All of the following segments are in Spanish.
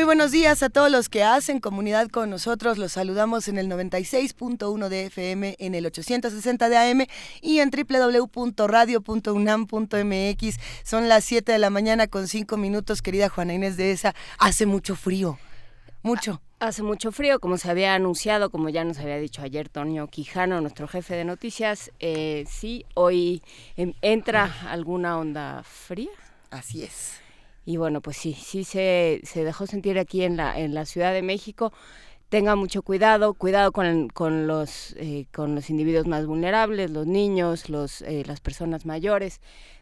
Muy buenos días a todos los que hacen comunidad con nosotros. Los saludamos en el 96.1 de FM, en el 860 de AM y en www.radio.unam.mx. Son las 7 de la mañana con 5 minutos, querida Juana Inés de esa. Hace mucho frío. Mucho. Hace mucho frío, como se había anunciado, como ya nos había dicho ayer Tonio Quijano, nuestro jefe de noticias. Eh, sí, hoy em, entra alguna onda fría. Así es y bueno, pues sí, sí se, se dejó sentir aquí en la, en la Ciudad de México. Tenga mucho cuidado, cuidado con, con los, eh, con los individuos más vulnerables, los niños, los, eh, las personas mayores,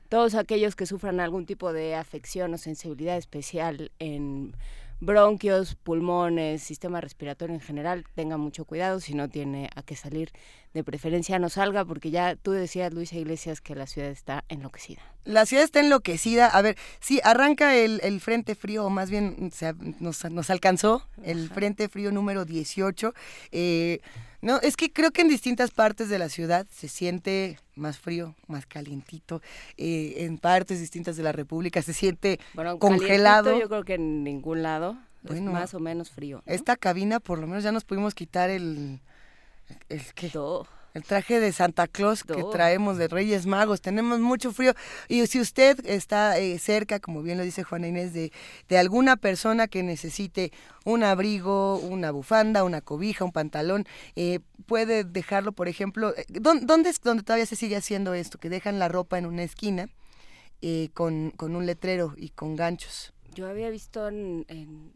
todos aquellos que sufran algún tipo de afección o sensibilidad especial en bronquios, pulmones, sistema respiratorio en general, tenga mucho cuidado si no tiene a qué salir de preferencia no salga porque ya tú decías, Luisa Iglesias, que la ciudad está enloquecida. La ciudad está enloquecida. A ver, sí, arranca el, frente frío, o más bien nos, alcanzó el frente frío número 18. Eh, no, es que creo que en distintas partes de la ciudad se siente más frío, más calientito. Eh, en partes distintas de la República se siente congelado. Yo creo que en ningún lado es más o menos frío. Esta cabina, por lo menos, ya nos pudimos quitar el el traje de Santa Claus que traemos de Reyes Magos. Tenemos mucho frío. Y si usted está eh, cerca, como bien lo dice Juana Inés, de, de, alguna persona que necesite un abrigo, una bufanda, una cobija, un pantalón, eh, puede dejarlo, por ejemplo, eh, ¿dónde, es donde todavía se sigue haciendo esto? Que dejan la ropa en una esquina con, con un letrero y con ganchos. Yo había visto en en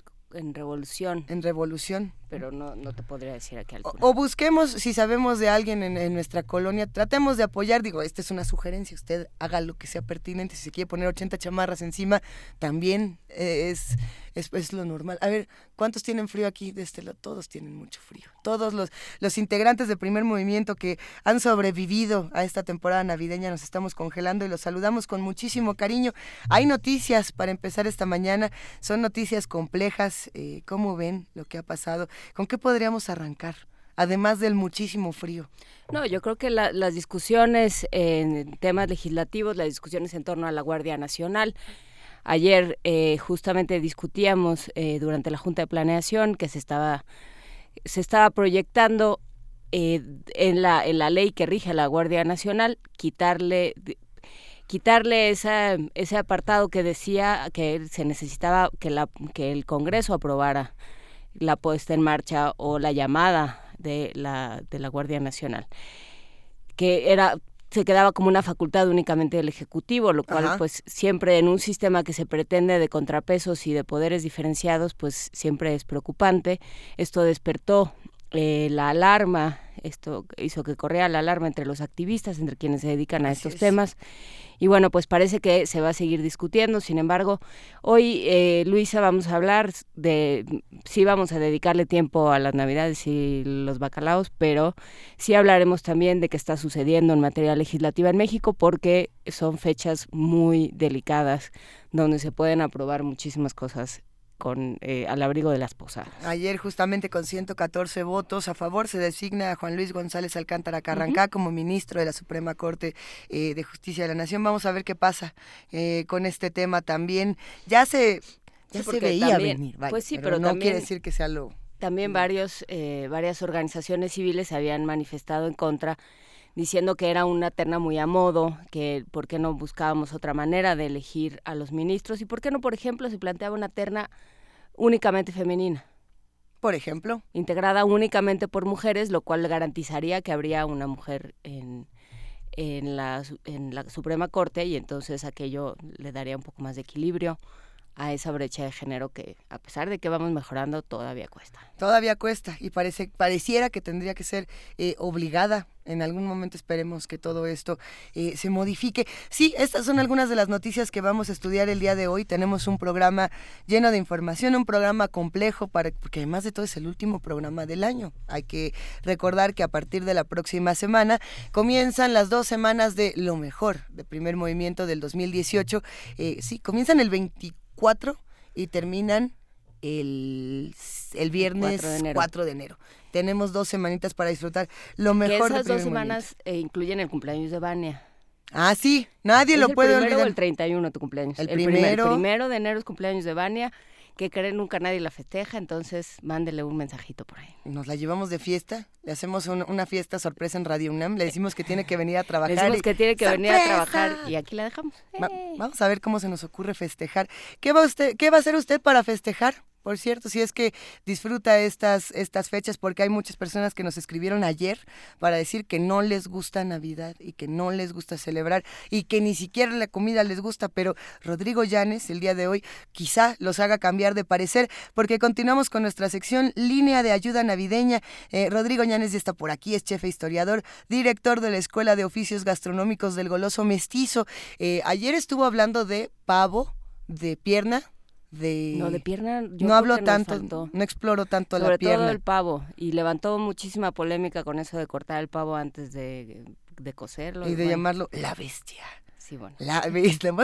Revolución. En Revolución. Pero no, no te podría decir aquí o, o, busquemos, si sabemos de alguien en, nuestra colonia, tratemos de apoyar. Digo, esta es una sugerencia. Usted haga lo que sea pertinente. Si se quiere poner 80 chamarras encima, también eh, es, es, lo normal. A ver, ¿cuántos tienen frío aquí de este lado? Todos tienen mucho frío. Todos los, los integrantes del primer movimiento que han sobrevivido a esta temporada navideña nos estamos congelando y los saludamos con muchísimo cariño. Hay noticias para empezar esta mañana. Son noticias complejas eh, ¿Cómo ven lo que ha pasado? ¿Con qué podríamos arrancar? Además del muchísimo frío. No, yo creo que las discusiones en temas legislativos, las discusiones en torno a la Guardia Nacional, Ayer eh, justamente discutíamos eh, durante la Junta de Planeación que se estaba, se estaba proyectando en, la, en la ley que rige a la Guardia Nacional quitarle quitarle esa, ese apartado que decía que se necesitaba que, la, que el Congreso aprobara la puesta en marcha o la llamada de la, de la Guardia Nacional, que era se quedaba como una facultad únicamente del Ejecutivo, lo cual pues siempre en un sistema que se pretende de contrapesos y de poderes diferenciados, pues siempre es preocupante. Esto despertó eh, la alarma, esto hizo que corriera la alarma entre los activistas, entre quienes se dedican a estos temas. Y bueno, pues parece que se va a seguir discutiendo. Sin embargo, hoy, eh, Luisa, vamos a hablar de, sí vamos a dedicarle tiempo a las Navidades y los bacalaos, pero sí hablaremos también de qué está sucediendo en materia legislativa en México, porque son fechas muy delicadas donde se pueden aprobar muchísimas cosas con eh, al abrigo de las posadas. Ayer justamente con 114 votos a favor se designa a Juan Luis González Alcántara Carrancá como ministro de la Suprema Corte eh, de Justicia de la Nación. Vamos a ver qué pasa eh, con este tema también. Ya se, ya se veía venir, pues sí, pero, no quiere decir que sea lo... También varios, varias organizaciones civiles habían manifestado en contra diciendo que era una terna muy a modo, que por qué no buscábamos otra manera de elegir a los ministros y por qué no, por ejemplo, se planteaba una terna únicamente femenina. Por ejemplo. Integrada únicamente por mujeres, lo cual garantizaría que habría una mujer en, en, la, en la Suprema Corte y entonces aquello le daría un poco más de equilibrio a esa brecha de género que a pesar de que vamos mejorando todavía cuesta. Todavía cuesta y parece pareciera que tendría que ser eh, obligada en algún momento esperemos que todo esto eh, se modifique. Sí, estas son algunas de las noticias que vamos a estudiar el día de hoy. Tenemos un programa lleno de información, un programa complejo, para, porque además de todo es el último programa del año. Hay que recordar que a partir de la próxima semana comienzan las dos semanas de lo mejor, de primer movimiento del 2018. Eh, sí, comienzan el 24 y terminan el, el viernes 4 de enero tenemos dos semanitas para disfrutar lo mejor. Que esas dos semanas eh, incluyen el cumpleaños de Vania. Ah, sí, nadie lo puede olvidar. O el 31 tu cumpleaños. El, primero. el primero de enero es cumpleaños de Vania que creen nunca nadie la festeja, entonces mándele un mensajito por ahí. Nos la llevamos de fiesta, le hacemos una fiesta sorpresa en Radio UNAM, le decimos que tiene que venir a trabajar. Le decimos que tiene que venir a trabajar y aquí la dejamos. vamos a ver cómo se nos ocurre festejar. ¿Qué va, usted, ¿Qué va a hacer usted para festejar? Por cierto, si es que disfruta estas, estas fechas, porque hay muchas personas que nos escribieron ayer para decir que no les gusta Navidad y que no les gusta celebrar y que ni siquiera la comida les gusta, pero Rodrigo Llanes el día de hoy quizá los haga cambiar de parecer, porque continuamos con nuestra sección Línea de Ayuda Navideña. Eh, Rodrigo Llanes ya está por aquí, es chef historiador, director de la Escuela de Oficios Gastronómicos del Goloso Mestizo. Eh, ayer estuvo hablando de pavo, de pierna, de no de pierna no hablo tanto no exploro tanto la pierna todo el pavo y levantó muchísima polémica con eso de cortar el pavo antes de, de cocerlo y, de llamarlo la bestia Sí, bueno. La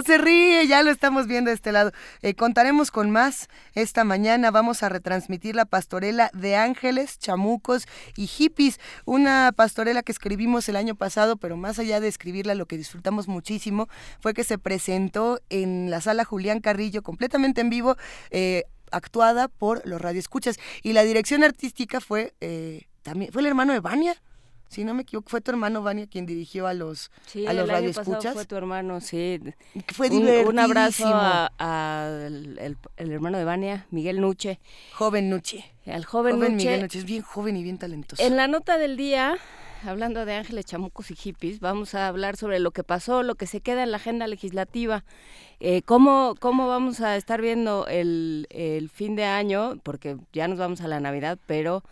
se ríe, ya lo estamos viendo de este lado. Eh, contaremos con más. Esta mañana vamos a retransmitir la pastorela de ángeles, chamucos y hippies. Una pastorela que escribimos el año pasado, pero más allá de escribirla, lo que disfrutamos muchísimo fue que se presentó en la sala Julián Carrillo, completamente en vivo, eh, actuada por los radioescuchas. Y la dirección artística fue, eh, también, fue el hermano de Vania si no me equivoco, fue tu hermano Vania quien dirigió a los, sí, a los el fue tu hermano, sí. Fue un, un abrazo al el, hermano de Vania, Miguel Nuche. Joven Nuche. Al joven, joven Miguel Nuche, es bien joven y bien talentoso. En la nota del día, hablando de ángeles, chamucos y hippies, vamos a hablar sobre lo que pasó, lo que se queda en la agenda legislativa. Eh, ¿cómo, ¿Cómo vamos a estar viendo el, el fin de año? Porque ya nos vamos a la Navidad, pero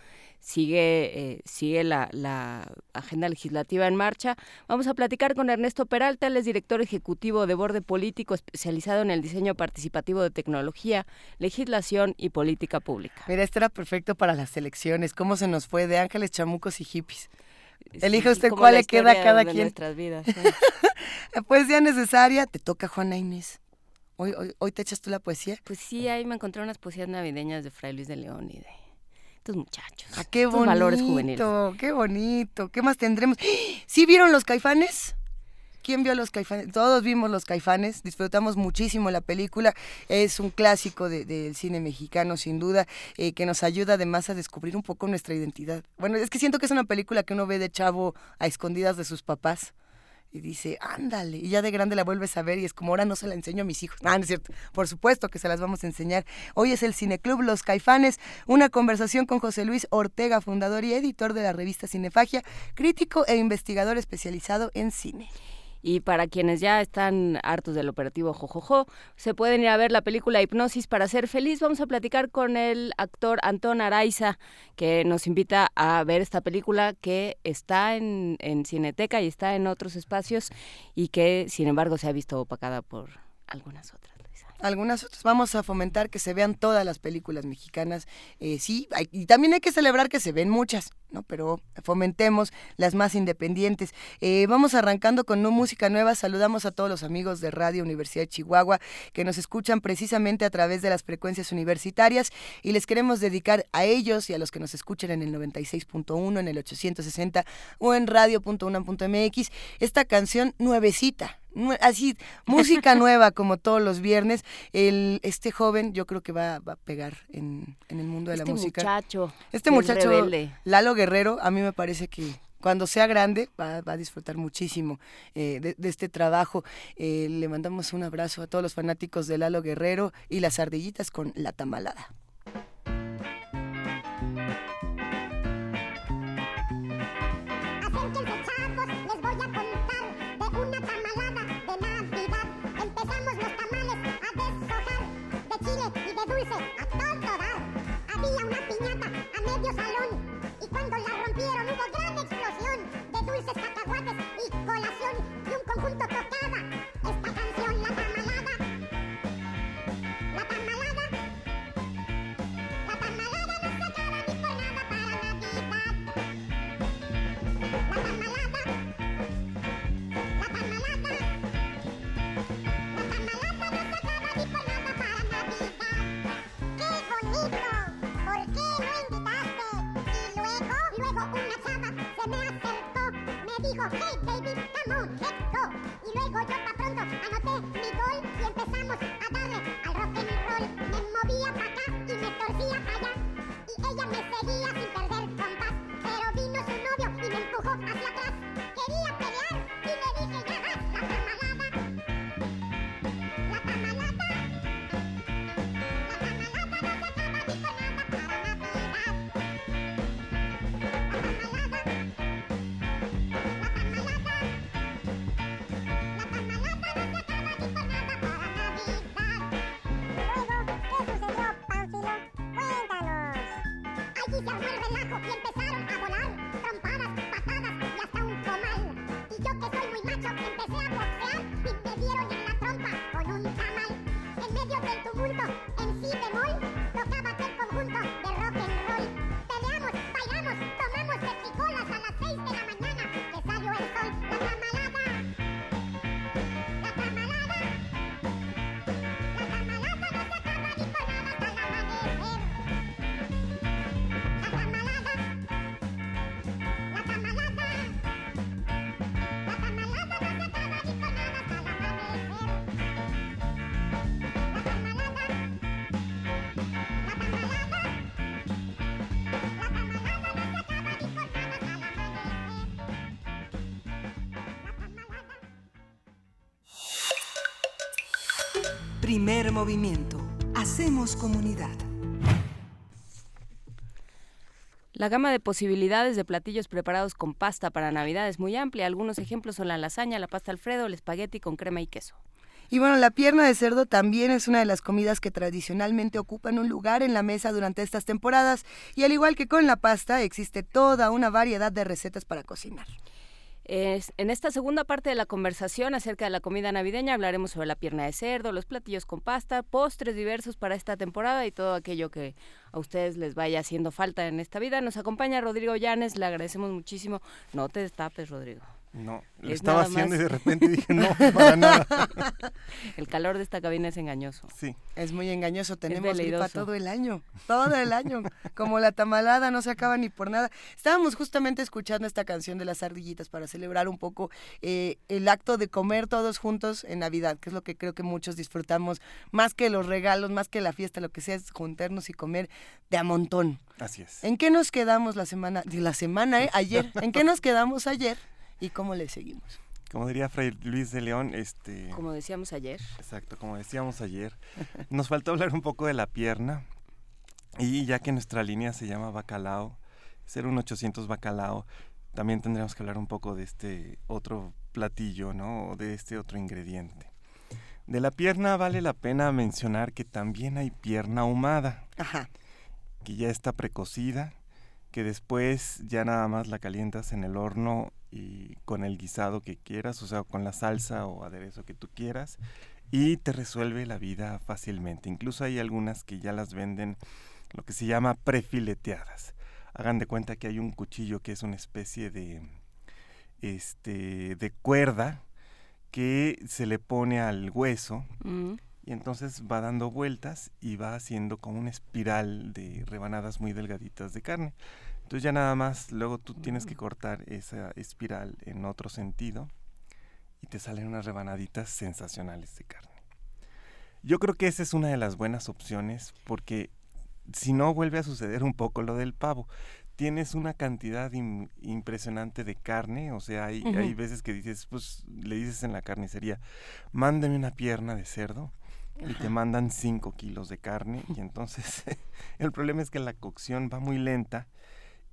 sigue, eh, sigue la, la, agenda legislativa en marcha. Vamos a platicar con Ernesto Peralta, él es director ejecutivo de Borde Político especializado en el diseño participativo de tecnología, legislación y política pública. Mira, esto era perfecto para las elecciones. ¿Cómo se nos fue de ángeles, chamucos y hippies? Elige usted cuál le queda a cada quien. Nuestras vidas. Poesía necesaria, te toca Juana Inés. Hoy, hoy, hoy te echas tú la poesía. Pues sí, ahí me encontré unas poesías navideñas de Fray Luis de León y de muchachos. Ah, qué bonito, valores juveniles. Qué bonito. ¿Qué más tendremos? ¿Sí vieron los caifanes? ¿Quién vio los caifanes? Todos vimos los caifanes, disfrutamos muchísimo la película, es un clásico del cine mexicano sin duda, eh, que nos ayuda además a descubrir un poco nuestra identidad. Bueno, es que siento que es una película que uno ve de chavo a escondidas de sus papás y dice, ándale, y ya de grande la vuelves a ver y es como ahora no se la enseño a mis hijos. Ah, no es cierto, por supuesto que se las vamos a enseñar. Hoy es el Cineclub Los Caifanes, una conversación con José Luis Ortega, fundador y editor de la revista Cinefagia, crítico e investigador especializado en cine. Y para quienes ya están hartos del operativo Jojojo, se pueden ir a ver la película Hipnosis para ser feliz. Vamos a platicar con el actor Antón Araiza, que nos invita a ver esta película que está en, en Cineteca y está en otros espacios y que, sin embargo, se ha visto opacada por algunas otras algunas otras. Vamos a fomentar que se vean todas las películas mexicanas. Eh, sí, y también hay que celebrar que se ven muchas, ¿no? Pero fomentemos las más independientes. Eh, vamos arrancando con una música nueva. Saludamos a todos los amigos de Radio Universidad de Chihuahua que nos escuchan precisamente a través de las frecuencias universitarias y les queremos dedicar a ellos y a los que nos escuchen en el 96.1, en el 860 o en radio.unam.mx esta canción nuevecita así, música nueva como todos los viernes. El, este joven yo creo que va, a pegar en, el mundo de la este música. Muchacho, este muchacho, Lalo Guerrero, a mí me parece que cuando sea grande va, a disfrutar muchísimo eh, de, este trabajo. Eh, le mandamos un abrazo a todos los fanáticos de Lalo Guerrero y las ardillitas con La Tamalada. Hey. Primer movimiento. Hacemos comunidad. La gama de posibilidades de platillos preparados con pasta para Navidad es muy amplia. Algunos ejemplos son la lasaña, la pasta alfredo, el espagueti con crema y queso. Y bueno, la pierna de cerdo también es una de las comidas que tradicionalmente ocupan un lugar en la mesa durante estas temporadas y al igual que con la pasta existe toda una variedad de recetas para cocinar en esta segunda parte de la conversación acerca de la comida navideña hablaremos sobre la pierna de cerdo, los platillos con pasta, postres diversos para esta temporada y todo aquello que a ustedes les vaya haciendo falta en esta vida. Nos acompaña Rodrigo Llanes, le agradecemos muchísimo. No te destapes, Rodrigo. No, lo estaba haciendo y de repente dije, no, para nada. El calor de esta cabina es engañoso. Sí. Es muy engañoso, tenemos gripa todo el año, todo el año. Como la tamalada no se acaba ni por nada. Estábamos justamente escuchando esta canción de las ardillitas para celebrar un poco eh, el acto de comer todos juntos en Navidad, que es lo que creo que muchos disfrutamos, más que los regalos, más que la fiesta, lo que sea, es juntarnos y comer de a montón. Así es. ¿En qué nos quedamos la semana? De la semana, ¿eh? Ayer. ¿En qué nos quedamos ayer? Y cómo le seguimos. Como diría Fray Luis de León, este... Como decíamos ayer. Exacto, como decíamos ayer. Nos faltó hablar un poco de la pierna y ya que nuestra línea se llama bacalao, ser un 800 bacalao, también tendríamos que hablar un poco de este otro platillo, ¿no? O de este otro ingrediente. De la pierna vale la pena mencionar que también hay pierna ahumada. Ajá. Que ya está precocida, que después ya nada más la calientas en el horno y con el guisado que quieras, o sea, con la salsa o aderezo que tú quieras, y te resuelve la vida fácilmente. Incluso hay algunas que ya las venden lo que se llama prefileteadas. Hagan de cuenta que hay un cuchillo que es una especie de este de cuerda que se le pone al hueso mm. y entonces va dando vueltas y va haciendo como una espiral de rebanadas muy delgaditas de carne. Entonces ya nada más, luego tú tienes que cortar esa espiral en otro sentido y te salen unas rebanaditas sensacionales de carne. Yo creo que esa es una de las buenas opciones porque si no vuelve a suceder un poco lo del pavo. Tienes una cantidad impresionante de carne, o sea, hay, hay veces que dices, pues le dices en la carnicería, mándeme una pierna de cerdo y te mandan 5 kilos de carne y entonces el problema es que la cocción va muy lenta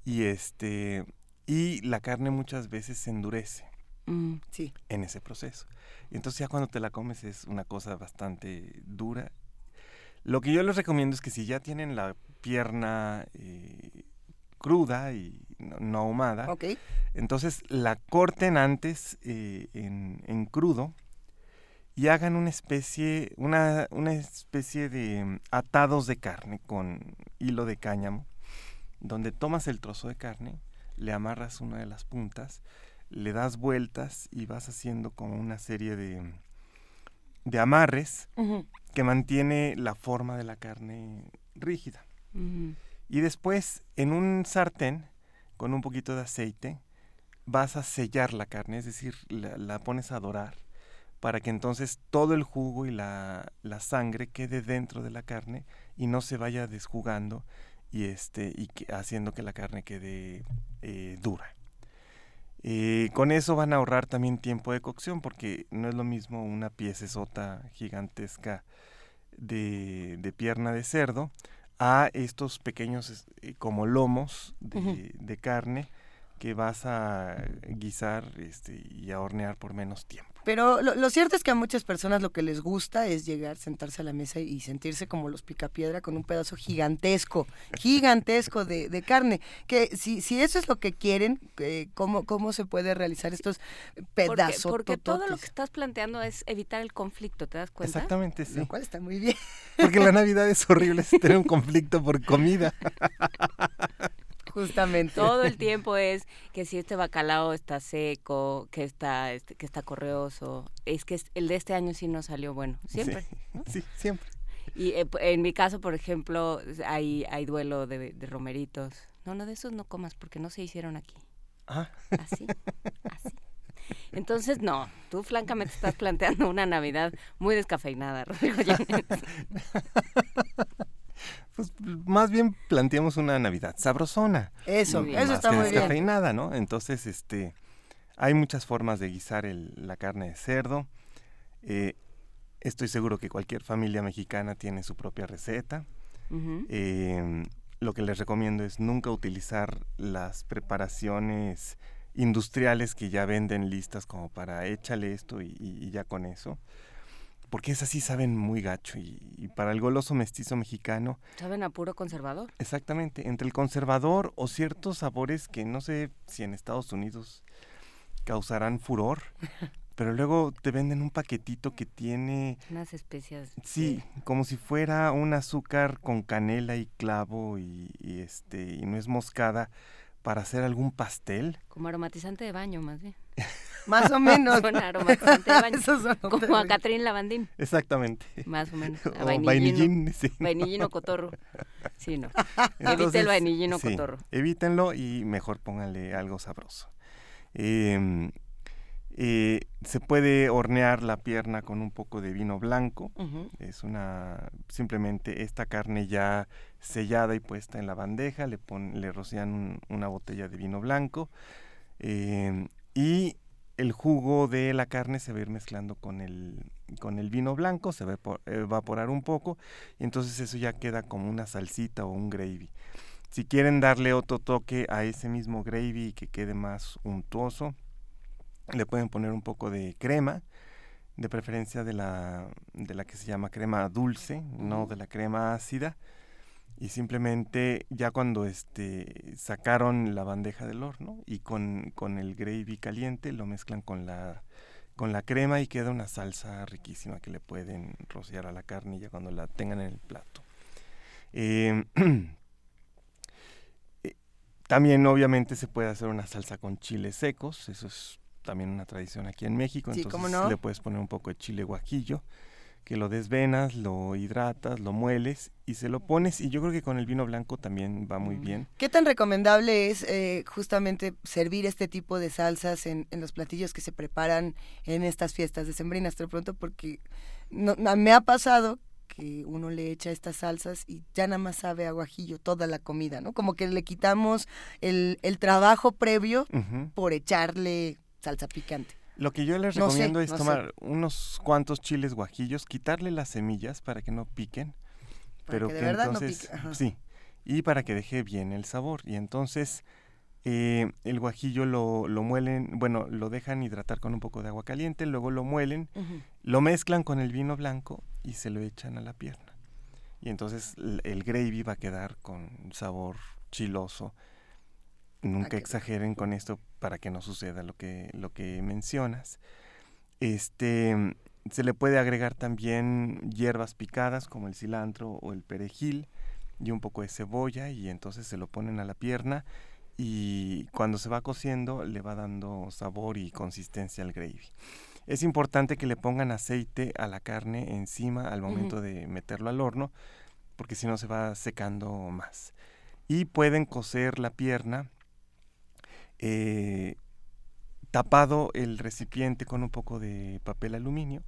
y este y la carne muchas veces se endurece mm, sí. en ese proceso. Y entonces ya cuando te la comes es una cosa bastante dura. Lo que yo les recomiendo es que si ya tienen la pierna eh, cruda y no, ahumada, entonces la corten antes eh, en, en, crudo y hagan una especie, una, una especie de atados de carne con hilo de cáñamo donde tomas el trozo de carne, le amarras una de las puntas, le das vueltas y vas haciendo como una serie de, de amarres que mantiene la forma de la carne rígida. Y después, en un sartén, con un poquito de aceite, vas a sellar la carne, es decir, la, pones a dorar para que entonces todo el jugo y la, sangre quede dentro de la carne y no se vaya desjugando y, este, y haciendo que la carne quede eh, dura. Eh, con eso van a ahorrar también tiempo de cocción porque no es lo mismo una piecesota gigantesca de, de pierna de cerdo a estos pequeños eh, como lomos de, carne que vas a guisar este, y a hornear por menos tiempo. Pero lo, cierto es que a muchas personas lo que les gusta es llegar, sentarse a la mesa y sentirse como los picapiedra con un pedazo gigantesco, gigantesco de, carne. Que si, si eso es lo que quieren, eh, ¿cómo, ¿cómo se puede realizar estos pedazos? Porque, porque todo lo que estás planteando es evitar el conflicto, ¿te das cuenta? Exactamente, sí. Lo cual está muy bien. Porque la Navidad es horrible tener un conflicto por comida. Justamente. Todo el tiempo es que si este bacalao está seco, que está, este, que está correoso. Es que el de este año sí no salió bueno. Siempre. Sí, siempre. Y eh, en mi caso, por ejemplo, hay, hay duelo de, romeritos. No, no, de esos no comas porque no se hicieron aquí. Ah. Así, así. Entonces, no, tú francamente estás planteando una Navidad muy descafeinada, Rodrigo Pues más bien planteamos una Navidad sabrosona. Eso, eso está muy bien. ¿no? Entonces, este, hay muchas formas de guisar la carne de cerdo. Eh, estoy seguro que cualquier familia mexicana tiene su propia receta. Em, lo que les recomiendo es nunca utilizar las preparaciones industriales que ya venden listas como para échale esto y ya con eso porque esas sí saben muy gacho y, para el goloso mestizo mexicano. Saben a puro conservador. Exactamente, entre el conservador o ciertos sabores que no sé si en Estados Unidos causarán furor, pero luego te venden un paquetito que tiene... Unas especias. Sí, como si fuera un azúcar con canela y clavo y, y este y no es moscada para hacer algún pastel. Como aromatizante de baño, más bien. Más o menos. aromatizante de baño. como a Catrín Lavandín. Exactamente. Más o menos. A vainillín. sí. Vainillín o cotorro. Sí, no. Evite el vainillín o cotorro. Evítenlo y mejor pónganle algo sabroso. Eh, eh, se puede hornear la pierna con un poco de vino blanco. Es una simplemente esta carne ya sellada y puesta en la bandeja. Le, le rocian una botella de vino blanco em, y el jugo de la carne se va a ir mezclando con el, con el vino blanco, se va a evaporar un poco y entonces eso ya queda como una salsita o un gravy. Si quieren darle otro toque a ese mismo gravy y que quede más untuoso, le pueden poner un poco de crema, de preferencia de la, de la que se llama crema dulce, no de la crema ácida. Y simplemente ya cuando este, sacaron la bandeja del horno y con, con el gravy caliente lo mezclan con la, con la crema y queda una salsa riquísima que le pueden rociar a la carne ya cuando la tengan en el plato. Em, eh, también obviamente se puede hacer una salsa con chiles secos, eso es también una tradición aquí en México, entonces le puedes poner un poco de chile guajillo, que lo desvenas, lo hidratas, lo mueles y se lo pones y yo creo que con el vino blanco también va muy bien. ¿Qué tan recomendable es eh, justamente servir este tipo de salsas en, los platillos que se preparan en estas fiestas de sembrinas? Te lo pregunto porque no, me ha pasado que uno le echa estas salsas y ya nada más sabe a guajillo toda la comida, ¿no? Como que le quitamos el, trabajo previo por echarle salsa picante. Lo que yo les recomiendo es tomar unos cuantos chiles guajillos, quitarle las semillas para que no piquen, pero que, entonces sí, y para que deje bien el sabor. Y entonces eh, el guajillo lo, lo, muelen, bueno, lo dejan hidratar con un poco de agua caliente, luego lo muelen, lo mezclan con el vino blanco y se lo echan a la pierna. Y entonces el gravy va a quedar con sabor chiloso nunca exageren con esto para que no suceda lo que, lo que mencionas. Este, se le puede agregar también hierbas picadas como el cilantro o el perejil y un poco de cebolla y entonces se lo ponen a la pierna y cuando se va cociendo le va dando sabor y consistencia al gravy. Es importante que le pongan aceite a la carne encima al momento de meterlo al horno porque si no se va secando más. Y pueden cocer la pierna eh, tapado el recipiente con un poco de papel aluminio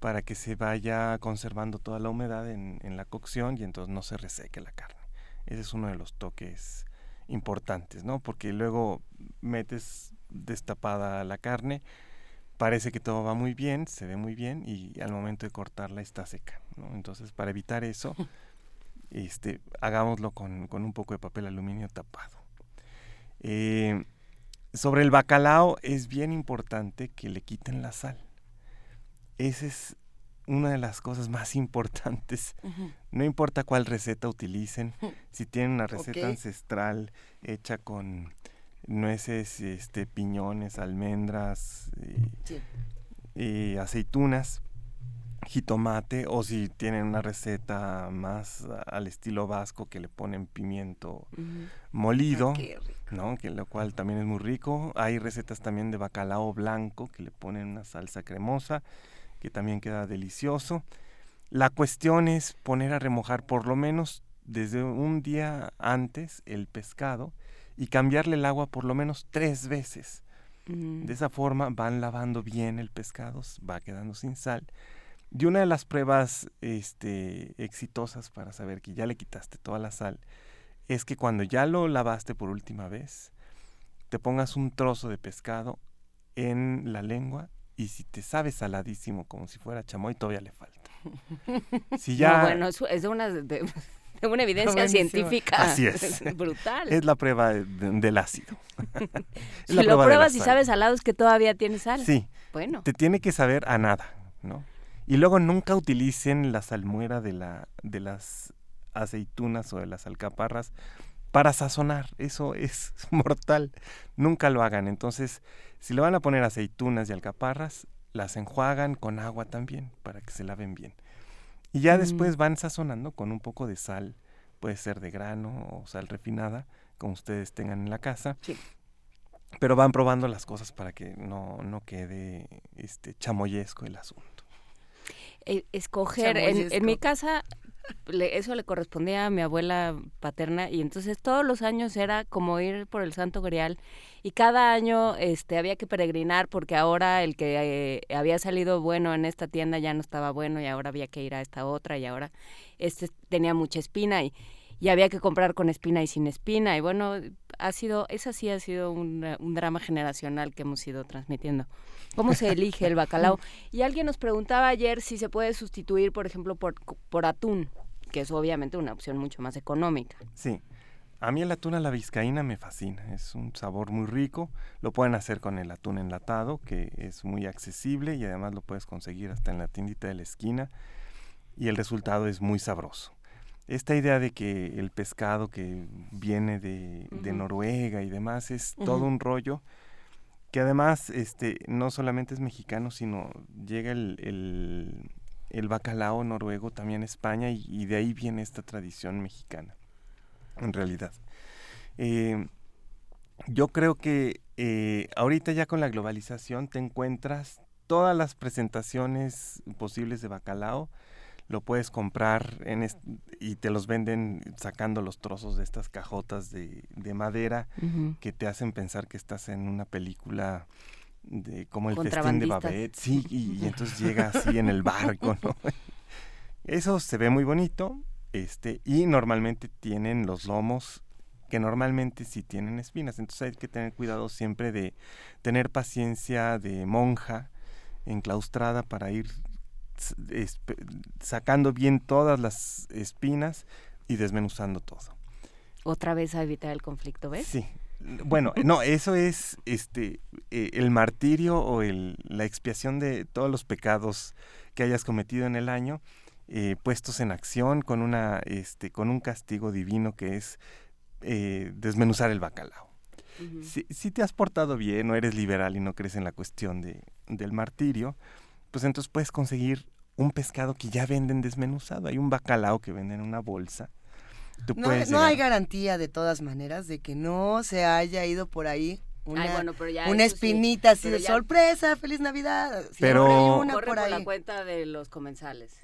para que se vaya conservando toda la humedad en, en, la cocción y entonces no se reseque la carne. Ese es uno de los toques importantes, ¿no? Porque luego metes destapada la carne, parece que todo va muy bien, se ve muy bien y al momento de cortarla está seca, ¿no? Entonces, para evitar eso, este, hagámoslo con, con un poco de papel aluminio tapado. Eh, sobre el bacalao es bien importante que le quiten la sal. Esa es una de las cosas más importantes. No importa cuál receta utilicen, si tienen una receta ancestral hecha con nueces, este, piñones, almendras y aceitunas, jitomate o si tienen una receta más al estilo vasco que le ponen pimiento molido, ¿no? Que lo cual también es muy rico. Hay recetas también de bacalao blanco que le ponen una salsa cremosa que también queda delicioso. La cuestión es poner a remojar por lo menos desde un día antes el pescado y cambiarle el agua por lo menos tres veces. De esa forma van lavando bien el pescado, va quedando sin sal y una de las pruebas este, exitosas para saber que ya le quitaste toda la sal es que cuando ya lo lavaste por última vez, te pongas un trozo de pescado en la lengua y si te sabe saladísimo como si fuera chamoy, todavía le falta. Si ya... bueno, es de una, de, una evidencia científica Así es. brutal. Es la prueba del ácido. si lo pruebas y sabes salado es que todavía tiene sal. Sí. Bueno. Te tiene que saber a nada, ¿no? Y luego nunca utilicen la salmuera de, la, de las aceitunas o de las alcaparras para sazonar. Eso es mortal. Nunca lo hagan. Entonces, si le van a poner aceitunas y alcaparras, las enjuagan con agua también para que se laven bien. Y ya mm. después van sazonando con un poco de sal. Puede ser de grano o sal refinada, como ustedes tengan en la casa. Sí. Pero van probando las cosas para que no, no quede este chamoyesco el asunto. Eh, escoger, en, mi casa eso le correspondía a mi abuela paterna y entonces todos los años era como ir por el Santo Grial y cada año este había que peregrinar porque ahora el que eh, había salido bueno en esta tienda ya no estaba bueno y ahora había que ir a esta otra y ahora este tenía mucha espina y, y había que comprar con espina y sin espina y bueno ha sido esa sí ha sido un, un drama generacional que hemos ido transmitiendo ¿Cómo se elige el bacalao? Y alguien nos preguntaba ayer si se puede sustituir, por ejemplo, por, por atún, que es obviamente una opción mucho más económica. Sí. A mí el atún a la vizcaína me fascina, es un sabor muy rico, lo pueden hacer con el atún enlatado, que es muy accesible y además lo puedes conseguir hasta en la tiendita de la esquina y el resultado es muy sabroso. Esta idea de que el pescado que viene de, Noruega y demás es todo un rollo, que además este, no solamente es mexicano, sino llega el, el, bacalao noruego también a España y, de ahí viene esta tradición mexicana, en realidad. Eh, yo creo que eh, ahorita ya con la globalización te encuentras todas las presentaciones posibles de bacalao lo puedes comprar en y te los venden sacando los trozos de estas cajotas de, madera que te hacen pensar que estás en una película de como el festín de Babette, sí, y, entonces llega así en el barco, ¿no? Eso se ve muy bonito, este, y normalmente tienen los lomos que normalmente sí tienen espinas, entonces hay que tener cuidado siempre de tener paciencia de monja enclaustrada para ir sacando bien todas las espinas y desmenuzando todo. Otra vez a evitar el conflicto, ¿ves? Sí. Bueno, no, eso es este eh, el martirio o el, la expiación de todos los pecados que hayas cometido en el año, eh, puestos en acción con una este con un castigo divino que es eh, desmenuzar el bacalao. si, te has portado bien, no eres liberal y no crees en la cuestión de, del martirio, pues entonces puedes conseguir un pescado que ya venden desmenuzado. Hay un bacalao que venden en una bolsa. no, hay garantía de todas maneras de que no se haya ido por ahí una, una espinita así de sorpresa, feliz Navidad. pero corre por, la cuenta de los comensales.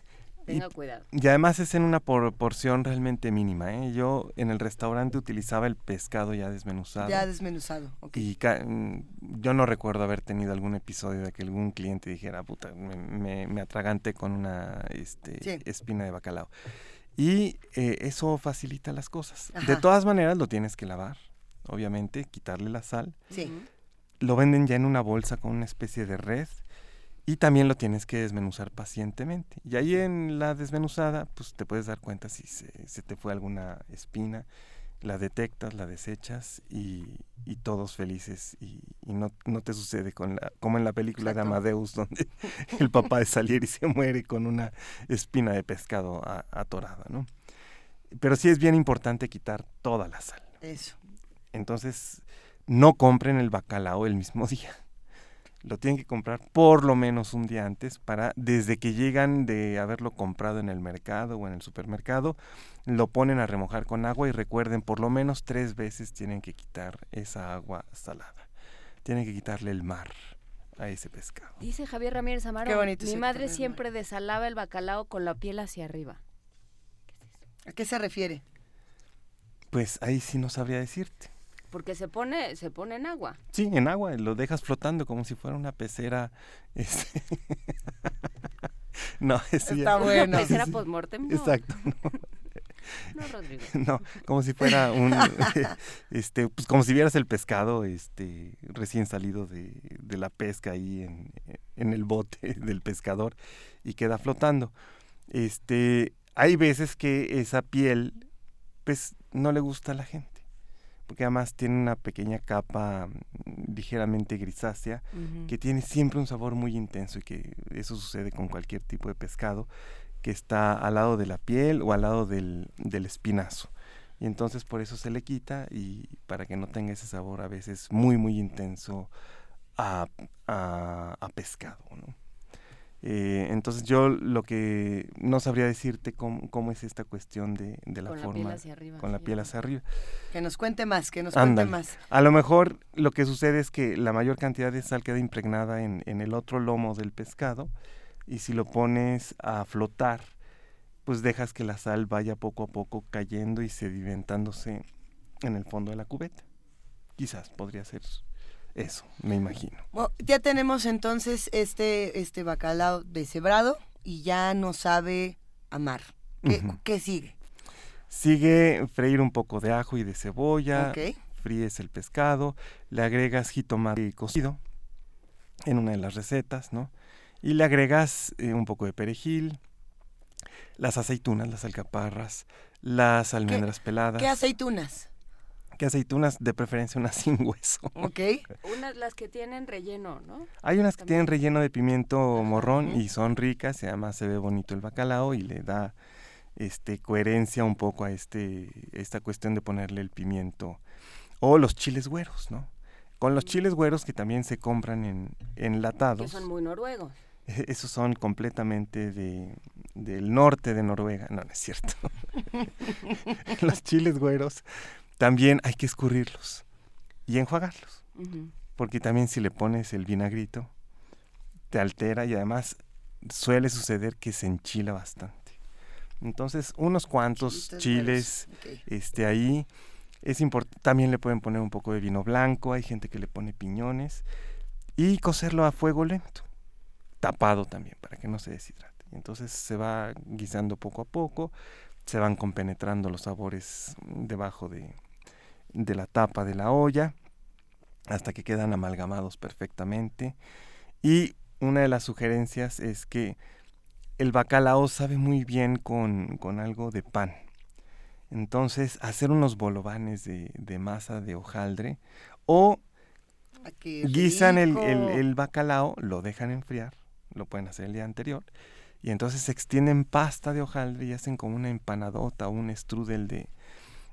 Tenga cuidado. Y además es en una porción realmente mínima. ¿eh? Yo en el restaurante utilizaba el pescado ya desmenuzado. Ya desmenuzado, Y mm, yo no recuerdo haber tenido algún episodio de que algún cliente dijera, puta, me, me, atraganté con una este, espina de bacalao. Y eh, eso facilita las cosas. De todas maneras lo tienes que lavar, obviamente, quitarle la sal. Sí. Lo venden ya en una bolsa con una especie de red y también lo tienes que desmenuzar pacientemente. Y ahí en la desmenuzada, pues te puedes dar cuenta si se, te fue alguna espina, la detectas, la desechas y, todos felices. Y, no, no, te sucede con la, como en la película de Amadeus, donde el papá de Salieri se muere con una espina de pescado atorada, ¿no? Pero sí es bien importante quitar toda la sal. Eso. Entonces, no compren el bacalao el mismo día lo tienen que comprar por lo menos un día antes para desde que llegan de haberlo comprado en el mercado o en el supermercado, lo ponen a remojar con agua y recuerden por lo menos tres veces tienen que quitar esa agua salada. Tienen que quitarle el mar a ese pescado. Dice Javier Ramírez Amaro, mi madre siempre desalaba el bacalao con la piel hacia arriba. ¿A qué se refiere? Pues ahí sí no sabría decirte. Porque se pone, se pone en agua. Sí, en agua, lo dejas flotando como si fuera una pecera. Este... no, es Está bueno. ¿Una pecera postmortem? Exacto. No. Rodrigo. No, como si fuera un, este, pues como si vieras el pescado, este, recién salido de, de la pesca ahí en, en, el bote del pescador y queda flotando. Este, hay veces que esa piel, pues, no le gusta a la gente porque además tiene una pequeña capa mm, ligeramente grisácea que tiene siempre un sabor muy intenso y que eso sucede con cualquier tipo de pescado que está al lado de la piel o al lado del, espinazo. Y entonces por eso se le quita y para que no tenga ese sabor a veces muy muy intenso a, a, a pescado. ¿no? Eh, entonces yo lo que no sabría decirte cómo, es esta cuestión de, la forma la piel hacia arriba, con la piel hacia arriba. Que nos cuente más, que nos cuente más. A lo mejor lo que sucede es que la mayor cantidad de sal queda impregnada en, el otro lomo del pescado y si lo pones a flotar, pues dejas que la sal vaya poco a poco cayendo y sedimentándose en el fondo de la cubeta. Quizás podría ser eso, me imagino. ya tenemos entonces este, este bacalao deshebrado y ya no sabe amar. ¿Qué, sigue? Sigue freír un poco de ajo y de cebolla. Fríes el pescado, le agregas jitomate cocido en una de las recetas, ¿no? Y le agregas eh, un poco de perejil, las aceitunas, las alcaparras, las almendras peladas. ¿Qué aceitunas? Que aceitunas, de preferencia unas sin hueso. Ok. Unas las que tienen relleno, ¿no? Hay unas que tienen relleno de pimiento morrón y son ricas y además se ve bonito el bacalao y le da este coherencia un poco a este esta cuestión de ponerle el pimiento o los chiles güeros, ¿no? Con los chiles güeros que también se compran en enlatados. Que son muy noruegos. Esos son completamente de, del norte de Noruega. No, no es cierto. los chiles güeros también hay que escurrirlos y enjuagarlos. Porque también si le pones el vinagrito, te altera y además suele suceder que se enchila bastante. Entonces, unos cuantos chiles este, ahí. Es importante, también le pueden poner un poco de vino blanco, hay gente que le pone piñones y cocerlo a fuego lento, tapado también para que no se deshidrate. Entonces se va guisando poco a poco, se van compenetrando los sabores debajo de, de la tapa de la olla hasta que quedan amalgamados perfectamente. Y una de las sugerencias es que el bacalao sabe muy bien con, algo de pan. Entonces, hacer unos bolovanes de, masa de hojaldre o ah, guisan el, el, bacalao, lo dejan enfriar, lo pueden hacer el día anterior, y entonces extienden pasta de hojaldre y hacen como una empanadota o un strudel de,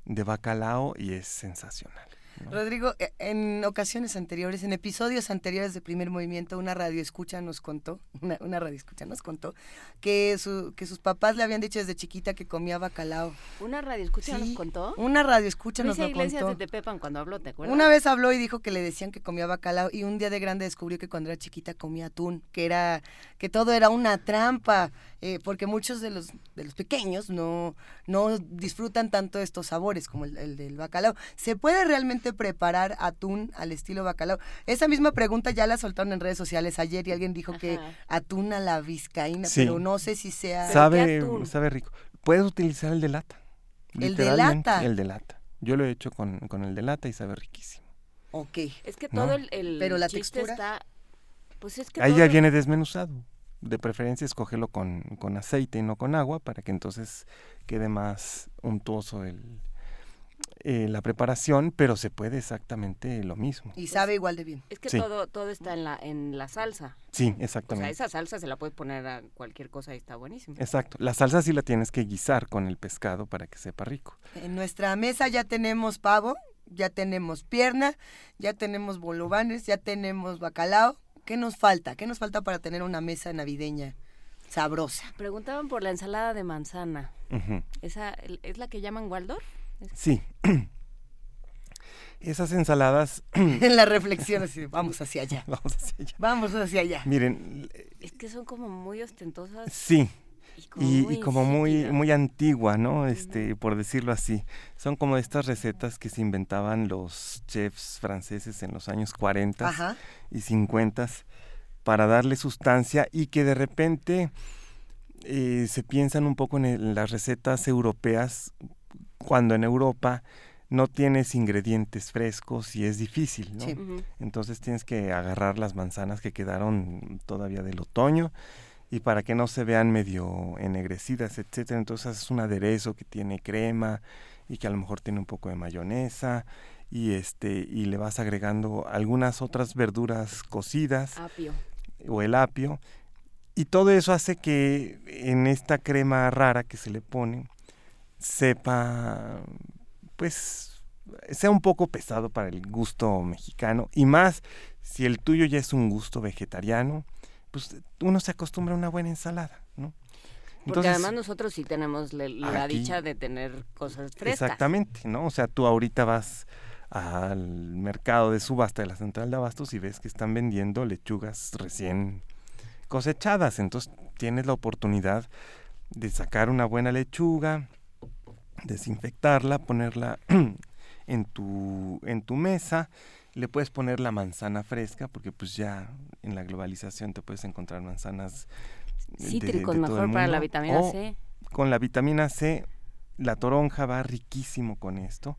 de bacalao y es sensacional. Rodrigo, e, en ocasiones anteriores, en episodios anteriores de Primer Movimiento, una radio escucha nos contó, una, una radio escucha nos contó, que, su, que sus papás le habían dicho desde chiquita que comía bacalao. ¿Una radio escucha nos contó? Una radio escucha nos lo contó. de Tepepan cuando habló, ¿te acuerdas? Una vez habló y dijo que le decían que comía bacalao y un día de grande descubrió que cuando era chiquita comía atún, que era que todo era una trampa, eh, porque muchos de los de los pequeños no no disfrutan tanto estos sabores como el del bacalao. ¿Se puede realmente preparar atún al estilo bacalao? Esa misma pregunta ya la soltaron en redes sociales ayer y alguien dijo que atún a la vizcaína, pero no sé si sea... Sabe, sabe rico. Puedes utilizar el de lata. ¿El de lata? El de lata. Yo lo he hecho con, el de lata y sabe riquísimo. Ok. Es que todo el, Pero la textura está... Pues es que Ahí ya viene desmenuzado. De preferencia escógelo con, con aceite y no con agua para que entonces quede más untuoso el, eh, la preparación, pero se puede exactamente lo mismo. Y sabe igual de bien. Es que todo, todo está en la, en la salsa. Sí, exactamente. O sea, esa salsa se la puedes poner a cualquier cosa y está buenísimo. Exacto. La salsa sí la tienes que guisar con el pescado para que sepa rico. En nuestra mesa ya tenemos pavo, ya tenemos pierna, ya tenemos bolovanes, ya tenemos bacalao. ¿Qué nos falta? ¿Qué nos falta para tener una mesa navideña sabrosa? Preguntaban por la ensalada de manzana. ¿Esa es la que llaman Waldorf? Sí. Esas ensaladas... en la reflexión así, vamos hacia allá. Vamos hacia allá. Vamos hacia allá. Miren... Es que son como muy ostentosas. Sí. Y como, muy, muy, antigua, ¿no? Este, por decirlo así. Son como estas recetas que se inventaban los chefs franceses en los años 40 y 50 para darle sustancia y que de repente eh, se piensan un poco en las recetas europeas cuando en Europa no tienes ingredientes frescos y es difícil, ¿no? Entonces tienes que agarrar las manzanas que quedaron todavía del otoño y para que no se vean medio ennegrecidas, etcétera. Entonces es un aderezo que tiene crema y que a lo mejor tiene un poco de mayonesa y este y le vas agregando algunas otras verduras cocidas apio. o el apio y todo eso hace que en esta crema rara que se le pone sepa, pues, sea un poco pesado para el gusto mexicano y más si el tuyo ya es un gusto vegetariano, pues uno se acostumbra a una buena ensalada, ¿no? Porque además nosotros sí tenemos la, dicha de tener cosas frescas. Exactamente, ¿no? O sea, tú ahorita vas al mercado de subasta de la central de abastos y ves que están vendiendo lechugas recién cosechadas, entonces tienes la oportunidad de sacar una buena lechuga, desinfectarla, ponerla en tu, en tu mesa, le puedes poner la manzana fresca, porque pues ya en la globalización te puedes encontrar manzanas cítricos mejor para la vitamina C. Con la vitamina C, la toronja va riquísimo con esto.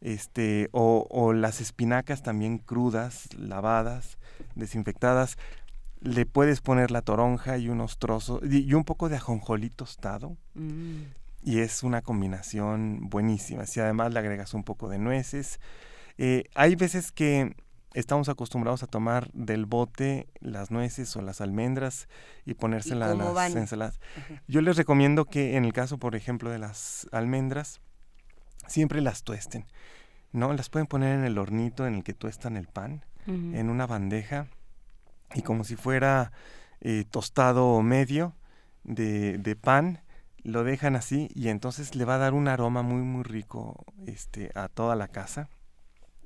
Este, o, o las espinacas también crudas, lavadas, desinfectadas. Le puedes poner la toronja y unos trozos, y, un poco de ajonjolí tostado. Mm y es una combinación buenísima. Si además le agregas un poco de nueces, eh, hay veces que estamos acostumbrados a tomar del bote las nueces o las almendras y ponérselas a las ensaladas. Yo les recomiendo que en el caso, por ejemplo, de las almendras, siempre las tuesten. ¿no? Las pueden poner en el hornito en el que tuestan el pan, en una bandeja, y como si fuera eh, tostado medio de, de pan, lo dejan así y entonces le va a dar un aroma muy muy rico este a toda la casa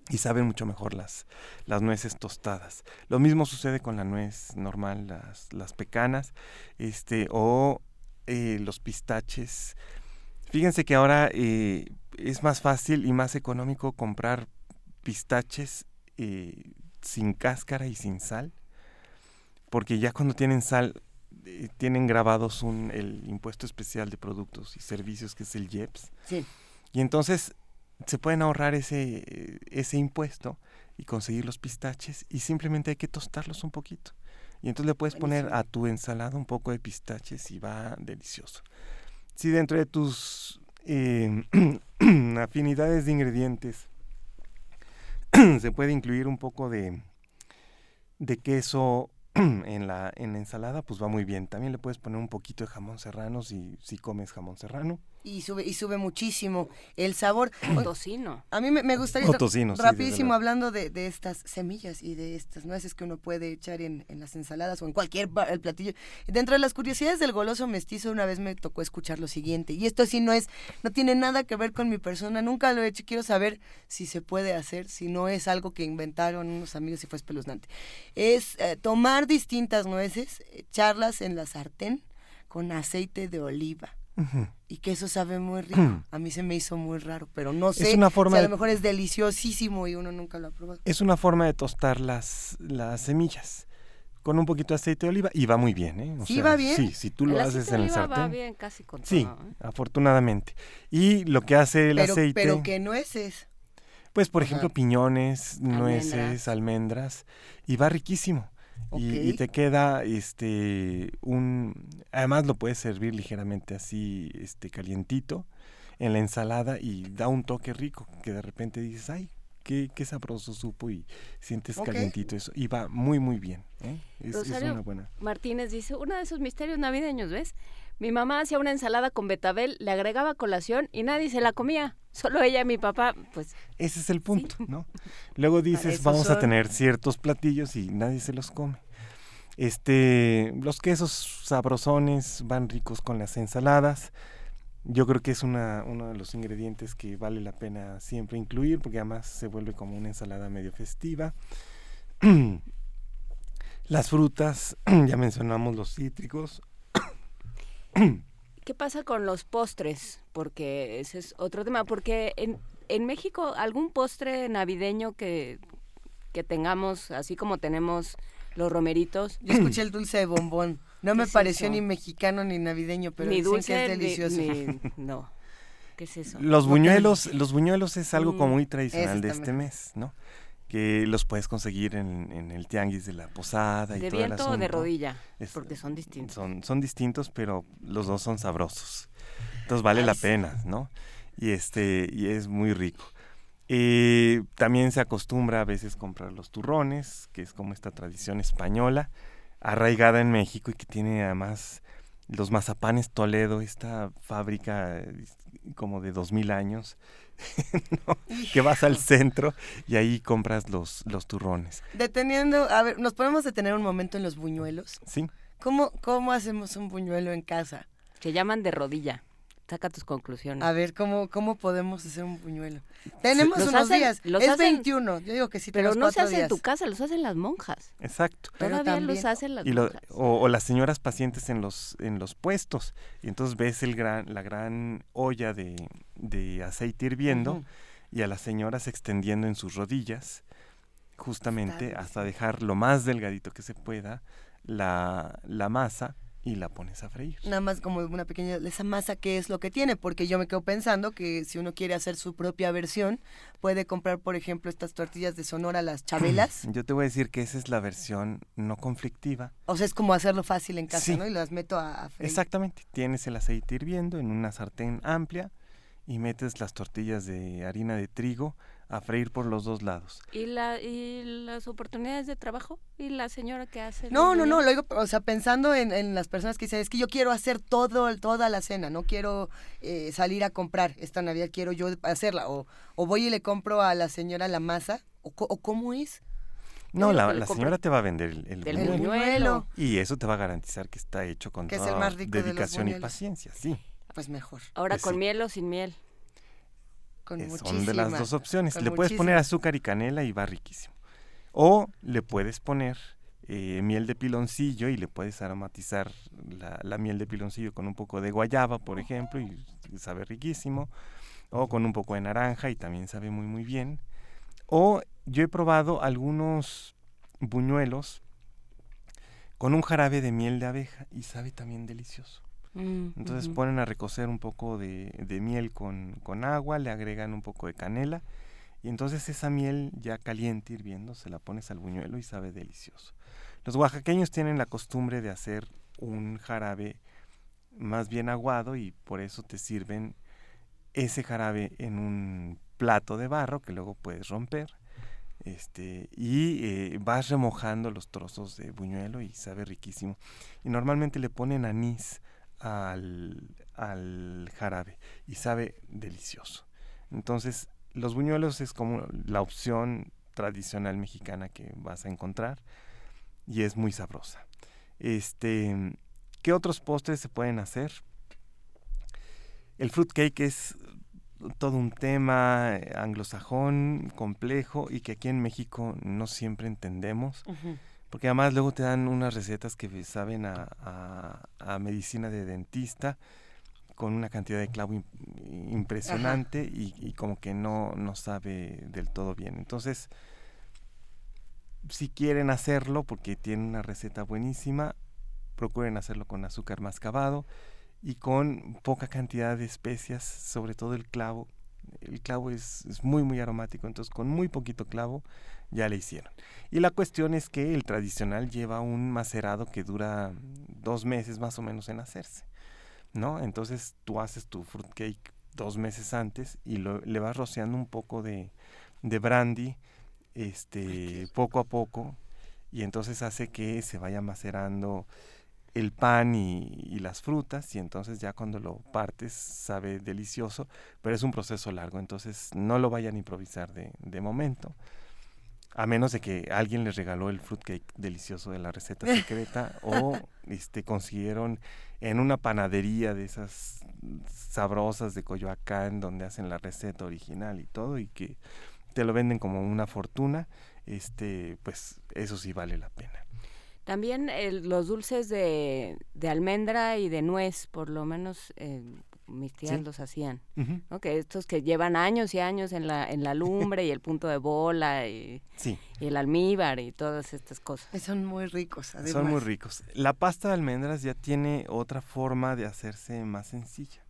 y saben mucho mejor las, las nueces tostadas. Lo mismo sucede con la nuez normal, las, las pecanas, este, o eh, los pistaches. Fíjense que ahora eh, es más fácil y más económico comprar pistaches eh, sin cáscara y sin sal, porque ya cuando tienen sal eh, tienen grabados un, el impuesto especial de productos y servicios que es el IEPS. Sí. Y entonces se pueden ahorrar ese, ese impuesto y conseguir los pistaches y simplemente hay que tostarlos un poquito. Y entonces le puedes poner a tu ensalada un poco de pistaches y va delicioso. Si dentro de tus eh, afinidades de ingredientes se puede incluir un poco de, de queso en la, en ensalada, pues va muy bien. También le puedes poner un poquito de jamón serrano si, si comes jamón serrano. Y sube y sube muchísimo el sabor. tocino. A mí me, me gustaría O tocino, sí, rapidísimo desde hablando de, de estas semillas y de estas nueces que uno puede echar en, en las ensaladas o en cualquier el platillo. Dentro de las curiosidades del goloso mestizo una vez me tocó escuchar lo siguiente y esto sí no es no tiene nada que ver con mi persona, nunca lo he hecho, quiero saber si se puede hacer, si no es algo que inventaron unos amigos y fue espeluznante. Es eh, tomar distintas nueces, echarlas en la sartén con aceite de oliva Y que eso sabe muy rico. A mí se me hizo muy raro, pero no sé una forma si a de- lo mejor es deliciosísimo y uno nunca lo ha probado. Es una forma de tostar las, las semillas con un poquito de aceite de oliva y va muy bien, ¿eh? O ¿Sí va bien? Sí, si tú lo el haces en el oliva va sartén. bien casi con Sí, todo, ¿eh? afortunadamente. Y lo que hace el pero, aceite, pero que nueces. pues por Ajá. ejemplo piñones, nueces, Almendras. almendras, y va riquísimo. Y, te queda este un además lo puedes servir ligeramente así este calientito en la ensalada y da un toque rico que de repente dices ay qué, qué sabroso supo y sientes calientito eso y va muy muy bien ¿eh? es, es una buena Martínez dice, uno de esos misterios navideños, ¿ves? Mi mamá hacía una ensalada con betabel, le agregaba colación y nadie se la comía. Solo ella y mi papá, pues ese es el punto no luego dices vamos a tener ciertos platillos y nadie se los come este los quesos sabrosones van ricos con las ensaladas Yo creo que es una, uno de los ingredientes que vale la pena siempre incluir porque además se vuelve como una ensalada medio festiva. Las frutas, ya mencionamos los cítricos. ¿Qué pasa con los postres? Porque ese es otro tema. Porque en, en México, algún postre navideño que, que tengamos, así como tenemos los romeritos, Yo escuché el dulce de bombón. No ¿Qué me es pareció eso? ni mexicano ni navideño, pero ni dicen dulce, que es ni- delicioso. ni- no. ¿Qué es eso? Los buñuelos, los buñuelos es algo como Mm, muy tradicional de este mes, ¿no? Que los puedes conseguir en, en el tianguis de la posada y ¿De todo el o de rodilla? Es- Porque son distintos. Son, son distintos, pero los dos son sabrosos. Entonces vale la sí. pena, ¿no? Y este, y es muy rico. Eh, también se acostumbra a veces comprar los turrones, que es como esta tradición española, arraigada en México y que tiene además los mazapanes Toledo, esta fábrica eh, como de dos mil años, ¿no? que vas al centro y ahí compras los, los turrones. Deteniendo, a ver, nos podemos detener un momento en los buñuelos. ¿Sí? ¿Cómo, cómo hacemos un buñuelo en casa? Se llaman de rodilla. Saca tus conclusiones. A ver, ¿cómo, cómo podemos hacer un buñuelo? Tenemos Los unos hacen- días. los es hacen- 21. Yo digo que sí, Pero no se hace en tu casa, los hacen las monjas. Exacto. Pero Todavía los también- hacen las y lo- monjas. o, o las señoras pacientes en los en los puestos y entonces ves el gran la gran olla de, de aceite hirviendo y a las señoras extendiendo en sus rodillas justamente Está hasta dejar lo más delgadito que se pueda la, la masa y la pones a freír Nada más como una pequeña, esa masa, ¿qué es lo que tiene? Porque yo me quedo pensando que si uno quiere hacer su propia versión, puede comprar, por ejemplo, estas tortillas de Sonora, las chabelas. yo te voy a decir que esa es la versión no conflictiva o sea, es como hacerlo fácil en casa, Sí. ¿no? Y las meto a, a freír. Exactamente. Tienes el aceite hirviendo en una sartén amplia y metes las tortillas de harina de trigo a freír por los dos lados. ¿Y, la, ¿Y las oportunidades de trabajo? ¿Y la señora que hace? No, no, no, lo digo, o sea, pensando en, en las personas que dicen, es que yo quiero hacer todo, toda la cena, no quiero eh, salir a comprar esta Navidad, quiero yo hacerla, o, o voy y le compro a la señora la masa, o, co- o cómo es No, la, la señora te va a vender el, el del el buñuelo. buñuelo. Y eso te va a garantizar que está hecho con Que es el toda más rico de los dedicación y paciencia, sí. Pues mejor, Ahora Pues con sí. miel o sin miel. Con Eh. Son de las dos opciones. Le puedes poner azúcar y canela y va riquísimo. O le puedes poner eh, miel de piloncillo y le puedes aromatizar la, la miel de piloncillo con un poco de guayaba, por ejemplo, y sabe riquísimo. O con un poco de naranja y también sabe muy muy bien. O yo he probado algunos buñuelos con un jarabe de miel de abeja y sabe también delicioso. Mm, Entonces ponen a recocer un poco de, de miel con, con agua, le agregan un poco de canela y entonces esa miel ya caliente hirviendo se la pones al buñuelo y sabe delicioso. Los oaxaqueños tienen la costumbre de hacer un jarabe más bien aguado y por eso te sirven ese jarabe en un plato de barro que luego puedes romper este y eh, vas remojando los trozos de buñuelo y sabe riquísimo y normalmente le ponen anís al, al jarabe y sabe delicioso. Entonces, los buñuelos es como la opción tradicional mexicana que vas a encontrar y es muy sabrosa. Este, ¿qué otros postres se pueden hacer? El fruitcake es todo un tema eh, anglosajón, complejo y que aquí en México no siempre entendemos. Porque además luego te dan unas recetas que saben a, a, medicina de dentista con una cantidad de clavo impresionante y, y, como que no, no sabe del todo bien. Entonces, si quieren hacerlo, porque tiene una receta buenísima, procuren hacerlo con azúcar mascabado y con poca cantidad de especias, sobre todo el clavo. El clavo es, es, muy muy aromático, entonces con muy poquito clavo ya le hicieron. Y la cuestión es que el tradicional lleva un macerado que dura dos meses más o menos en hacerse, ¿no? Entonces tú haces tu fruitcake dos meses antes y lo, le vas rociando un poco de, de brandy, este, poco a poco, y entonces hace que se vaya macerando el pan y, las frutas y entonces ya cuando lo partes sabe delicioso, pero es un proceso largo, entonces no lo vayan a improvisar de, de momento. A menos de que alguien les regaló el fruitcake delicioso de la receta secreta o este, consiguieron en una panadería de esas sabrosas de Coyoacán donde hacen la receta original y todo y que te lo venden como una fortuna, este, pues eso sí vale la pena. También los dulces de, de, almendra y de nuez, por lo menos eh, mis tías los hacían, ¿no? Que estos que llevan años y años en la, en la lumbre y el punto de bola y, y, el almíbar y todas estas cosas. Son muy ricos, además. Son muy ricos. La pasta de almendras ya tiene otra forma de hacerse más sencilla.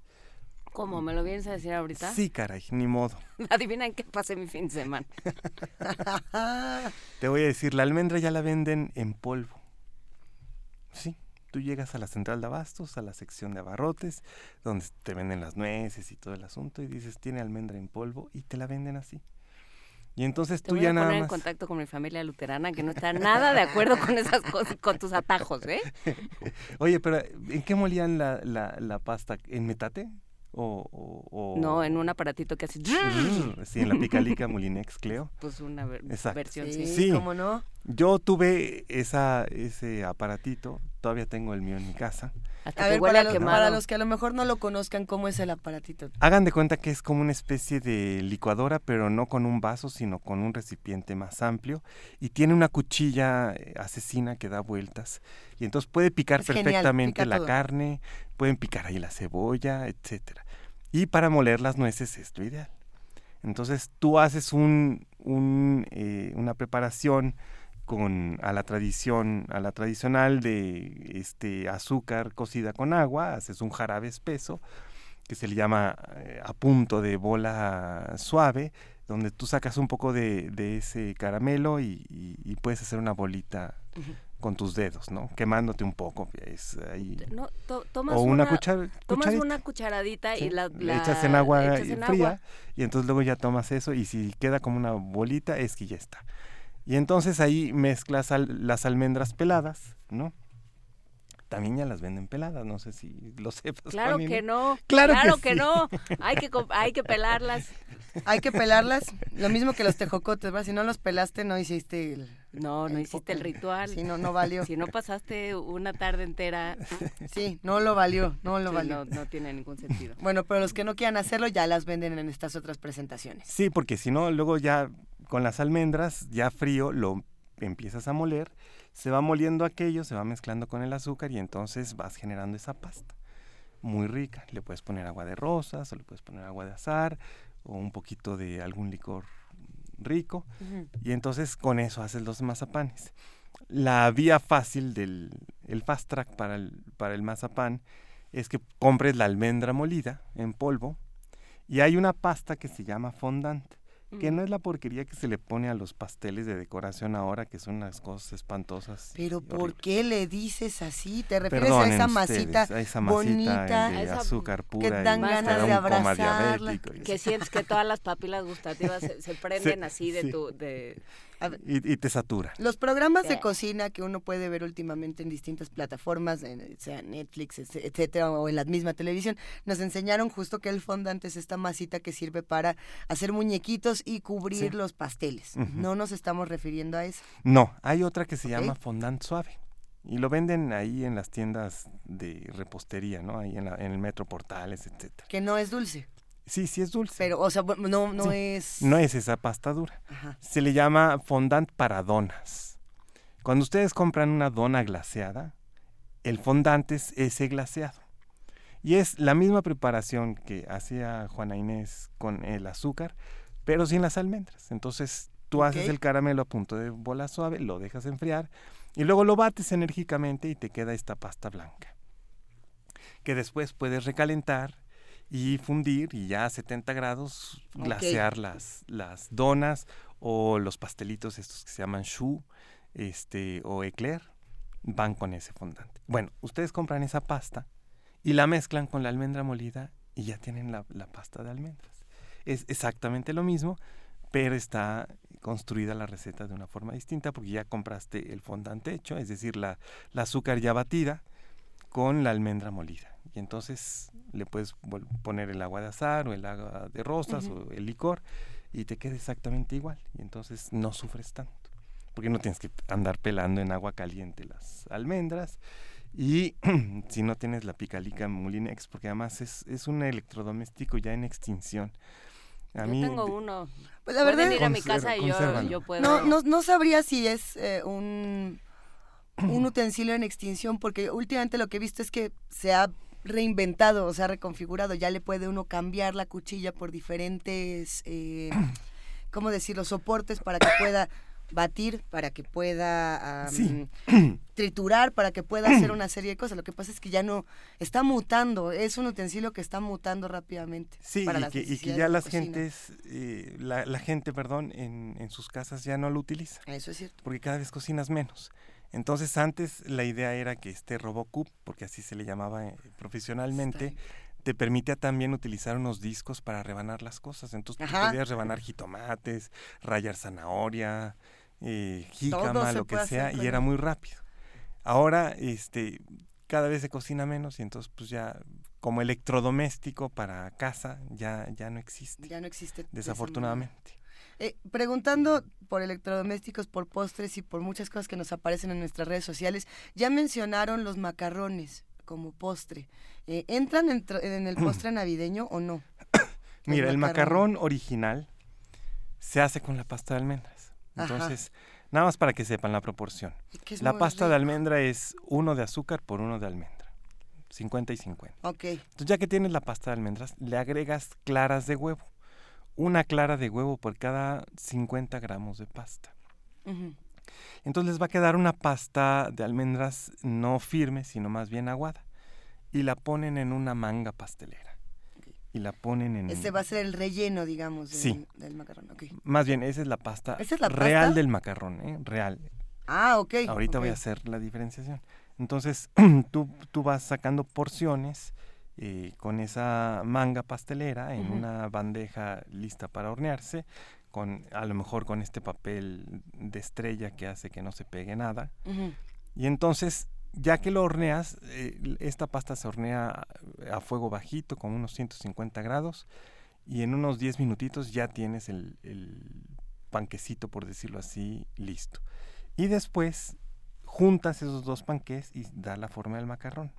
¿Cómo? ¿Me lo vienes a decir ahorita? Sí, caray, ni modo. Adivina en qué pasé mi fin de semana. Te voy a decir, la almendra ya la venden en polvo. Sí, tú llegas a la central de abastos, a la sección de abarrotes, donde te venden las nueces y todo el asunto, y dices, tiene almendra en polvo, y te la venden así. Y entonces tú ya a nada poner en contacto con mi familia luterana que no está nada de acuerdo con esas cosas, con tus atajos, ¿eh? Oye, pero ¿en qué molían la, la, la pasta? ¿En metate? O, No, en un aparatito que hace... Sí, en la Picalica Molinex, Cleo. Pues una versión, sí. sí. ¿Cómo no? Yo tuve esa, ese aparatito, todavía tengo el mío en mi casa. Hasta a ver, para, los, para los que a lo mejor no lo conozcan, ¿cómo es el aparatito? Hagan de cuenta que es como una especie de licuadora, pero no con un vaso, sino con un recipiente más amplio. Y tiene una cuchilla eh, asesina que da vueltas. Y entonces puede picar perfectamente la carne, pueden picar ahí la cebolla, etcétera. Y para moler las nueces es lo ideal. Entonces tú haces un, un, eh, una preparación con a la tradición, a la tradicional de este azúcar cocida con agua, haces un jarabe espeso que se le llama eh, a punto de bola suave, donde tú sacas un poco de, de ese caramelo y, y, puedes hacer una bolita con tus dedos, ¿no? Quemándote un poco. Es ahí. tomas o una, tomas una cucharadita y la, echas en agua fría y entonces luego ya tomas eso y si queda como una bolita es que ya está. Y entonces ahí mezclas las almendras peladas, ¿no? También ya las venden peladas, no sé si lo sepas. Claro que no. Claro, que, no. Hay que, hay que pelarlas. Hay que pelarlas. Lo mismo que los tejocotes, ¿verdad? Si no los pelaste, no hiciste el. No, no hiciste el ritual. Si no, no valió. Si no pasaste una tarde entera. Sí, no lo valió, no lo valió. No, no tiene ningún sentido. Bueno, pero los que no quieran hacerlo ya las venden en estas otras presentaciones. Sí, porque si no, luego ya con las almendras, ya frío, lo empiezas a moler, se va moliendo aquello, se va mezclando con el azúcar y entonces vas generando esa pasta. Muy rica. Le puedes poner agua de rosas o le puedes poner agua de azar o un poquito de algún licor rico. Y entonces con eso haces los mazapanes. La vía fácil del el fast track para el, para el mazapán es que compres la almendra molida en polvo y hay una pasta que se llama fondant que no es la porquería que se le pone a los pasteles de decoración ahora, que son unas cosas espantosas. Pero ¿por qué le dices así? ¿Te refieres a esa masita a esa bonita, de azúcar pura? Que dan ganas de abrazarla. Que sientes que todas las papilas gustativas se, prenden así de tu... De, y, te satura. Los programas de cocina que uno puede ver últimamente en distintas plataformas, sea Netflix, etcétera, o en la misma televisión, nos enseñaron justo que el fondant es esta masita que sirve para hacer muñequitos y cubrir los pasteles. No nos estamos refiriendo a eso. No, hay otra que se llama fondant suave. Y lo venden ahí en las tiendas de repostería, ¿no? Ahí en, el Metro Portales, etcétera. Que no es dulce. Sí, sí es dulce. Pero, o sea, no, no es... No es esa pasta dura. Se le llama fondant para donas. Cuando ustedes compran una dona glaseada, el fondant es ese glaseado. Y es la misma preparación que hacía Juana Inés con el azúcar, pero sin las almendras. Entonces tú haces el caramelo a punto de bola suave, lo dejas enfriar y luego lo bates enérgicamente y te queda esta pasta blanca. Que después puedes recalentar y fundir y ya a 70 grados glasear las, las donas o los pastelitos estos que se llaman choux este, o eclair van con ese fondante. Bueno, ustedes compran esa pasta y la mezclan con la almendra molida y ya tienen la, pasta de almendras. Es exactamente lo mismo, pero está construida la receta de una forma distinta porque ya compraste el fondante hecho, es decir, la, la azúcar ya batida con la almendra molida y entonces le puedes poner el agua de azar o el agua de rosas o el licor y te queda exactamente igual y entonces no sufres tanto porque no tienes que andar pelando en agua caliente las almendras y si no tienes la picalica Mulinex porque además es, es un electrodoméstico ya en extinción. A yo tengo uno. Pues la verdad ir a mi casa y yo, puedo. No, no, no sabría si es eh, un un utensilio en extinción porque últimamente lo que he visto es que se ha reinventado, o sea, reconfigurado. Ya le puede uno cambiar la cuchilla por diferentes, eh, ¿cómo decirlo?, soportes para que pueda batir, para que pueda triturar, para que pueda hacer una serie de cosas. Lo que pasa es que ya no está mutando, es un utensilio que está mutando rápidamente. Sí, y, que, y, que, ya las gentes, eh, la, la, gente, perdón, en, en sus casas ya no lo utiliza. Eso es cierto. Porque cada vez cocinas menos. Entonces antes la idea era que este Robocup, porque así se le llamaba eh, profesionalmente, te permitía también utilizar unos discos para rebanar las cosas. Entonces tú podías rebanar jitomates, rayar zanahoria, eh, jícama, lo que sea, y era muy rápido. Ahora, este, cada vez se cocina menos y entonces pues ya como electrodoméstico para casa ya, ya no existe. Ya no existe. Desafortunadamente. Eh, preguntando por electrodomésticos, por postres y por muchas cosas que nos aparecen en nuestras redes sociales, ya mencionaron los macarrones como postre. Eh, ¿Entran en, el postre navideño o no? Mira, el macarrón original se hace con la pasta de almendras. Entonces, nada más para que sepan la proporción. La pasta de almendra es uno de azúcar por uno de almendra. 50 y 50. Ok. Entonces, ya que tienes la pasta de almendras, le agregas claras de huevo una clara de huevo por cada 50 gramos de pasta. Entonces les va a quedar una pasta de almendras no firme, sino más bien aguada. Y la ponen en una manga pastelera. Y la ponen en... Ese va a ser el relleno, digamos, del, macarrón. Más bien, esa es la pasta real del macarrón, ¿eh? Real. Ah, ok. Ahorita voy a hacer la diferenciación. Entonces, tú, tú vas sacando porciones eh, con esa manga pastelera en una bandeja lista para hornearse, con a lo mejor con este papel de estrella que hace que no se pegue nada. Y entonces, ya que lo horneas, eh, esta pasta se hornea a fuego bajito con unos 150 grados y en unos 10 minutitos ya tienes el, el panquecito, por decirlo así, listo. Y después juntas esos dos panques y da la forma del macarrón.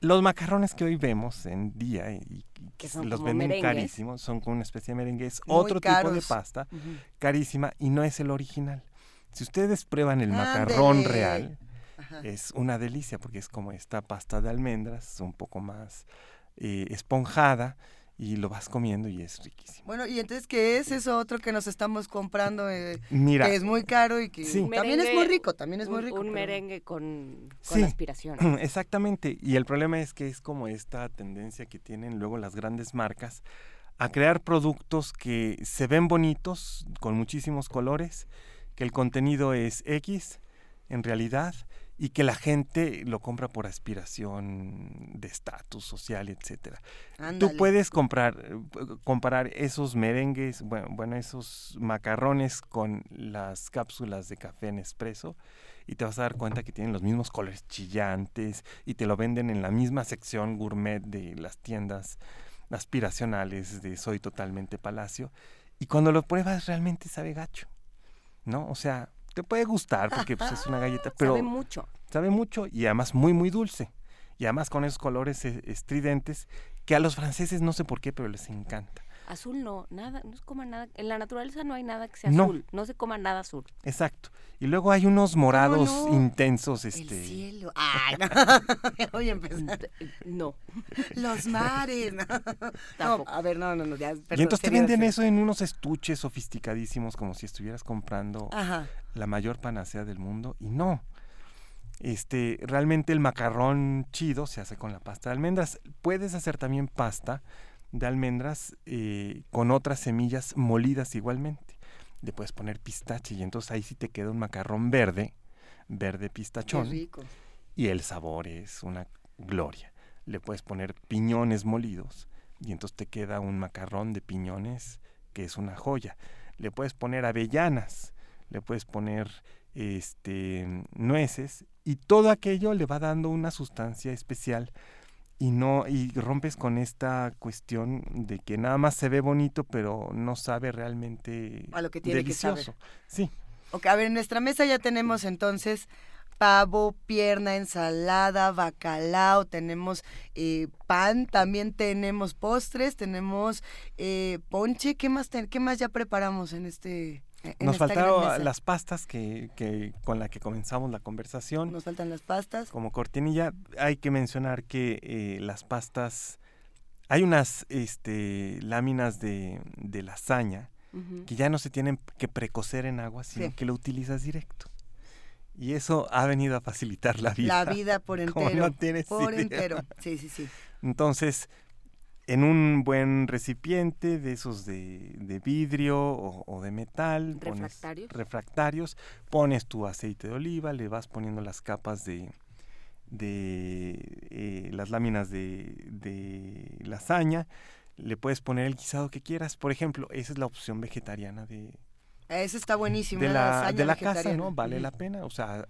Los macarrones que hoy vemos en día y, que los venden carísimos, son con una especie de merengue, es otro tipo de pasta, carísima y no es el original. Si ustedes prueban el macarrón real, es una delicia porque es como esta pasta de almendras, un poco más eh, esponjada y lo vas comiendo y es riquísimo. Bueno, y entonces, ¿qué es eso otro que nos estamos comprando? Eh, Mira, que es muy caro y que también es muy rico, también es muy rico. Un, merengue con, con aspiración. Exactamente, y el problema es que es como esta tendencia que tienen luego las grandes marcas a crear productos que se ven bonitos, con muchísimos colores, que el contenido es X en realidad y que la gente lo compra por aspiración de estatus social, etcétera. Tú puedes comprar, eh, comparar esos merengues, bueno, bueno, esos macarrones con las cápsulas de café en espresso y te vas a dar cuenta que tienen los mismos colores chillantes y te lo venden en la misma sección gourmet de las tiendas aspiracionales de Soy Totalmente Palacio. Y cuando lo pruebas realmente sabe gacho, ¿no? O sea, te puede gustar porque pues, es una galleta, pero... Sabe mucho. Sabe mucho y además muy, muy dulce. Y además con esos colores eh, estridentes que a los franceses no sé por qué, pero les encanta. Azul no, nada, no se coma nada. En la naturaleza no hay nada que sea azul, no se coma nada azul. Exacto. Y luego hay unos morados intensos. Este... El cielo. Ah, no. Voy a empezar. No. Los mares. No. a ver, no, no, no. Ya, y entonces te venden eso en unos estuches sofisticadísimos, como si estuvieras comprando la mayor panacea del mundo. Y no. Este, realmente el macarrón chido se hace con la pasta de almendras. Puedes hacer también pasta de almendras eh, con otras semillas molidas igualmente. Le puedes poner pistache y entonces ahí sí te queda un macarrón verde, verde pistachón. Y el sabor es una gloria. Le puedes poner piñones molidos y entonces te queda un macarrón de piñones que es una joya. Le puedes poner avellanas, le puedes poner este nueces y todo aquello le va dando una sustancia especial y no y rompes con esta cuestión de que nada más se ve bonito pero no sabe realmente a lo que tiene delicioso. que saber. Sí. Ok, a ver, en nuestra mesa ya tenemos entonces pavo, pierna, ensalada, bacalao, tenemos eh, pan, también tenemos postres, tenemos eh, ponche, ¿qué más, qué más ya preparamos en este nos faltaron las pastas que, que, con la que comenzamos la conversación. Nos faltan las pastas. Como cortinilla, hay que mencionar que eh, las pastas, hay unas este, láminas de, de lasaña que ya no se tienen que precocer en agua, sino que lo utilizas directo. Y eso ha venido a facilitar la vida. La vida por entero. por entero. Sí, sí, sí. Entonces, en un buen recipiente de esos de, vidrio o, de metal, refractarios. Pones, refractarios, pones tu aceite de oliva, le vas poniendo las capas de, de eh, las láminas de, de lasaña, le puedes poner el guisado que quieras, por ejemplo, esa es la opción vegetariana de, ese está buenísimo. De la, de la casa, ¿no? Vale la pena. O sea,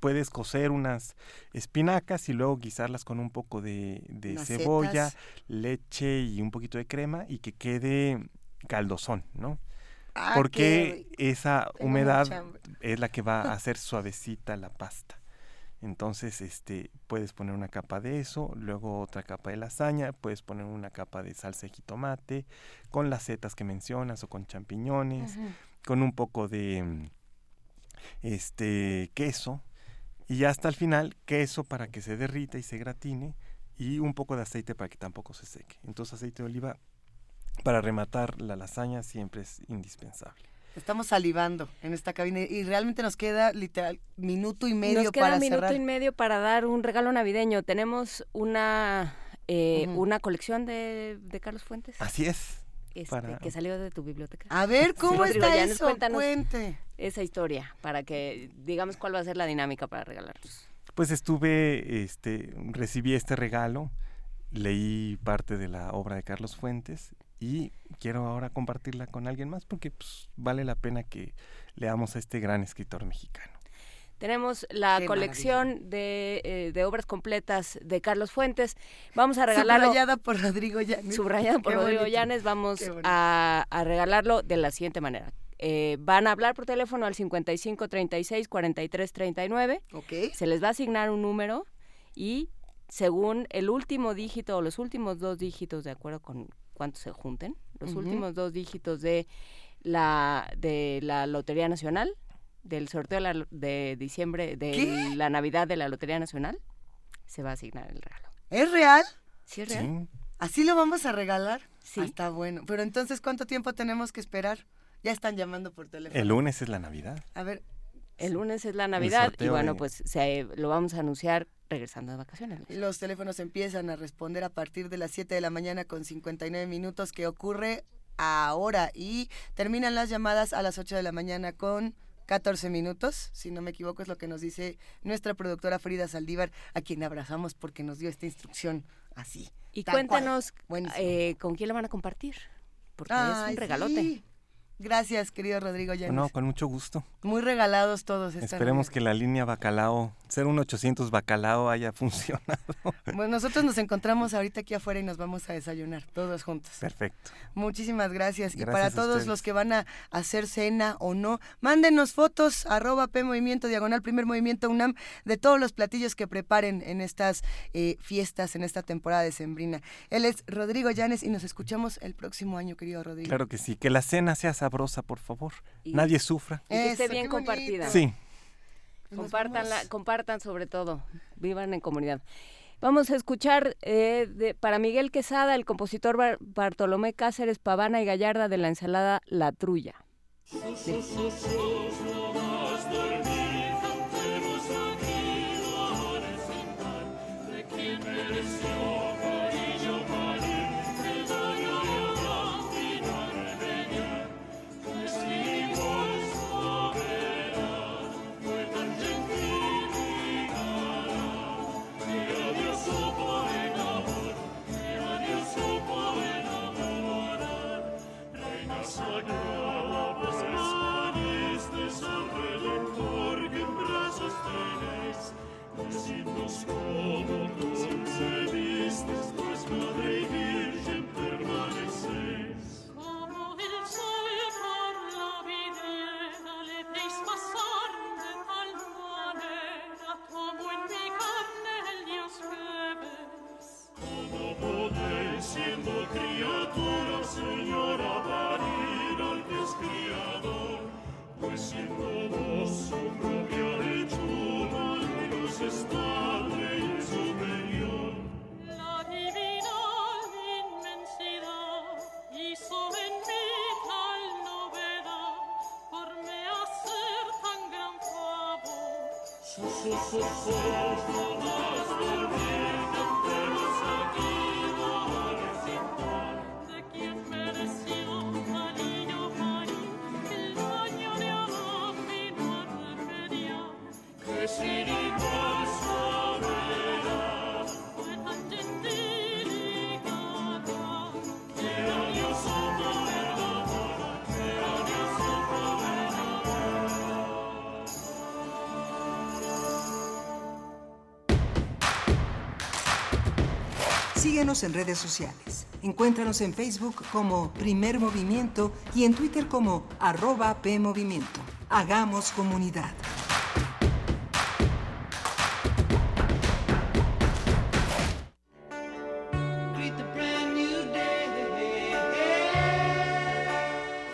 puedes cocer unas espinacas y luego guisarlas con un poco de, cebolla, leche y un poquito de crema y que quede caldosón, ¿no? Ah, Porque esa humedad es la que va a hacer suavecita la pasta. Entonces, este, puedes poner una capa de eso, luego otra capa de lasaña, puedes poner una capa de salsa de jitomate, con las setas que mencionas o con champiñones con un poco de este queso y hasta el final queso para que se derrita y se gratine y un poco de aceite para que tampoco se seque. Entonces aceite de oliva para rematar la lasaña siempre es indispensable. Estamos salivando en esta cabina y realmente nos queda literal minuto y medio nos queda minuto y medio para dar un regalo navideño. Tenemos una eh, una colección de, de Carlos Fuentes. Así es. Este, que salió de tu biblioteca. A ver, ¿cómo está eso? Cuente. Esa historia, para que digamos cuál va a ser la dinámica para regalarlos. Pues estuve, este, recibí este regalo, leí parte de la obra de Carlos Fuentes y quiero ahora compartirla con alguien más porque pues, vale la pena que leamos a este gran escritor mexicano. Tenemos la colección de, eh, de, obras completas de Carlos Fuentes. Vamos a regalarlo. Subrayada por Rodrigo Llanes. Subrayada por Rodrigo Llanes. Vamos a, a, regalarlo de la siguiente manera. Eh, van a hablar por teléfono al 55 36 43 39. Okay. Se les va a asignar un número y según el último dígito o los últimos dos dígitos, de acuerdo con cuántos se junten, los últimos dos dígitos de la, de la Lotería Nacional, del sorteo de, diciembre de la Navidad de la Lotería Nacional, se va a asignar el regalo. ¿Es real? Sí, es real. ¿Así lo vamos a regalar? Sí. Ah, está bueno. Pero entonces, ¿cuánto tiempo tenemos que esperar? Ya están llamando por teléfono. El lunes es la Navidad. A ver. El lunes es la Navidad y bueno, pues se, lo vamos a anunciar regresando de vacaciones. Los teléfonos empiezan a responder a partir de las 7 de la mañana con 59 minutos, que ocurre ahora y terminan las llamadas a las 8 de la mañana con 14 minutos, si no me equivoco, es lo que nos dice nuestra productora Frida Saldívar, a quien abrazamos porque nos dio esta instrucción así. Y cuéntanos eh, con quién la van a compartir, porque es un regalote. Gracias, querido Rodrigo Llanes. No, con mucho gusto. Muy regalados todos. Esperemos que la línea Bacalao, ser un 800 Bacalao haya funcionado. Bueno, nosotros nos encontramos ahorita aquí afuera y nos vamos a desayunar, todos juntos. Perfecto. Muchísimas gracias. y para todos los que van a hacer cena o no, mándenos fotos, arroba P Movimiento Diagonal, Primer Movimiento UNAM, de todos los platillos que preparen en estas eh, fiestas, en esta temporada de Sembrina. Él es Rodrigo Llanes y nos escuchamos el próximo año, querido Rodrigo. Claro que sí, que la cena sea sabrosa, por favor. Nadie sufra. Y que esté bien compartida. Sí. Compartan, compartan sobre todo. Vivan en comunidad. Vamos a escuchar eh, para Miguel Quesada, el compositor Bartolomé Cáceres Pavana y Gallarda de la ensalada La Trulla. Síguenos en redes sociales. Encuéntranos en Facebook como Primer Movimiento y en Twitter como arroba PMovimiento. Hagamos comunidad.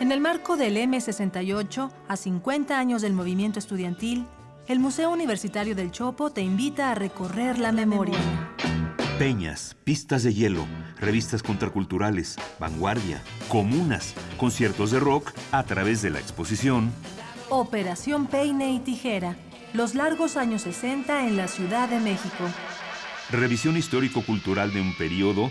En el marco del M68, a 50 años del movimiento estudiantil, el Museo Universitario del Chopo te invita a recorrer la memoria peñas, pistas de hielo, revistas contraculturales, vanguardia, comunas, conciertos de rock a través de la exposición. Operación Peine y Tijera, los largos años 60 en la Ciudad de México. Revisión histórico-cultural de un periodo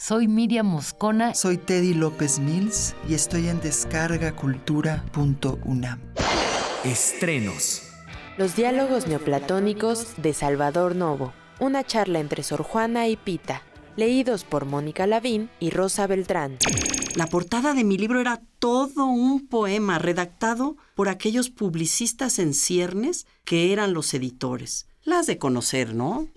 Soy Miriam Moscona. Soy Teddy López Mills y estoy en descargacultura.unam. Estrenos. Los diálogos neoplatónicos de Salvador Novo. Una charla entre Sor Juana y Pita. Leídos por Mónica Lavín y Rosa Beltrán. La portada de mi libro era todo un poema redactado por aquellos publicistas en ciernes que eran los editores. Las de conocer, ¿no?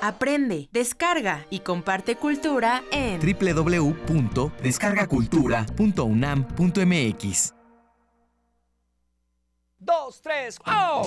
Aprende, descarga y comparte cultura en www.descargacultura.unam.mx. Dos, tres, ¡oh!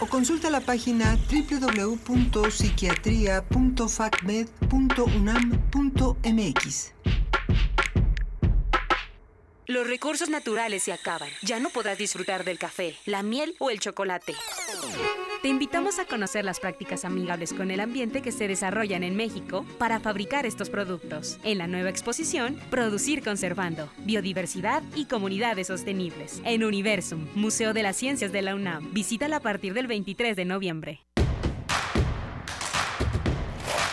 o consulta la página www.psiquiatria.facmed.unam.mx. Los recursos naturales se acaban. Ya no podrás disfrutar del café, la miel o el chocolate. Te invitamos a conocer las prácticas amigables con el ambiente que se desarrollan en México para fabricar estos productos. En la nueva exposición, Producir Conservando, Biodiversidad y Comunidades Sostenibles. En Universum, Museo de las Ciencias de la UNAM. Visítala a partir del 23 de noviembre.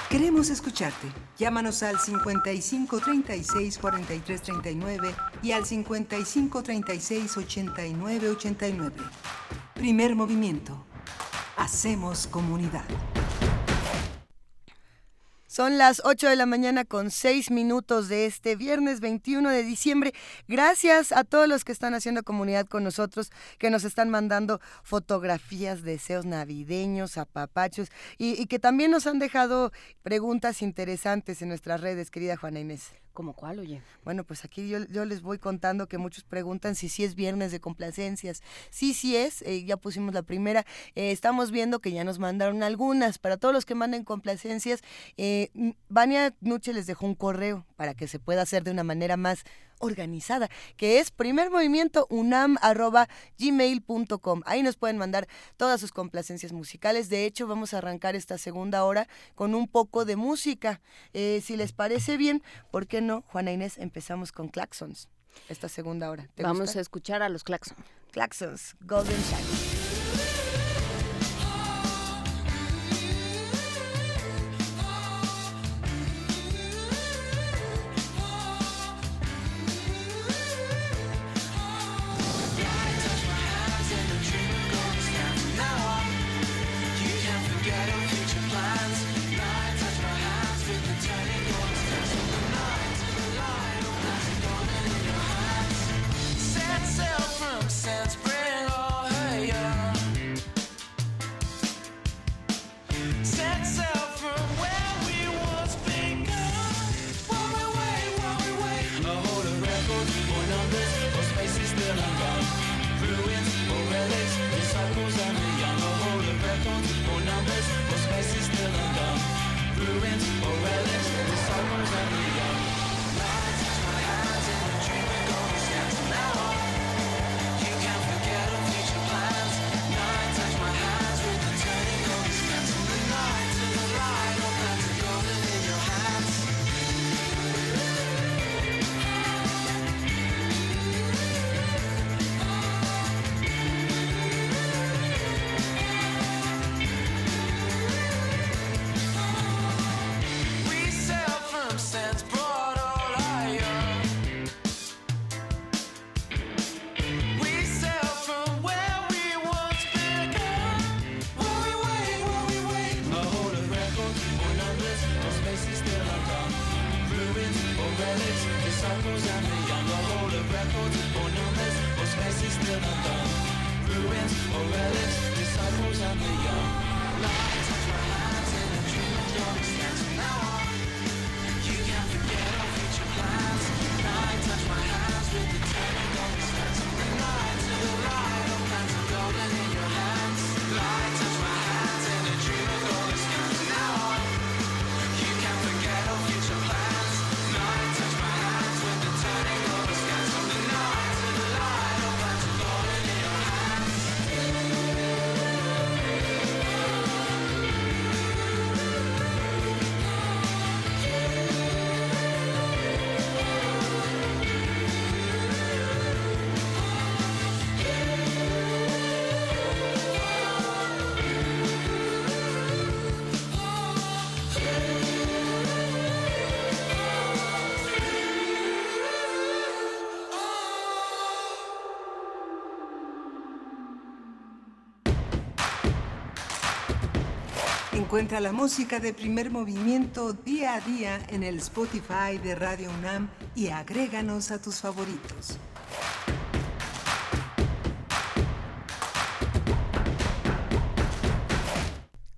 Queremos escucharte. Llámanos al 55 36 43 39 y al 55 36 89 89. Primer movimiento. Hacemos comunidad. Son las 8 de la mañana con 6 minutos de este viernes 21 de diciembre. Gracias a todos los que están haciendo comunidad con nosotros, que nos están mandando fotografías, deseos navideños, apapachos y, y que también nos han dejado preguntas interesantes en nuestras redes, querida Juana Inés. ¿Como cuál, oye? Bueno, pues aquí yo, yo, les voy contando que muchos preguntan si sí es viernes de complacencias. Sí, sí es, eh, ya pusimos la primera. Eh, estamos viendo que ya nos mandaron algunas. Para todos los que manden complacencias, eh, Vania Nuche les dejó un correo para que se pueda hacer de una manera más organizada, que es primermovimientounam.gmail.com. Ahí nos pueden mandar todas sus complacencias musicales. De hecho, vamos a arrancar esta segunda hora con un poco de música. Eh, si les parece bien, ¿por qué no, Juana Inés, empezamos con Claxons? Esta segunda hora. Vamos gusta? a escuchar a los Claxons. Claxons, Golden Shine. Encuentra la música de primer movimiento día a día en el Spotify de Radio UNAM y agréganos a tus favoritos.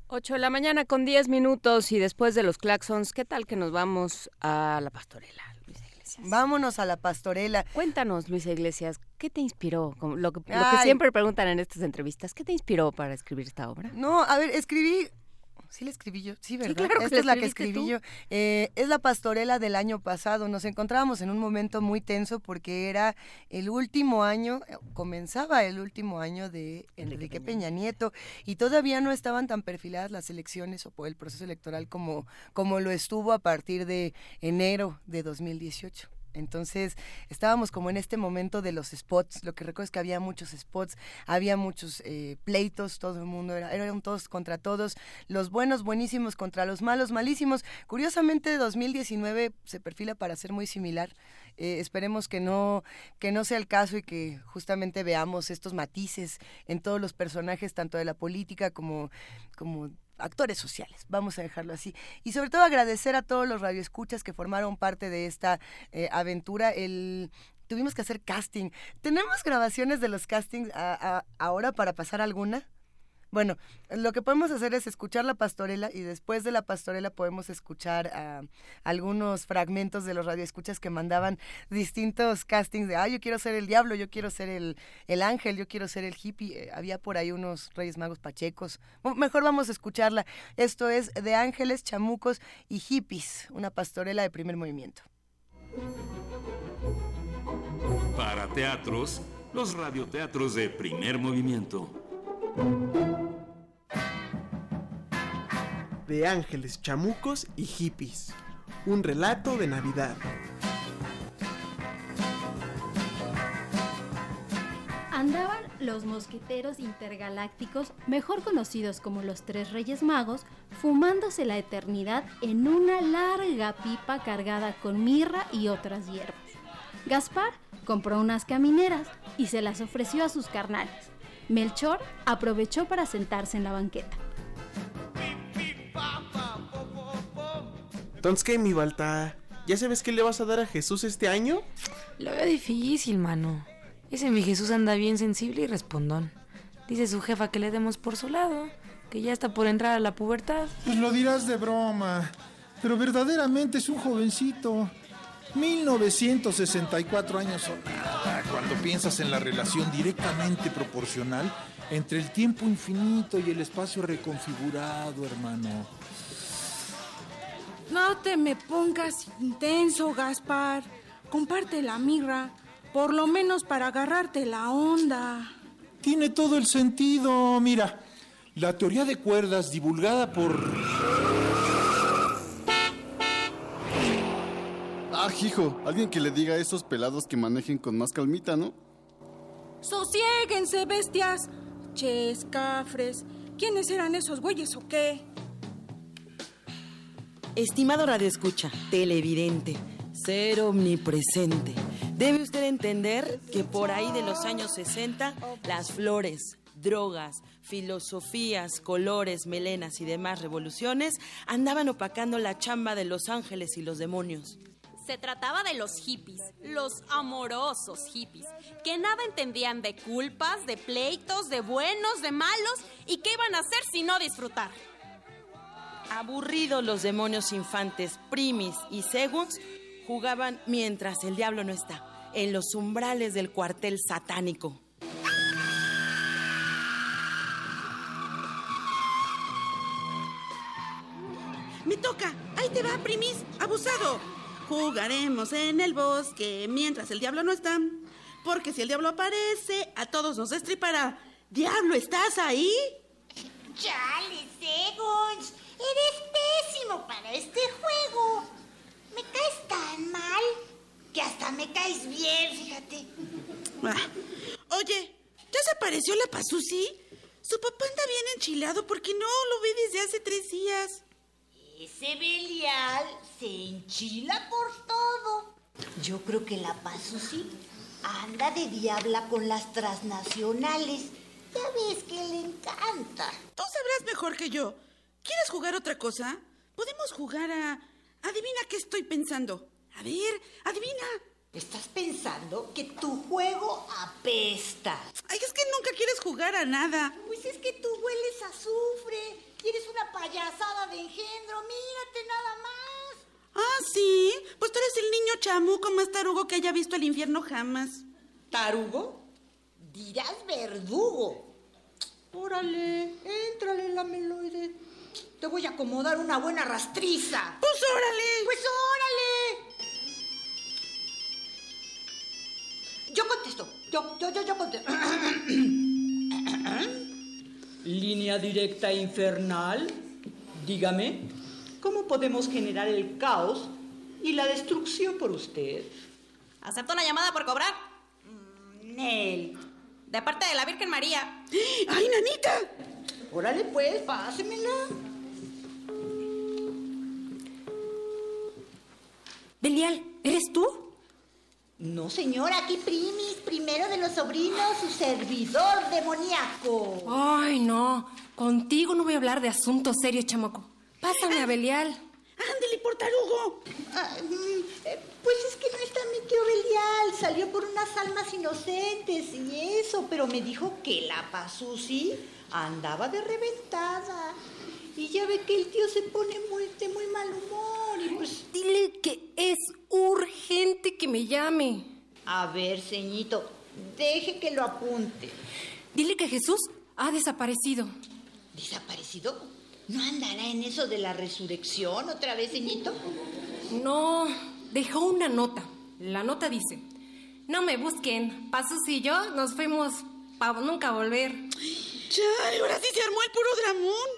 8 de la mañana con 10 minutos y después de los claxons, ¿qué tal que nos vamos a la pastorela? Luisa Iglesias. Vámonos a la pastorela. Cuéntanos, Luisa Iglesias, ¿qué te inspiró? Como lo, que, lo que siempre preguntan en estas entrevistas, ¿qué te inspiró para escribir esta obra? No, a ver, escribí Sí la escribí yo, sí, ¿verdad? claro Esta es la que escribí tú. yo. Eh, es la pastorela del año pasado. Nos encontrábamos en un momento muy tenso porque era el último año, eh, comenzaba el último año de Enrique Peña Nieto y todavía no estaban tan perfiladas las elecciones o el proceso electoral como, como lo estuvo a partir de enero de 2018. Entonces estábamos como en este momento de los spots. Lo que recuerdo es que había muchos spots, había muchos eh, pleitos, todo el mundo era, eran todos contra todos, los buenos buenísimos contra los malos malísimos. Curiosamente 2019 se perfila para ser muy similar. Eh, esperemos que no que no sea el caso y que justamente veamos estos matices en todos los personajes, tanto de la política como como actores sociales, vamos a dejarlo así. Y sobre todo agradecer a todos los radioescuchas que formaron parte de esta eh, aventura. El, tuvimos que hacer casting. ¿Tenemos grabaciones de los castings ahora para pasar alguna? Bueno, lo que podemos hacer es escuchar la pastorela y después de la pastorela podemos escuchar ah, algunos fragmentos de los radioescuchas que mandaban distintos castings de, ah, yo quiero ser el diablo, yo quiero ser el, el ángel, yo quiero ser el hippie. Eh, había por ahí unos Reyes Magos Pachecos. Mejor vamos a escucharla. Esto es de ángeles, chamucos y hippies, una pastorela de primer movimiento. Para teatros, los radioteatros de primer movimiento. De ángeles, chamucos y hippies. Un relato de Navidad. Andaban los mosqueteros intergalácticos, mejor conocidos como los Tres Reyes Magos, fumándose la eternidad en una larga pipa cargada con mirra y otras hierbas. Gaspar compró unas camineras y se las ofreció a sus carnales. Melchor aprovechó para sentarse en la banqueta. Entonces, ¿qué, mi Balta? ¿Ya sabes qué le vas a dar a Jesús este año? Lo veo difícil, mano. Ese mi Jesús anda bien sensible y respondón. Dice su jefa que le demos por su lado, que ya está por entrar a la pubertad. Pues lo dirás de broma, pero verdaderamente es un jovencito. 1964 años son nada cuando piensas en la relación directamente proporcional entre el tiempo infinito y el espacio reconfigurado, hermano. No te me pongas intenso, Gaspar. Comparte la mirra, por lo menos para agarrarte la onda. Tiene todo el sentido. Mira, la teoría de cuerdas divulgada por... Ah, hijo, alguien que le diga a esos pelados que manejen con más calmita, ¿no? Sosiéguense, bestias. Ches, cafres. ¿Quiénes eran esos güeyes o qué? Estimado Radio Escucha, televidente, ser omnipresente. Debe usted entender que por ahí de los años 60, las flores, drogas, filosofías, colores, melenas y demás revoluciones andaban opacando la chamba de los ángeles y los demonios. Se trataba de los hippies, los amorosos hippies, que nada entendían de culpas, de pleitos, de buenos, de malos, y qué iban a hacer si no disfrutar. Aburridos los demonios infantes, primis y segunds, jugaban mientras el diablo no está, en los umbrales del cuartel satánico. Me toca. Ahí te va, primis. Abusado. Jugaremos en el bosque mientras el diablo no está. Porque si el diablo aparece, a todos nos destripará. Diablo, ¿estás ahí? Chale, Segons. Eres pésimo para este juego. Me caes tan mal que hasta me caes bien, fíjate. Ah. Oye, ¿ya se apareció la Pazuzi? Su papá anda bien enchilado porque no lo ve desde hace tres días. Ese Belial se enchila por todo. Yo creo que la Pazuzi anda de diabla con las transnacionales. Ya ves que le encanta. Tú sabrás mejor que yo. ¿Quieres jugar otra cosa? Podemos jugar a... Adivina qué estoy pensando. A ver, adivina. ¿Estás pensando que tu juego apesta? Ay, es que nunca quieres jugar a nada. Pues es que tú hueles a azufre eres una payasada de engendro. Mírate nada más. Ah, sí. Pues tú eres el niño chamuco más tarugo que haya visto el infierno jamás. ¿Tarugo? Dirás verdugo. Órale, éntrale en la meloide. Te voy a acomodar una buena rastriza. Pues órale. Pues órale. Yo contesto. Yo, yo, yo, yo contesto. Línea directa infernal. Dígame, ¿cómo podemos generar el caos y la destrucción por usted? ¿Acepto una llamada por cobrar? Nel. De parte de la Virgen María. ¡Ay, nanita! Órale, pues, pásemela. Belial, ¿eres tú? No, señora, aquí primis, primero de los sobrinos, su servidor demoníaco. Ay, no. Contigo no voy a hablar de asuntos serios, chamaco. Pásame a Belial. ¡Ándele, portarugo! Ah, mm, eh, pues es que no está mi tío Belial. Salió por unas almas inocentes y eso, pero me dijo que la Pasusi andaba de reventada. Y ya ve que el tío se pone muy, de muy mal humor y pues... Dile que es urgente que me llame. A ver, ceñito, deje que lo apunte. Dile que Jesús ha desaparecido. ¿Desaparecido? ¿No andará en eso de la resurrección otra vez, ceñito? No, dejó una nota. La nota dice, no me busquen, Pasus y yo nos fuimos para nunca volver. ¡Chay! Ahora sí se armó el puro dramón.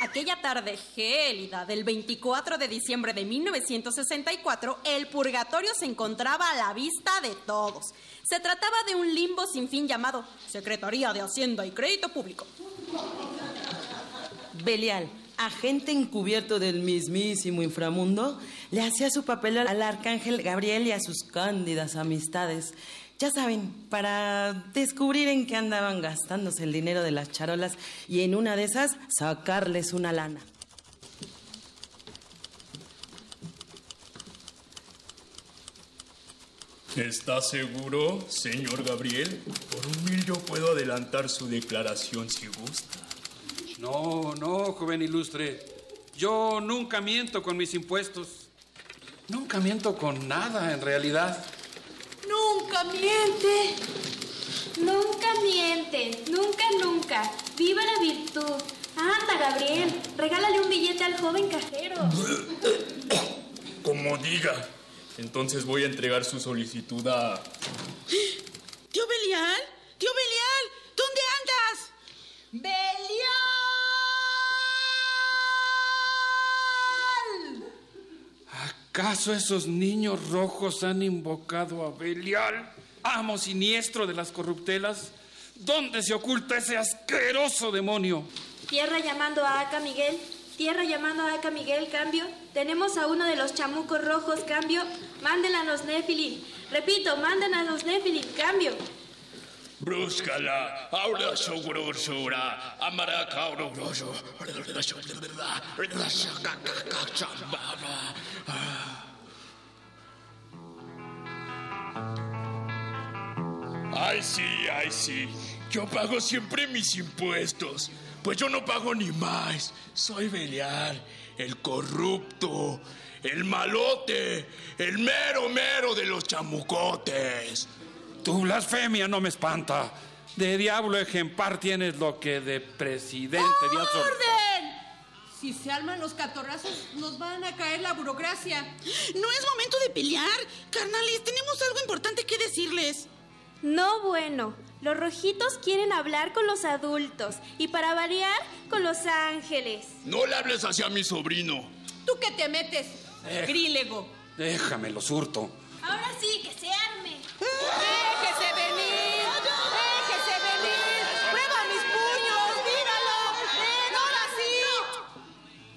Aquella tarde gélida del 24 de diciembre de 1964, el purgatorio se encontraba a la vista de todos. Se trataba de un limbo sin fin llamado Secretaría de Hacienda y Crédito Público. Belial, agente encubierto del mismísimo inframundo, le hacía su papel al arcángel Gabriel y a sus cándidas amistades. Ya saben, para descubrir en qué andaban gastándose el dinero de las charolas y en una de esas sacarles una lana. ¿Está seguro, señor Gabriel? Por un mil yo puedo adelantar su declaración si gusta. No, no, joven ilustre. Yo nunca miento con mis impuestos. Nunca miento con nada, en realidad. Nunca miente. Nunca miente. Nunca, nunca. Viva la virtud. Anda, Gabriel. Regálale un billete al joven cajero. Como diga. Entonces voy a entregar su solicitud a... ¿Tío Belial? ¿Tío Belial? ¿Dónde andas? ¡Belial! ¿Acaso esos niños rojos han invocado a Belial, amo siniestro de las corruptelas? ¿Dónde se oculta ese asqueroso demonio? Tierra llamando a Aca Miguel. Tierra llamando a Aca Miguel, cambio. Tenemos a uno de los chamucos rojos, cambio. Manden a los Nephilim. Repito, manden a los Nephilim, cambio. Brúscala, ahora su grosura, amaraca grosso. Ay, sí, ay, sí. Yo pago siempre mis impuestos. Pues yo no pago ni más. Soy Belial, el corrupto, el malote, el mero mero de los chamucotes. Tu blasfemia no me espanta. De diablo ejemplar tienes lo que de presidente ¡Orden! Si se arman los catorrazos, nos van a caer la burocracia. No es momento de pelear. Carnales, tenemos algo importante que decirles. No bueno. Los rojitos quieren hablar con los adultos y para variar con los ángeles. No le hables así a mi sobrino. ¿Tú qué te metes? Eh. Grílego. Déjame, lo surto. Ahora sí, que se arme. ¡Déjese venir! ¡Déjese venir! ¡Prueba mis puños! ¡Míralo! ¡Ven!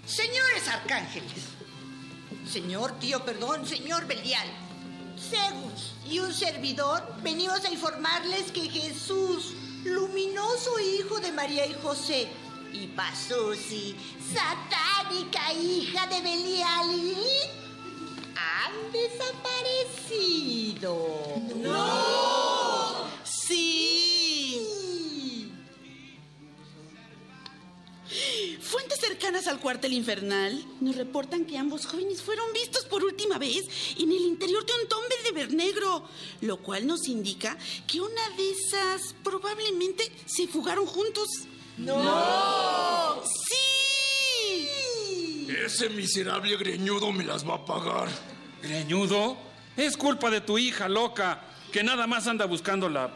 Señores arcángeles, señor tío, perdón, señor Belial, Zeus y un servidor, venimos a informarles que Jesús, luminoso hijo de María y José, Y Pasusi, satánica hija de Belial, han desaparecido. ¡No! ¡Sí! Fuentes cercanas al cuartel infernal nos reportan que ambos jóvenes fueron vistos por última vez en el interior de un tombe de vernegro, lo cual nos indica que una de esas probablemente se fugaron juntos. ¡No! ¡Sí! Ese miserable greñudo me las va a pagar. ¿Greñudo? Es culpa de tu hija loca, que nada más anda buscando la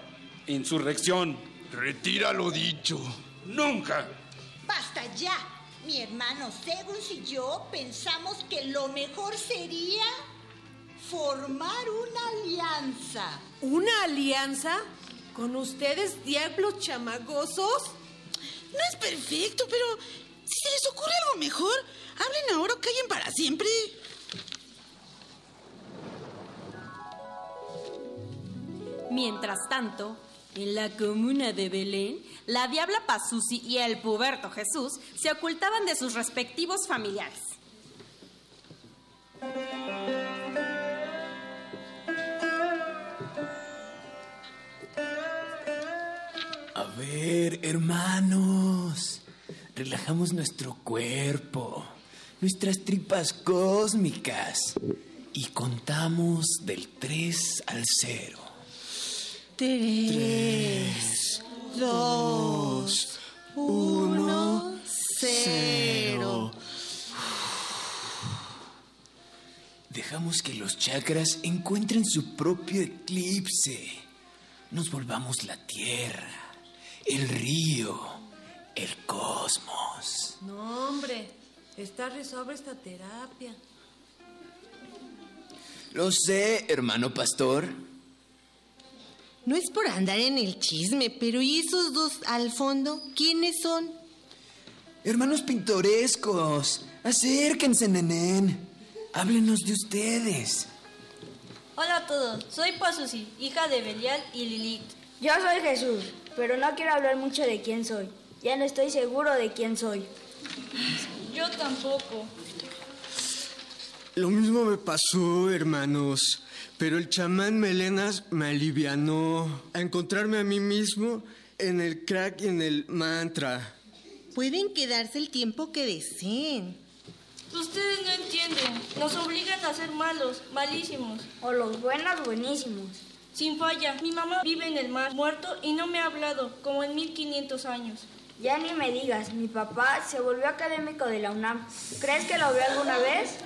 insurrección. Retira lo dicho. Nunca. Basta ya. Mi hermano Segus y yo pensamos que lo mejor sería formar una alianza. ¿Una alianza? ¿Con ustedes, diablos chamagosos? No es perfecto, pero si se les ocurre algo mejor, hablen ahora o callen para siempre. Mientras tanto, en la comuna de Belén, la diabla Pazuzi y el puberto Jesús se ocultaban de sus respectivos familiares. A ver, hermanos, relajamos nuestro cuerpo, nuestras tripas cósmicas y contamos del 3 al 0. Tres, dos, uno, cero. Dejamos que los chakras encuentren su propio eclipse. Nos volvamos la tierra, el río, el cosmos. No, hombre, está resuelve esta terapia. Lo sé, hermano pastor. No es por andar en el chisme, pero ¿y esos dos al fondo? ¿Quiénes son? Hermanos pintorescos, acérquense, nenén. Háblenos de ustedes. Hola a todos, soy Pazuzi, hija de Belial y Lilith. Yo soy Jesús, pero no quiero hablar mucho de quién soy. Ya no estoy seguro de quién soy. Yo tampoco. Lo mismo me pasó, hermanos. Pero el chamán Melenas me alivianó a encontrarme a mí mismo en el crack y en el mantra. Pueden quedarse el tiempo que deseen. Ustedes no entienden. Nos obligan a ser malos, malísimos. O los buenos, buenísimos. Sin falla, mi mamá vive en el mar, muerto y no me ha hablado, como en 1500 años. Ya ni me digas, mi papá se volvió académico de la UNAM. ¿Crees que lo vio alguna vez?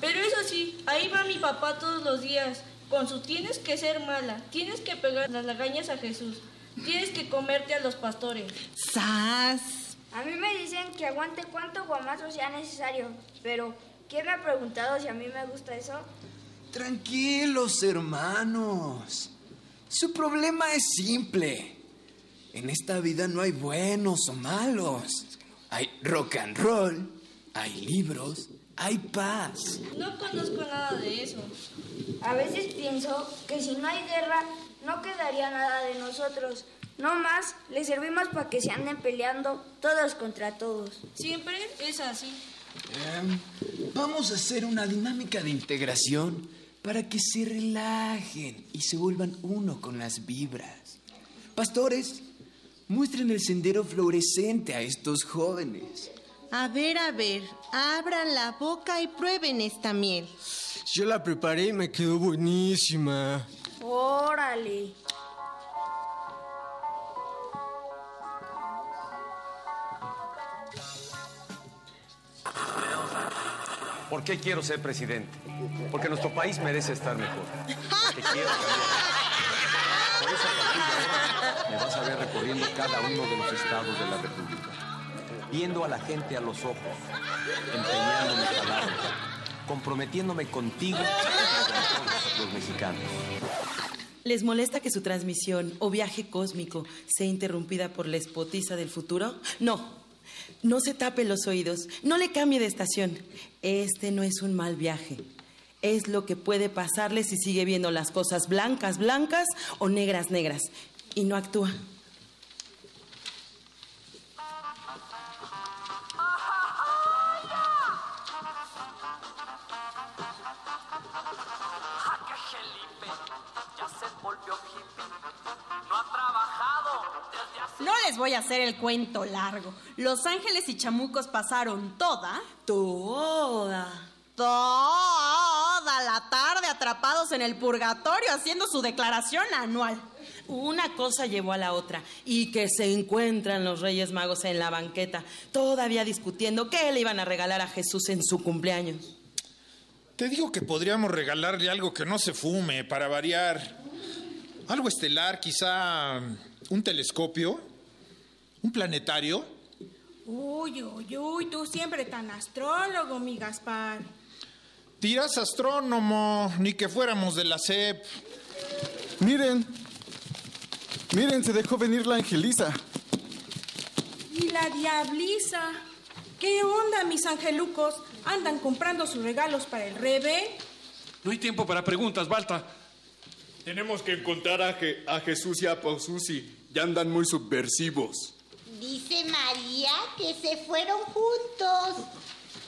Pero eso sí, ahí va mi papá todos los días, con su tienes que ser mala, tienes que pegar las lagañas a Jesús, tienes que comerte a los pastores. ¡Sas! A mí me dicen que aguante cuanto guamazo sea necesario, pero ¿quién me ha preguntado si a mí me gusta eso? Tranquilos, hermanos. Su problema es simple. En esta vida no hay buenos o malos. Hay rock and roll, hay libros, hay paz. No conozco nada de eso. A veces pienso que si no hay guerra, no quedaría nada de nosotros. No más, les servimos para que se anden peleando todos contra todos. Siempre es así. Em, vamos a hacer una dinámica de integración para que se relajen y se vuelvan uno con las vibras. Pastores, muestren el sendero fluorescente a estos jóvenes. A ver, a ver, abran la boca y prueben esta miel. Yo la preparé y me quedó buenísima. Órale. ¿Por qué quiero ser presidente? Porque nuestro país merece estar mejor. Porque quiero cambiar. Por eso a partir de ahora me vas a ver recorriendo cada uno de los estados de la República, viendo a la gente a los ojos, empeñando mi palabra, comprometiéndome contigo con los mexicanos. ¿Les molesta que su transmisión o viaje cósmico sea interrumpida por la espotiza del futuro? No. No se tape los oídos. No le cambie de estación. Este no es un mal viaje. Es lo que puede pasarle si sigue viendo las cosas blancas, blancas o negras, negras y no actúa. No les voy a hacer el cuento largo. Los ángeles y chamucos pasaron toda. Toda toda la tarde atrapados en el purgatorio haciendo su declaración anual. Una cosa llevó a la otra y que se encuentran los Reyes Magos en la banqueta, todavía discutiendo qué le iban a regalar a Jesús en su cumpleaños. Te digo que podríamos regalarle algo que no se fume para variar. Algo estelar, quizá un telescopio, un planetario. Uy, uy, uy, tú siempre tan astrólogo, mi Gaspar. Tiras astrónomo, ni que fuéramos de la SEP. Miren, miren, se dejó venir la Angeliza. Y la diablisa. ¿Qué onda, mis angelucos? ¿Andan comprando sus regalos para el rebe? No hay tiempo para preguntas, Balta. Tenemos que encontrar a, Je- a Jesús y a Paususi. Ya andan muy subversivos. Dice María que se fueron juntos,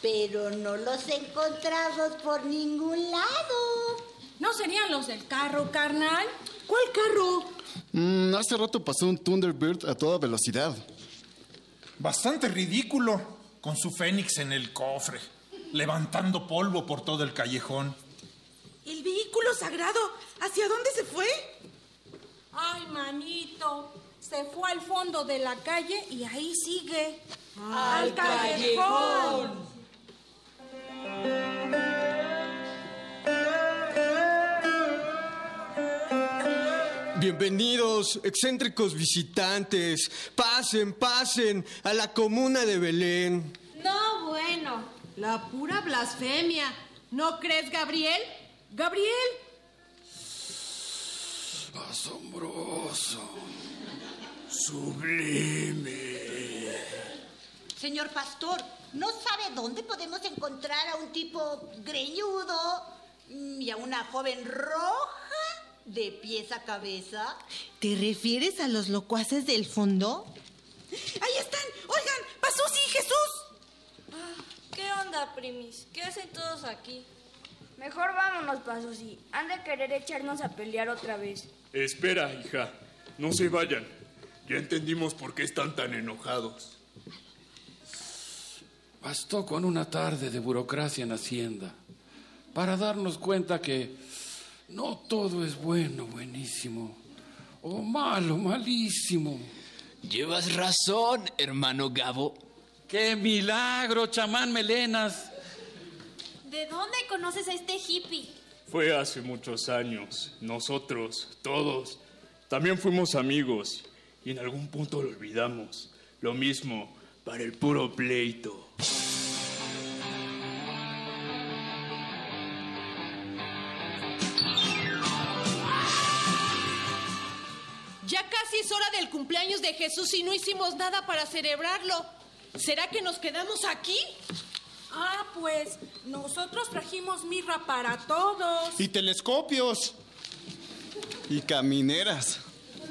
pero no los encontramos por ningún lado. ¿No serían los del carro, carnal? ¿Cuál carro? Mm, hace rato pasó un Thunderbird a toda velocidad. Bastante ridículo, con su fénix en el cofre, levantando polvo por todo el callejón. ¿El vehículo sagrado? ¿Hacia dónde se fue? Ay, manito. Se fue al fondo de la calle y ahí sigue. Al callejón. Bienvenidos, excéntricos visitantes. Pasen, pasen a la comuna de Belén. No, bueno. La pura blasfemia. ¿No crees, Gabriel? Gabriel. Asombroso. Sublime. Señor pastor, ¿no sabe dónde podemos encontrar a un tipo greñudo mm, y a una joven roja de pies a cabeza? ¿Te refieres a los locuaces del fondo? ¡Ahí están! ¡Oigan! ¡Pasó sí, Jesús! Ah, ¿Qué onda, primis? ¿Qué hacen todos aquí? Mejor vámonos, Pasusi. Han de querer echarnos a pelear otra vez. Espera, hija. No se vayan. Ya entendimos por qué están tan enojados. Bastó con una tarde de burocracia en Hacienda para darnos cuenta que no todo es bueno, buenísimo, o malo, malísimo. Llevas razón, hermano Gabo. ¡Qué milagro, chamán Melenas! ¿De dónde conoces a este hippie? Fue hace muchos años. Nosotros, todos, también fuimos amigos. Y en algún punto lo olvidamos. Lo mismo para el puro pleito. Ya casi es hora del cumpleaños de Jesús y no hicimos nada para celebrarlo. ¿Será que nos quedamos aquí? Ah, pues nosotros trajimos mirra para todos. Y telescopios. Y camineras.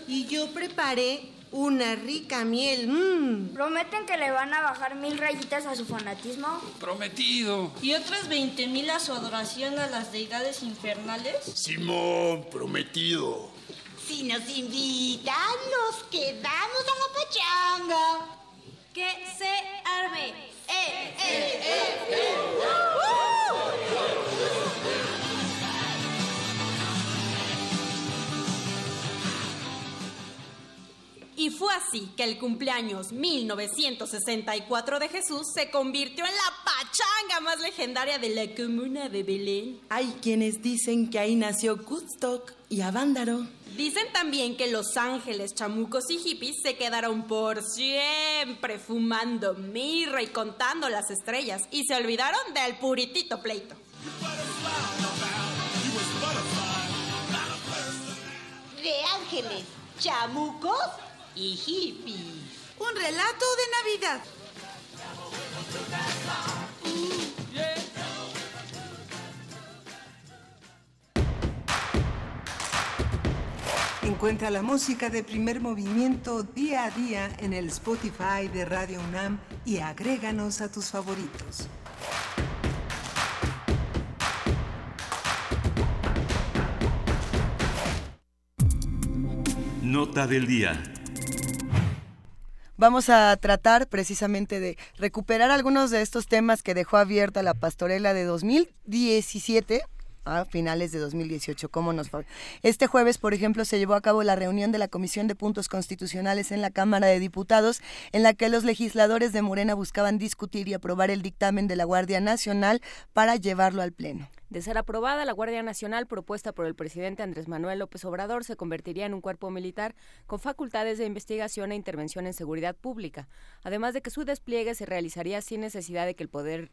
Y yo preparé una rica miel. mm. ¿Prometen que le van a bajar mil rayitas a su fanatismo? Prometido. ¿Y otras 20 mil a su adoración a las deidades infernales? Simón, prometido. Si nos invitan, nos quedamos a la pachanga. Que se arme. ¡Eh, eh, eh! Y fue así que el cumpleaños 1964 de Jesús se convirtió en la pachanga más legendaria de la comuna de Belén. Hay quienes dicen que ahí nació Woodstock y Avándaro. Dicen también que los ángeles, chamucos y hippies se quedaron por siempre fumando mirra y contando las estrellas y se olvidaron del puritito pleito. De ángeles, chamucos y hippies. Un relato de Navidad. Encuentra la música de primer movimiento día a día en el Spotify de Radio UNAM y agréganos a tus favoritos. Nota del día. Vamos a tratar precisamente de recuperar algunos de estos temas que dejó abierta la pastorela de 2017 a finales de 2018. ¿Cómo nos fue? Este jueves, por ejemplo, se llevó a cabo la reunión de la Comisión de Puntos Constitucionales en la Cámara de Diputados, en la que los legisladores de Morena buscaban discutir y aprobar el dictamen de la Guardia Nacional para llevarlo al Pleno. De ser aprobada, la Guardia Nacional, propuesta por el presidente Andrés Manuel López Obrador, se convertiría en un cuerpo militar con facultades de investigación e intervención en seguridad pública, además de que su despliegue se realizaría sin necesidad de que el Poder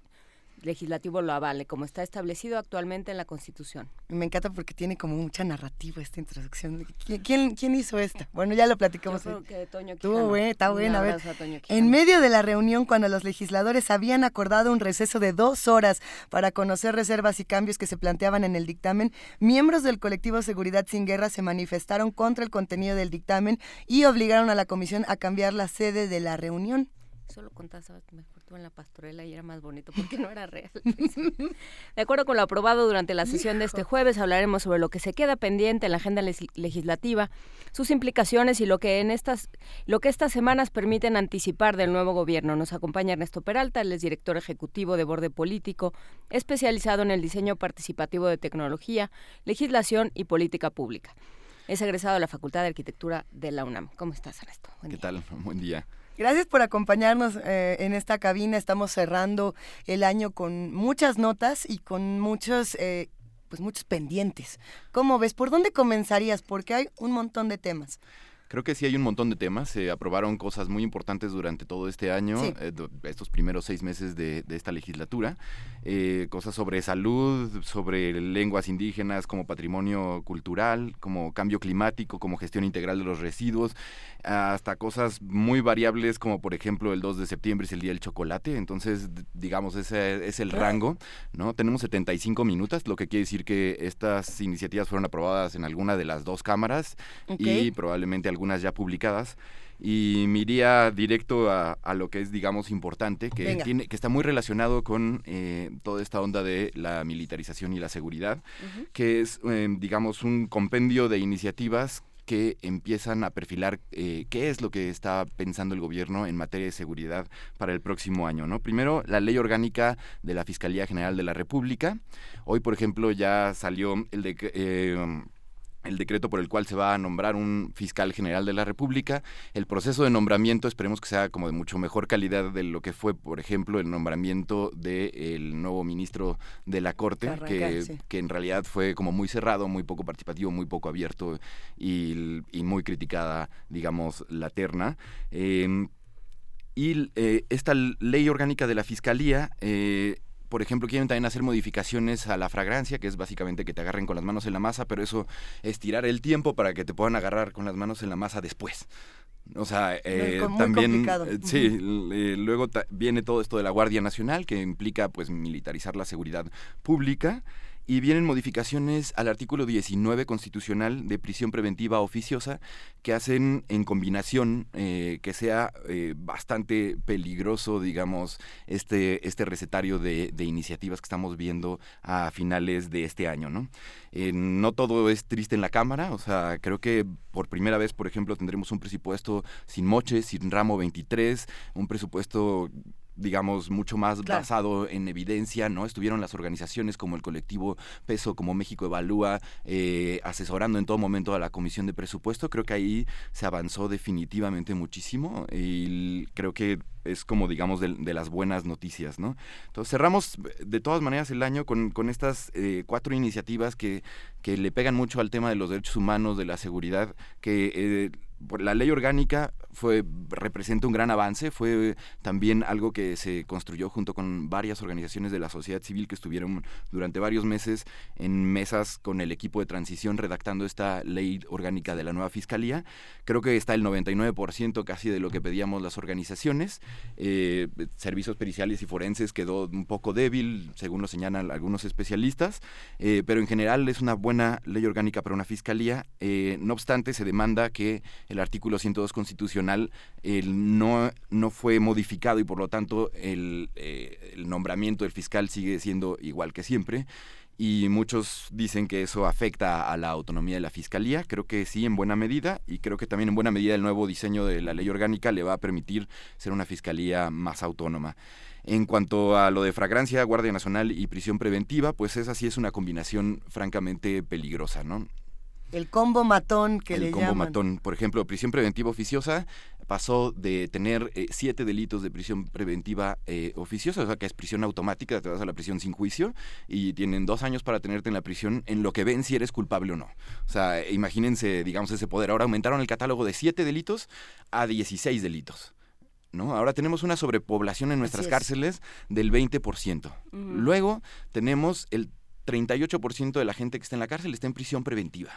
legislativo lo avale, como está establecido actualmente en la Constitución. Me encanta porque tiene como mucha narrativa esta introducción. ¿Quién, quién, hizo esta? Bueno, ya lo platicamos. Yo creo que Toño Estuvo bueno, está buena. A ver, en medio de la reunión, cuando los legisladores habían acordado un receso de dos horas para conocer reservas y cambios que se planteaban en el dictamen, miembros del colectivo Seguridad Sin Guerra se manifestaron contra el contenido del dictamen y obligaron a la comisión a cambiar la sede de la reunión. Solo contás en la pastorela y era más bonito porque no era real. de acuerdo con lo aprobado durante la sesión de este jueves, hablaremos sobre lo que se queda pendiente en la agenda legislativa, sus implicaciones y lo que en estas lo que estas semanas permiten anticipar del nuevo gobierno. Nos acompaña Ernesto Peralta, él es director ejecutivo de Borde Político, especializado en el diseño participativo de tecnología, legislación y política pública. Es egresado de la Facultad de Arquitectura de la UNAM. ¿Cómo estás, Ernesto? ¿Qué tal? Buen día. Gracias por acompañarnos eh, en esta cabina. Estamos cerrando el año con muchas notas y con muchos, eh, pues muchos pendientes. ¿Cómo ves? ¿Por dónde comenzarías? Porque hay un montón de temas. Creo que sí hay un montón de temas. Se aprobaron cosas muy importantes durante todo este año, eh, estos primeros seis meses de, esta legislatura. Eh, cosas sobre salud, sobre lenguas indígenas como patrimonio cultural, como cambio climático, como gestión integral de los residuos, hasta cosas muy variables como por ejemplo el 2 de septiembre es el Día del Chocolate. Entonces, digamos, ese es el rango. ¿no? Tenemos 75 minutos, lo que quiere decir que estas iniciativas fueron aprobadas en alguna de las dos cámaras y probablemente alguna algunas ya publicadas y me iría directo a, lo que es, digamos, importante, que, tiene, que está muy relacionado con eh, toda esta onda de la militarización y la seguridad, que es, eh, digamos, un compendio de iniciativas que empiezan a perfilar eh, qué es lo que está pensando el gobierno en materia de seguridad para el próximo año. ¿no? Primero, la ley orgánica de la Fiscalía General de la República. Hoy, por ejemplo, ya salió el de el decreto por el cual se va a nombrar un fiscal general de la República. El proceso de nombramiento esperemos que sea como de mucho mejor calidad de lo que fue, por ejemplo, el nombramiento del nuevo ministro de la Corte, que, que, en realidad fue como muy cerrado, muy poco participativo, muy poco abierto y, muy criticada, digamos, la terna. Em, y eh, esta ley orgánica de la Fiscalía... Eh, por ejemplo, quieren también hacer modificaciones a la fragrancia, que es básicamente que te agarren con las manos en la masa, pero eso es tirar el tiempo para que te puedan agarrar con las manos en la masa después. O sea, eh, también, eh, sí, eh, luego viene todo esto de la Guardia Nacional, que implica pues militarizar la seguridad pública y vienen modificaciones al artículo 19 constitucional de prisión preventiva oficiosa que hacen en combinación eh, que sea eh, bastante peligroso, digamos, este, este recetario de, iniciativas que estamos viendo a finales de este año, ¿no? Eh, no todo es triste en la Cámara, o sea, creo que por primera vez, por ejemplo, tendremos un presupuesto sin moches, sin ramo 23, un presupuesto digamos, mucho más basado en evidencia, ¿no? Estuvieron las organizaciones como el colectivo Peso, como México Evalúa, eh, asesorando en todo momento a la Comisión de Presupuesto. Creo que ahí se avanzó definitivamente muchísimo y creo que es como, digamos, de, las buenas noticias, ¿no? Entonces cerramos de todas maneras el año con, con estas eh, cuatro iniciativas que, que le pegan mucho al tema de los derechos humanos, de la seguridad, que... Eh, la ley orgánica fue representa un gran avance, fue también algo que se construyó junto con varias organizaciones de la sociedad civil que estuvieron durante varios meses en mesas con el equipo de transición redactando esta ley orgánica de la nueva fiscalía. Creo que está el 99% casi de lo que pedíamos las organizaciones. Eh, servicios periciales y forenses quedó un poco débil, según lo señalan algunos especialistas, eh, pero en general es una buena ley orgánica para una fiscalía. Eh, no obstante, se demanda que el artículo 102 constitucional no, no fue modificado y por lo tanto el, el nombramiento del fiscal sigue siendo igual que siempre y muchos dicen que eso afecta a la autonomía de la fiscalía. Creo que sí, en buena medida, y creo que también en buena medida el nuevo diseño de la ley orgánica le va a permitir ser una fiscalía más autónoma. En cuanto a lo de fragrancia, Guardia Nacional y prisión preventiva, pues esa sí es una combinación francamente peligrosa, ¿no? El combo matón que le llaman. El combo matón. Por ejemplo, prisión preventiva oficiosa pasó de tener eh, siete delitos de prisión preventiva eh, oficiosa, o sea que es prisión automática, te vas a la prisión sin juicio y tienen dos años para tenerte en la prisión en lo que ven si eres culpable o no. O sea, imagínense, digamos, ese poder. Ahora aumentaron el catálogo de siete delitos a 16 delitos. ¿no? Ahora tenemos una sobrepoblación en nuestras cárceles del 20%. Luego tenemos el 38% de la gente que está en la cárcel está en prisión preventiva.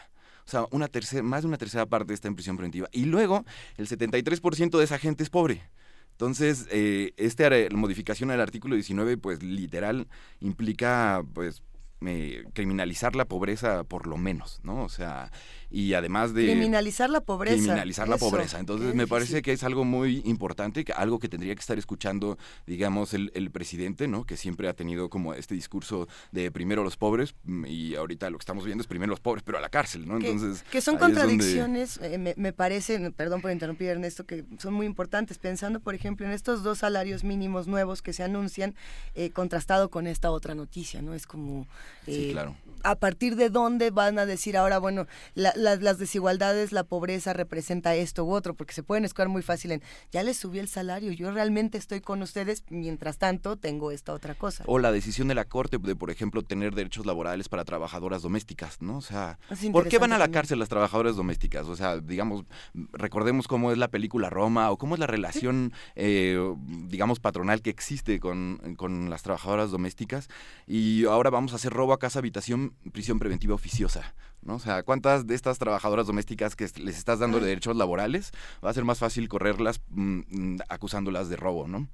O sea, una tercera, más de una tercera parte está en prisión preventiva. Y luego, el 73% de esa gente es pobre. Entonces, eh, esta modificación al artículo 19, pues literal, implica, pues, criminalizar la pobreza por lo menos, ¿no? O sea, y además de... Criminalizar la pobreza. Criminalizar la pobreza. Entonces me parece que es algo muy importante, algo que tendría que estar escuchando, digamos, el, el, presidente, ¿no? Que siempre ha tenido como este discurso de primero los pobres mm, y ahorita lo que estamos viendo es primero los pobres, pero a la cárcel, ¿no? Entonces... Que, son contradicciones, eh, me, me, parece, perdón por interrumpir Ernesto, que son muy importantes, pensando, por ejemplo, en estos dos salarios mínimos nuevos que se anuncian, eh, contrastado con esta otra noticia, ¿no? Es como... sí, eh, claro. A partir de dónde van a decir ahora, bueno, la, las desigualdades, la pobreza representa esto u otro, porque se pueden escuchar muy fácil en, ya les subí el salario, yo realmente estoy con ustedes, mientras tanto tengo esta otra cosa. O la decisión de la Corte de, por ejemplo, tener derechos laborales para trabajadoras domésticas, ¿no? O sea, ¿por qué van a la cárcel las trabajadoras domésticas? O sea, digamos, recordemos cómo es la película Roma o cómo es la relación, eh, digamos, patronal que existe con, con las trabajadoras domésticas y ahora vamos a hacer robo a casa, habitación, prisión preventiva oficiosa. ¿no? O sea, ¿cuántas de estas trabajadoras domésticas que les estás dando derechos laborales va a ser más fácil correrlas mm, mm, acusándolas de robo, ¿no?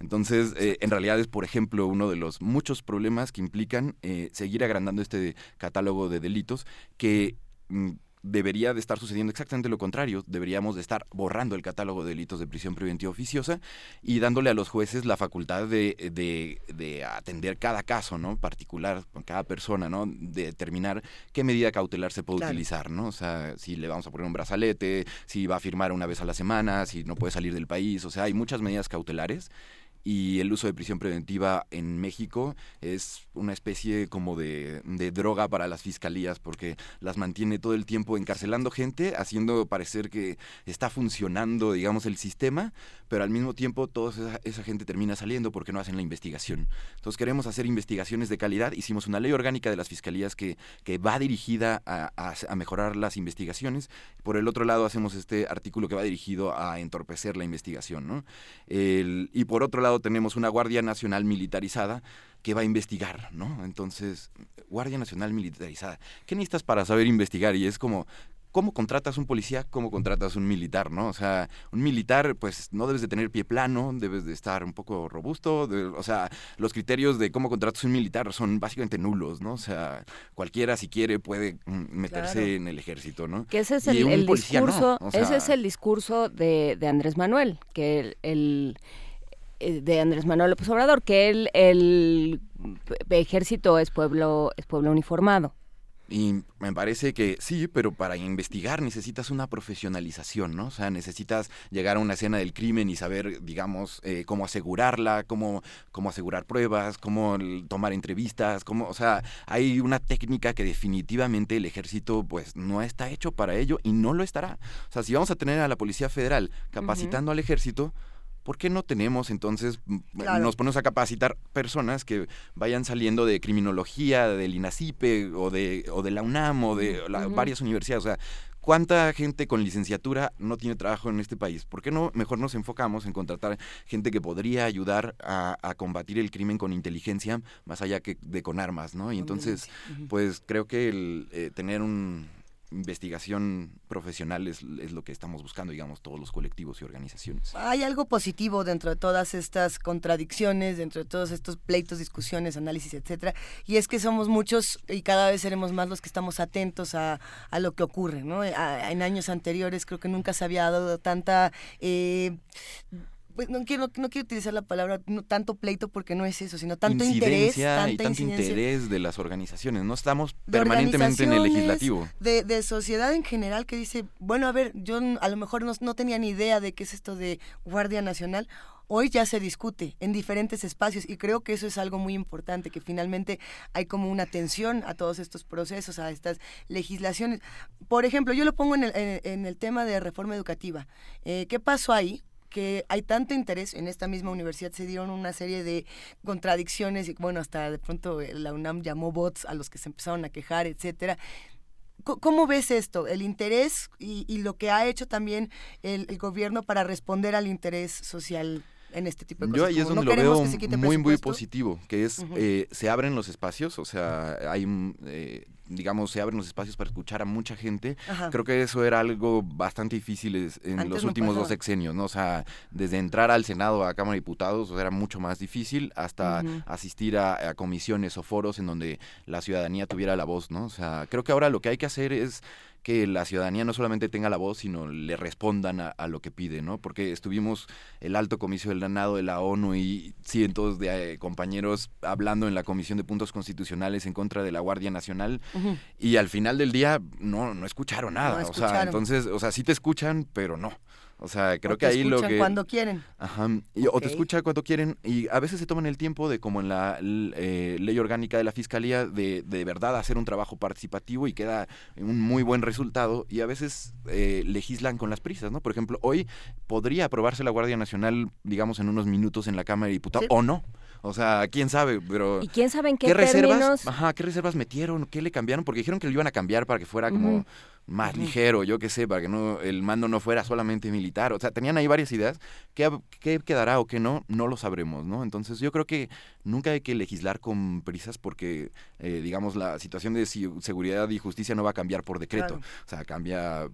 Entonces, eh, en realidad es, por ejemplo, uno de los muchos problemas que implican eh, seguir agrandando este catálogo de delitos que mm, debería de estar sucediendo exactamente lo contrario. Deberíamos de estar borrando el catálogo de delitos de prisión preventiva oficiosa y dándole a los jueces la facultad de, de, atender cada caso, ¿no? Particular, cada persona, ¿no? De determinar qué medida cautelar se puede utilizar, ¿no? O sea, si le vamos a poner un brazalete, si va a firmar una vez a la semana, si no puede salir del país. O sea, hay muchas medidas cautelares y el uso de prisión preventiva en México es una especie como de, droga para las fiscalías porque las mantiene todo el tiempo encarcelando gente, haciendo parecer que está funcionando, digamos, el sistema, pero al mismo tiempo toda esa, gente termina saliendo porque no hacen la investigación. Entonces queremos hacer investigaciones de calidad, hicimos una ley orgánica de las fiscalías que, que va dirigida a, a mejorar las investigaciones, por el otro lado hacemos este artículo que va dirigido a entorpecer la investigación, ¿no? El, y por otro lado tenemos una Guardia Nacional militarizada que va a investigar, ¿no? Entonces, Guardia Nacional militarizada. ¿Qué necesitas para saber investigar? Y es como, ¿cómo contratas un policía? ¿Cómo contratas un militar, no? O sea, un militar, pues, no debes de tener pie plano, debes de estar un poco robusto, o sea, los criterios de cómo contratas un militar son básicamente nulos, ¿no? O sea, cualquiera, si quiere, puede mm, meterse en el ejército, ¿no? Que ese es el, discurso, ese es el discurso de, Andrés Manuel, que el de Andrés Manuel López Obrador, que el, el ejército es pueblo, es pueblo uniformado. Y me parece que sí, pero para investigar necesitas una profesionalización, ¿no? O sea, necesitas llegar a una escena del crimen y saber, digamos, eh, cómo asegurarla, cómo, cómo asegurar pruebas, cómo tomar entrevistas, cómo, o sea, hay una técnica que definitivamente el ejército, pues, no está hecho para ello y no lo estará. O sea, si vamos a tener a la Policía Federal capacitando al ejército, ¿por qué no tenemos entonces, nos ponemos a capacitar personas que vayan saliendo de criminología, del INACIPE o de, o de la UNAM o de varias universidades? O sea, ¿Cuánta gente con licenciatura no tiene trabajo en este país? ¿Por qué no mejor nos enfocamos en contratar gente que podría ayudar a, combatir el crimen con inteligencia más allá que de con armas, ¿no? Y entonces, pues creo que el eh, tener un, investigación profesional es, lo que estamos buscando, digamos, todos los colectivos y organizaciones. Hay algo positivo dentro de todas estas contradicciones, dentro de todos estos pleitos, discusiones, análisis, etcétera, y es que somos muchos y cada vez seremos más los que estamos atentos a, lo que ocurre, ¿no? en años anteriores creo que nunca se había dado tanta... Eh, pues no quiero, no quiero utilizar la palabra tanto pleito porque no es eso, sino tanto interés. Tanta y tanto interés de las organizaciones. No estamos permanentemente en el legislativo. De, de, sociedad en general que dice, bueno, a ver, yo a lo mejor no, no tenía ni idea de qué es esto de Guardia Nacional hoy ya se discute en diferentes espacios y creo que eso es algo muy importante, que finalmente hay como una atención a todos estos procesos, a estas legislaciones. Por ejemplo, yo lo pongo en el, en, el tema de reforma educativa. Eh, ¿Qué pasó ahí? Que hay tanto interés en esta misma universidad se dieron una serie de contradicciones y bueno hasta de pronto eh, la UNAM llamó bots a los que se empezaron a quejar etcétera ¿Cómo ves esto? El interés y, lo que ha hecho también el, gobierno para responder al interés social en este tipo de cosas. Yo ahí es donde lo veo muy, muy positivo, que es, eh, se abren los espacios, o sea, hay eh, digamos, se abren los espacios para escuchar a mucha gente. Creo que eso era algo bastante difícil en los últimos dos sexenios, ¿no? O sea, desde entrar al Senado, a Cámara de Diputados, era mucho más difícil hasta asistir a, a, comisiones o foros en donde la ciudadanía tuviera la voz, ¿no? O sea, creo que ahora lo que hay que hacer es que la ciudadanía no solamente tenga la voz, sino le respondan a, lo que pide, ¿no? Porque estuvimos el alto comicio del ganado de la ONU y cientos de eh, compañeros hablando en la Comisión de Puntos Constitucionales en contra de la Guardia Nacional y al final del día no, no escucharon nada. O sea, entonces, o sea, sí te escuchan, pero no. O sea, creo que ahí lo que... cuando quieren. Ajá. O te escucha cuando quieren y a veces se toman el tiempo de, como en la eh, ley orgánica de la Fiscalía, de, de verdad hacer un trabajo participativo y queda un muy buen resultado y a veces eh, legislan con las prisas, ¿no? Por ejemplo, hoy podría aprobarse la Guardia Nacional, digamos, en unos minutos en la Cámara de Diputados o no. O sea, quién sabe, pero... ¿Y quién sabe en qué, reservas? Ajá, ¿qué reservas metieron? ¿Qué le cambiaron? Porque dijeron que lo iban a cambiar para que fuera como más ligero, yo qué sé, para que no el mando no fuera solamente militar. O sea, tenían ahí varias ideas. ¿Qué, qué quedará o qué no? No lo sabremos, ¿no? Entonces yo creo que nunca hay que legislar con prisas porque, eh, digamos, la situación de seguridad y justicia no va a cambiar por decreto. O sea, cambia,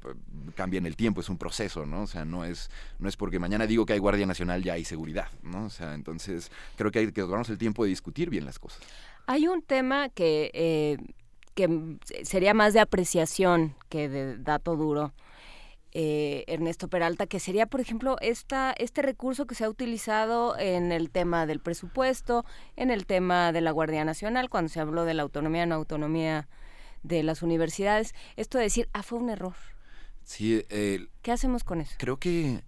cambia en el tiempo, es un proceso, ¿no? O sea, no es, no es porque mañana digo que hay Guardia Nacional ya hay seguridad, ¿no? O sea, entonces creo que hay que darnos el tiempo de discutir bien las cosas. Hay un tema que... Eh que sería más de apreciación que de dato duro. Eh, Ernesto Peralta, que sería, por ejemplo, esta, este recurso que se ha utilizado en el tema del presupuesto, en el tema de la Guardia Nacional, cuando se habló de la autonomía no autonomía de las universidades. Esto de decir, ah, fue un error. Sí, ¿Qué hacemos con eso? Creo que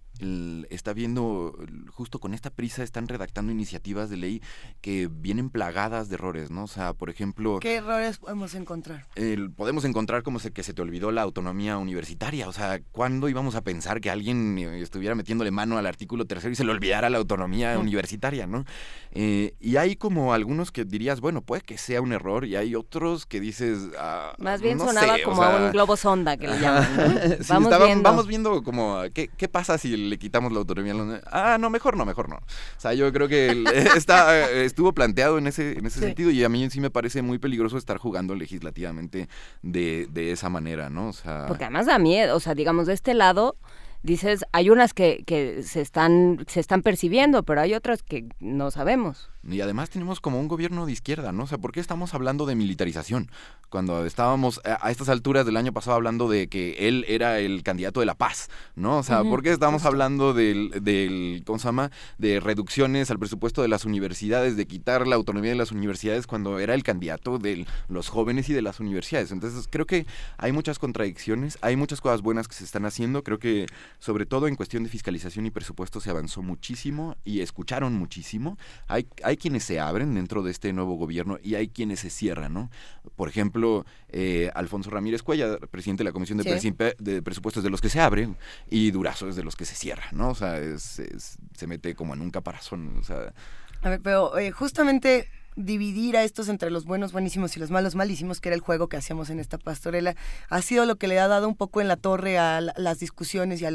está viendo, justo con esta prisa, están redactando iniciativas de ley que vienen plagadas de errores, ¿no? O sea, por ejemplo... ¿Qué errores podemos encontrar? podemos encontrar como se, que se te olvidó la autonomía universitaria. O sea, ¿cuándo íbamos a pensar que alguien eh, estuviera metiéndole mano al artículo tercero y se le olvidara la autonomía universitaria, ¿no? Eh, y hay como algunos que dirías, bueno, puede que sea un error, y hay otros que dices... Ah, Más bien sonaba como a un globo sonda que le llaman. vamos, viendo. vamos viendo como, ¿qué, ¿qué pasa si le quitamos la autonomía. Ah, no, mejor no, mejor no. O sea, yo creo que está, estuvo planteado en ese, en ese sentido y a mí sí me parece muy peligroso estar jugando legislativamente de, de esa manera, ¿no? O sea... Porque además da miedo, o sea, digamos, de este lado dices, hay unas que, que se, están, se están percibiendo, pero hay otras que no sabemos. Y además tenemos como un gobierno de izquierda, ¿no? O sea, ¿por qué estamos hablando de militarización? Cuando estábamos a estas alturas del año pasado hablando de que él era el candidato de la paz, ¿no? O sea, ¿por qué estamos hablando del, del, ¿cómo se llama? De reducciones al presupuesto de las universidades, de quitar la autonomía de las universidades cuando era el candidato de los jóvenes y de las universidades. Entonces, creo que hay muchas contradicciones, hay muchas cosas buenas que se están haciendo. Creo que, sobre todo en cuestión de fiscalización y presupuesto, se avanzó muchísimo y escucharon muchísimo. Hay, hay hay quienes se abren dentro de este nuevo gobierno y hay quienes se cierran, ¿no? Por ejemplo, eh, Alfonso Ramírez Cuella, presidente de la Comisión de, Presupuestos de los que se abren, y Durazo es de los que se cierra, ¿no? O sea, se mete como en un caparazón, o sea... A ver, pero eh, justamente dividir a estos entre los buenos buenísimos y los malos. Malísimos, que era el juego que hacíamos en esta pastorela, ha sido lo que le ha dado un poco en la torre a las discusiones y,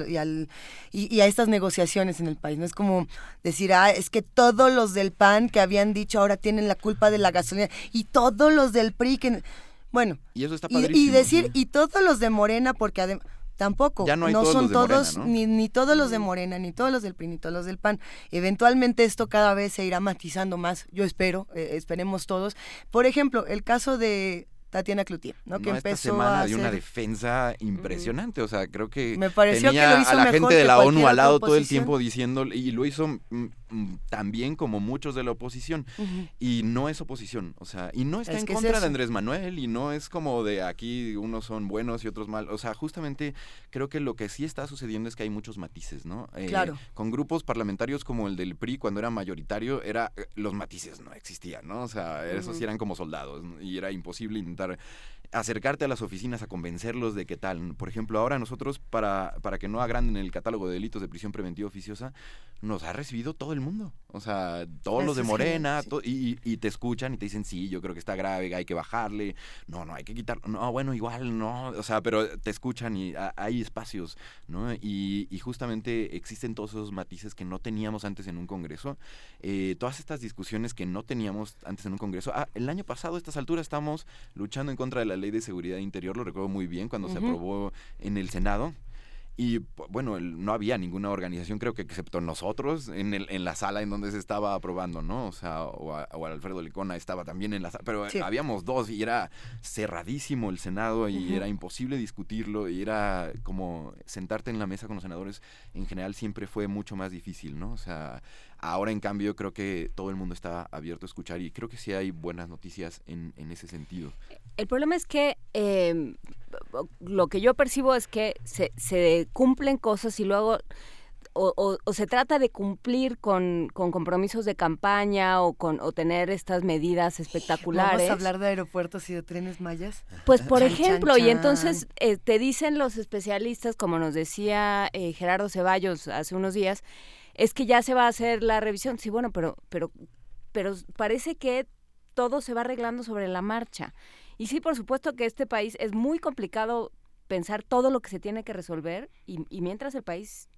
y, a estas negociaciones en el país. No es como decir, ah, es que todos los del PAN que habían dicho ahora tienen la culpa de la gasolina y todos los del PRI que... Bueno, y, eso está y, decir, y todos los de Morena, porque además Tampoco. no, son todos, Ni, ni todos los de Morena, ni todos los del PRI, ni todos los del PAN. Eventualmente esto cada vez se irá matizando más, yo espero, eh, esperemos todos. Por ejemplo, el caso de Tatiana Cloutier, ¿no? Que no, esta empezó semana a dio una hacer- defensa impresionante, o sea, creo que Me pareció tenía que lo hizo a la gente de que la ONU al lado todo el tiempo diciendo y lo hizo mm, mm, tan bien como muchos de la oposición y no es oposición, o sea, y no está Es en que es contra de Andrés Manuel y no es como de aquí unos son buenos y otros mal, o sea, justamente creo que lo que sí está sucediendo es que hay muchos matices, ¿no? Eh, Claro. Con grupos parlamentarios como el del PRI cuando era mayoritario era eh, los matices no existían, ¿no? O sea, esos sí Ujú. eran como soldados y era imposible vidare. Acercarte a las oficinas a convencerlos de qué tal. Por ejemplo, ahora nosotros, para, para que no agranden el catálogo de delitos de prisión preventiva oficiosa, nos ha recibido todo el mundo. O sea, todos los de Morena, sí. y, y- te escuchan y te dicen, sí, yo creo que está grave, hay que bajarle. No, no, hay que quitarlo. No, bueno, igual, no. O sea, pero te escuchan y ha- hay espacios, ¿no? Y, y justamente existen todos esos matices que no teníamos antes en un congreso. Eh, todas estas discusiones que no teníamos antes en un congreso. Ah, el año pasado, a estas alturas, estamos luchando en contra de la ley de seguridad interior, lo recuerdo muy bien, cuando se aprobó en el Senado. Y bueno, el- no había ninguna organización, creo que excepto nosotros, en, el, en la sala en donde se estaba aprobando, ¿no? O sea, o, a- o Alfredo Licona estaba también en la sala, pero Sí. habíamos dos y era cerradísimo el Senado y era imposible discutirlo y era como sentarte en la mesa con los senadores en general siempre fue mucho más difícil, ¿no? O sea, ahora en cambio creo que todo el mundo está abierto a escuchar y creo que sí hay buenas noticias en, en ese sentido. El problema es que eh, lo que yo percibo es que se, se cumplen cosas y luego o, o- o se trata de cumplir con, con compromisos de campaña o con o tener estas medidas espectaculares. Vamos a hablar de aeropuertos y de trenes mayas. Pues por Chan, chan, ejemplo, y entonces eh, te dicen los especialistas, como nos decía eh, Gerardo Ceballos hace unos días, es que ya se va a hacer la revisión. Sí, bueno, pero, pero, pero parece que todo se va arreglando sobre la marcha. Y sí, por supuesto que este país es muy complicado pensar todo lo que se tiene que resolver y, y mientras el país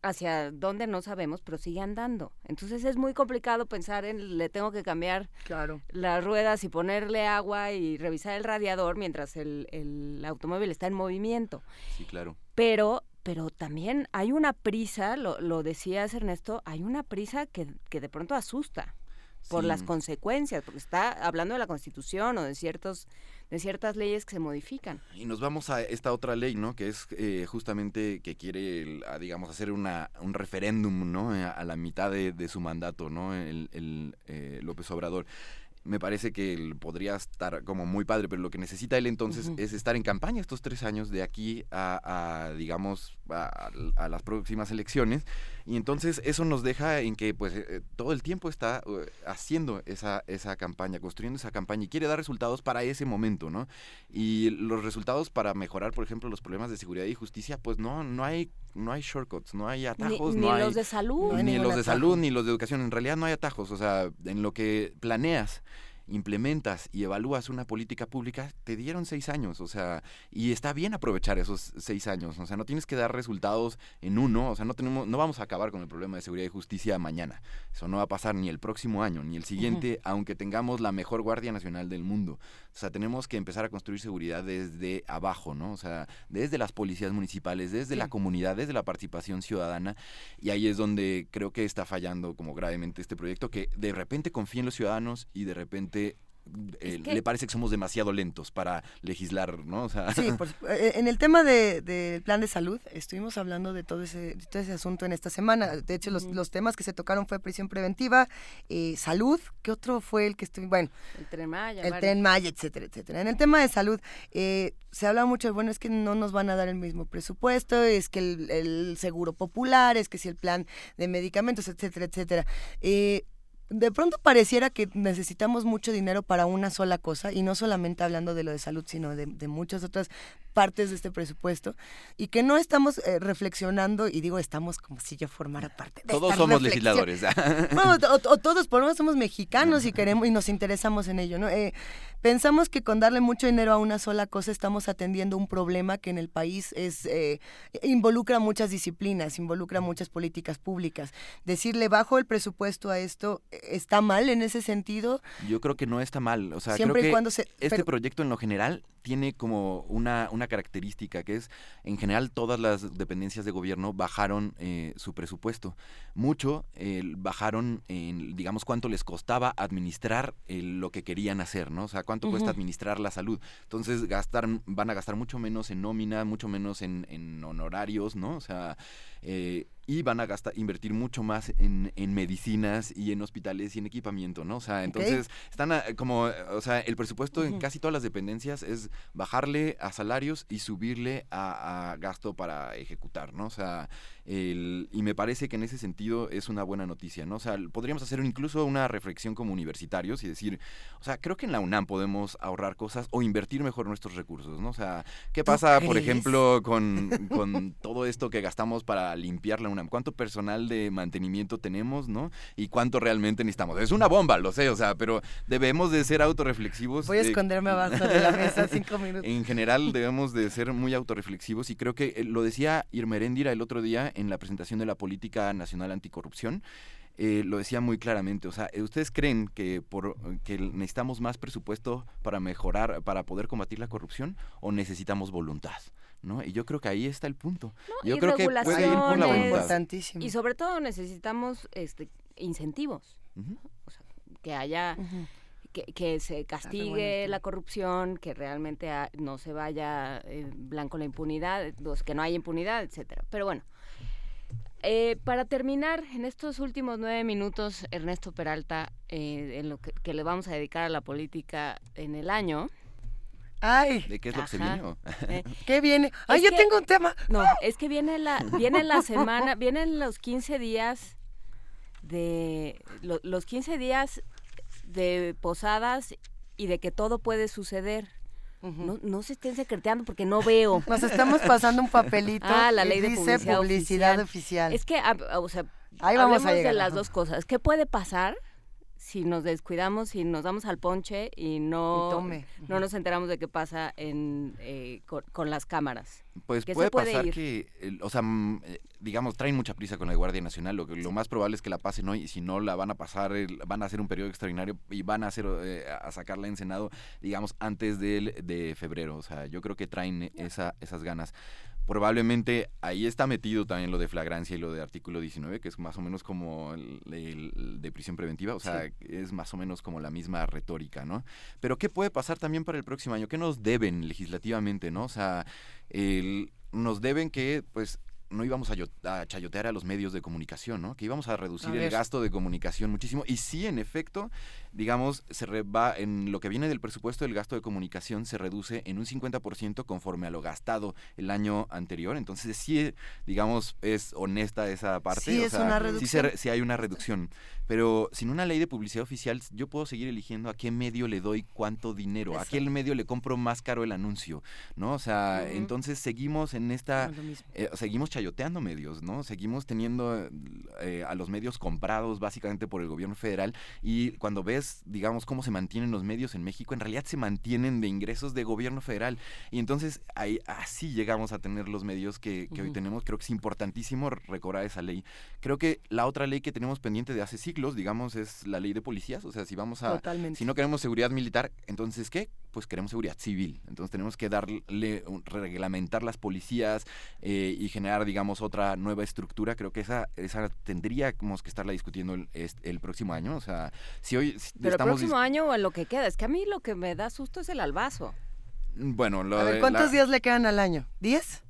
hacia dónde no sabemos, pero sigue andando. Entonces es muy complicado pensar en le tengo que cambiar Claro. las ruedas y ponerle agua y revisar el radiador mientras el, el automóvil está en movimiento. Sí, claro. Pero, pero también hay una prisa, lo, lo decías Ernesto, hay una prisa que, que de pronto asusta por Sí. las consecuencias, porque está hablando de la Constitución o de ciertos de ciertas leyes que se modifican. Y nos vamos a esta otra ley, ¿no? Que es eh, justamente que quiere, el- a, digamos, hacer una, un referéndum, ¿no? Eh, A la mitad de, de su mandato, ¿no? El, el, eh, López Obrador. Me parece que él podría estar como muy padre, pero lo que necesita él entonces es estar en campaña estos tres años de aquí a, a, digamos, a, a las próximas elecciones. Y entonces eso nos deja en que pues eh, todo el tiempo está eh, haciendo esa, esa campaña, construyendo esa campaña y quiere dar resultados para ese momento, ¿no? Y los resultados para mejorar, por ejemplo, los problemas de seguridad y justicia, pues no, no hay, no hay shortcuts, no hay atajos, ni no hay los de salud. No ni los de atajo. salud, ni los de educación. En realidad no hay atajos. O sea, en lo que planeas, implementas y evalúas una política pública, te dieron seis años. O sea, y está bien aprovechar esos seis años. O sea, no tienes que dar resultados en uno. O sea, no tenemos, no vamos a acabar con el problema de seguridad y justicia mañana. Eso no va a pasar ni el próximo año, ni el siguiente, aunque tengamos la mejor Guardia Nacional del mundo. O sea, tenemos que empezar a construir seguridad desde abajo, ¿no? O sea, desde las policías municipales, desde la comunidad, desde la participación ciudadana. Y ahí es donde creo que está fallando como gravemente este proyecto, que de repente confía en los ciudadanos y de repente eh, que- le parece que somos demasiado lentos para legislar, ¿no? O sea, Sí, por eh, en el tema de- del plan de salud, estuvimos hablando de todo ese, de todo ese asunto en esta semana. De hecho, los, los temas que se tocaron fue prisión preventiva, eh, salud, ¿qué otro fue el que estuvo? Bueno, El Tren Maya. el varios. tren Maya, etcétera, etcétera. En el tema de salud, eh, se habla mucho, bueno, es que no nos van a dar el mismo presupuesto, es que el, el seguro popular, es que si el plan de medicamentos, etcétera, etcétera. Eh, de pronto pareciera que necesitamos mucho dinero para una sola cosa, y no solamente hablando de lo de salud, sino de, de muchas otras partes de este presupuesto, y que no estamos eh, reflexionando, y digo estamos como si yo formara parte de todos esta somos legisladores. Bueno, o, o todos por lo menos somos mexicanos y queremos y nos interesamos en ello, ¿no? Eh, pensamos que con darle mucho dinero a una sola cosa estamos atendiendo un problema que en el país es eh, involucra muchas disciplinas, involucra muchas políticas públicas. Decirle bajo el presupuesto a esto está mal en ese sentido. Yo creo que no está mal. O sea, Siempre y creo que cuando se- este pero- proyecto en lo general tiene como una, una característica que es, en general, todas las dependencias de gobierno bajaron eh, su presupuesto. Mucho eh, bajaron, en, digamos, cuánto les costaba administrar eh, lo que querían hacer, ¿no? O sea, cuánto cuesta administrar la salud. Entonces, gastar, van a gastar mucho menos en nómina, mucho menos en, en honorarios, ¿no? O sea, eh, y van a gastar, invertir mucho más en, en medicinas y en hospitales y en equipamiento, ¿no? O sea, entonces están a- como, o sea, el presupuesto en casi todas las dependencias es bajarle a salarios y subirle a, a gasto para ejecutar, ¿no? O sea, el- y me parece que en ese sentido es una buena noticia, ¿no? O sea, podríamos hacer incluso una reflexión como universitarios y decir, o sea, creo que en la UNAM podemos ahorrar cosas o invertir mejor nuestros recursos, ¿no? O sea, ¿qué ¿Tú pasa, por ejemplo, con, con todo esto que gastamos para limpiar la UNAM? ¿Cuánto personal de mantenimiento tenemos, no? Y cuánto realmente necesitamos. Es una bomba, lo sé, o sea, pero debemos de ser autorreflexivos. Voy a eh, esconderme abajo de la mesa cinco minutos. en general debemos de ser muy autorreflexivos y creo que eh, lo decía Irma Heréndira el otro día en la presentación de la Política Nacional Anticorrupción. eh, lo decía muy claramente, o sea, eh, ¿ustedes creen que por que necesitamos más presupuesto para mejorar, para poder combatir la corrupción o necesitamos voluntad? ¿No? Y yo creo que ahí está el punto. yo y creo que puede ir por la regulaciones. voluntad. Y sobre todo necesitamos este incentivos. O sea, que haya que, que se castigue la corrupción, que realmente ha- no se vaya blanco la impunidad, pues, que no haya impunidad, etcétera. Pero bueno, eh, para terminar, en estos últimos nueve minutos, Ernesto Peralta, eh, en lo que, que le vamos a dedicar a la política en el año. Ay. ¿De qué es lo que se Ajá. viene? o? Eh, ¿Qué viene? Ay, es yo que- tengo un tema. No, es que viene la, viene la semana, vienen los 15 días de lo- los 15 días de posadas y de que todo puede suceder. No, no se estén secreteando porque no veo. Nos estamos pasando un papelito Ah, la ley de dice publicidad, publicidad oficial. oficial. Es que, ah, o sea, Ahí vamos a llegar, de las dos cosas. ¿Qué puede pasar si nos descuidamos, si nos damos al ponche y no, Y tome. no nos enteramos de qué pasa en, eh, con, con las cámaras? Pues ¿Qué se puede, pasar ir? que, o sea, mm, eh, digamos, traen mucha prisa con la Guardia Nacional. Lo, que, lo más probable es que la pasen hoy y si no, la van a pasar, van a hacer un periodo extraordinario y van a hacer eh, a sacarla en Senado, digamos, antes del, de febrero. O sea, yo creo que traen esa, esas ganas. Probablemente ahí está metido también lo de flagrancia y lo de artículo 19, que es más o menos como el, el- el de prisión preventiva, o sea, es más o menos como la misma retórica, ¿no? Pero ¿qué puede pasar también para el próximo año? ¿Qué nos deben legislativamente, no? O sea, el- nos deben que, pues, no íbamos a, yo- a chayotear a los medios de comunicación, ¿no? Que íbamos a reducir A el gasto de comunicación muchísimo. Y sí, en efecto, digamos, se re- va en lo que viene del presupuesto del gasto de comunicación se reduce en un 50% conforme a lo gastado el año anterior. Entonces, sí, digamos, es honesta esa parte. Sí, o es sea, una sí se reducción. re- sí hay una reducción. Pero sin una ley de publicidad oficial, yo puedo seguir eligiendo a qué medio le doy cuánto dinero, a qué medio le compro más caro el anuncio, ¿no? O sea, entonces seguimos en esta, eh, seguimos chayoteando medios, ¿no? Seguimos teniendo eh, a los medios comprados básicamente por el gobierno federal y cuando ves, digamos, cómo se mantienen los medios en México, en realidad se mantienen de ingresos de gobierno federal. Y entonces ahí, así llegamos a tener los medios que, que hoy tenemos. Creo que es importantísimo recobrar esa ley. Creo que la otra ley que tenemos pendiente de hace siglos, digamos, es la ley de policías. O sea, si vamos a... Totalmente. Si no queremos seguridad militar, entonces ¿qué? Pues queremos seguridad civil. Entonces tenemos que darle, reglamentar las policías eh, y generar, digamos, otra nueva estructura. Creo que esa, esa tendríamos que estarla discutiendo el, el próximo año. O sea, si hoy Pero el próximo año o en lo que queda. Es que a mí lo que me da susto es el albazo. Bueno, lo A ver, de ¿cuántos la- días le quedan al año? ¿Diez?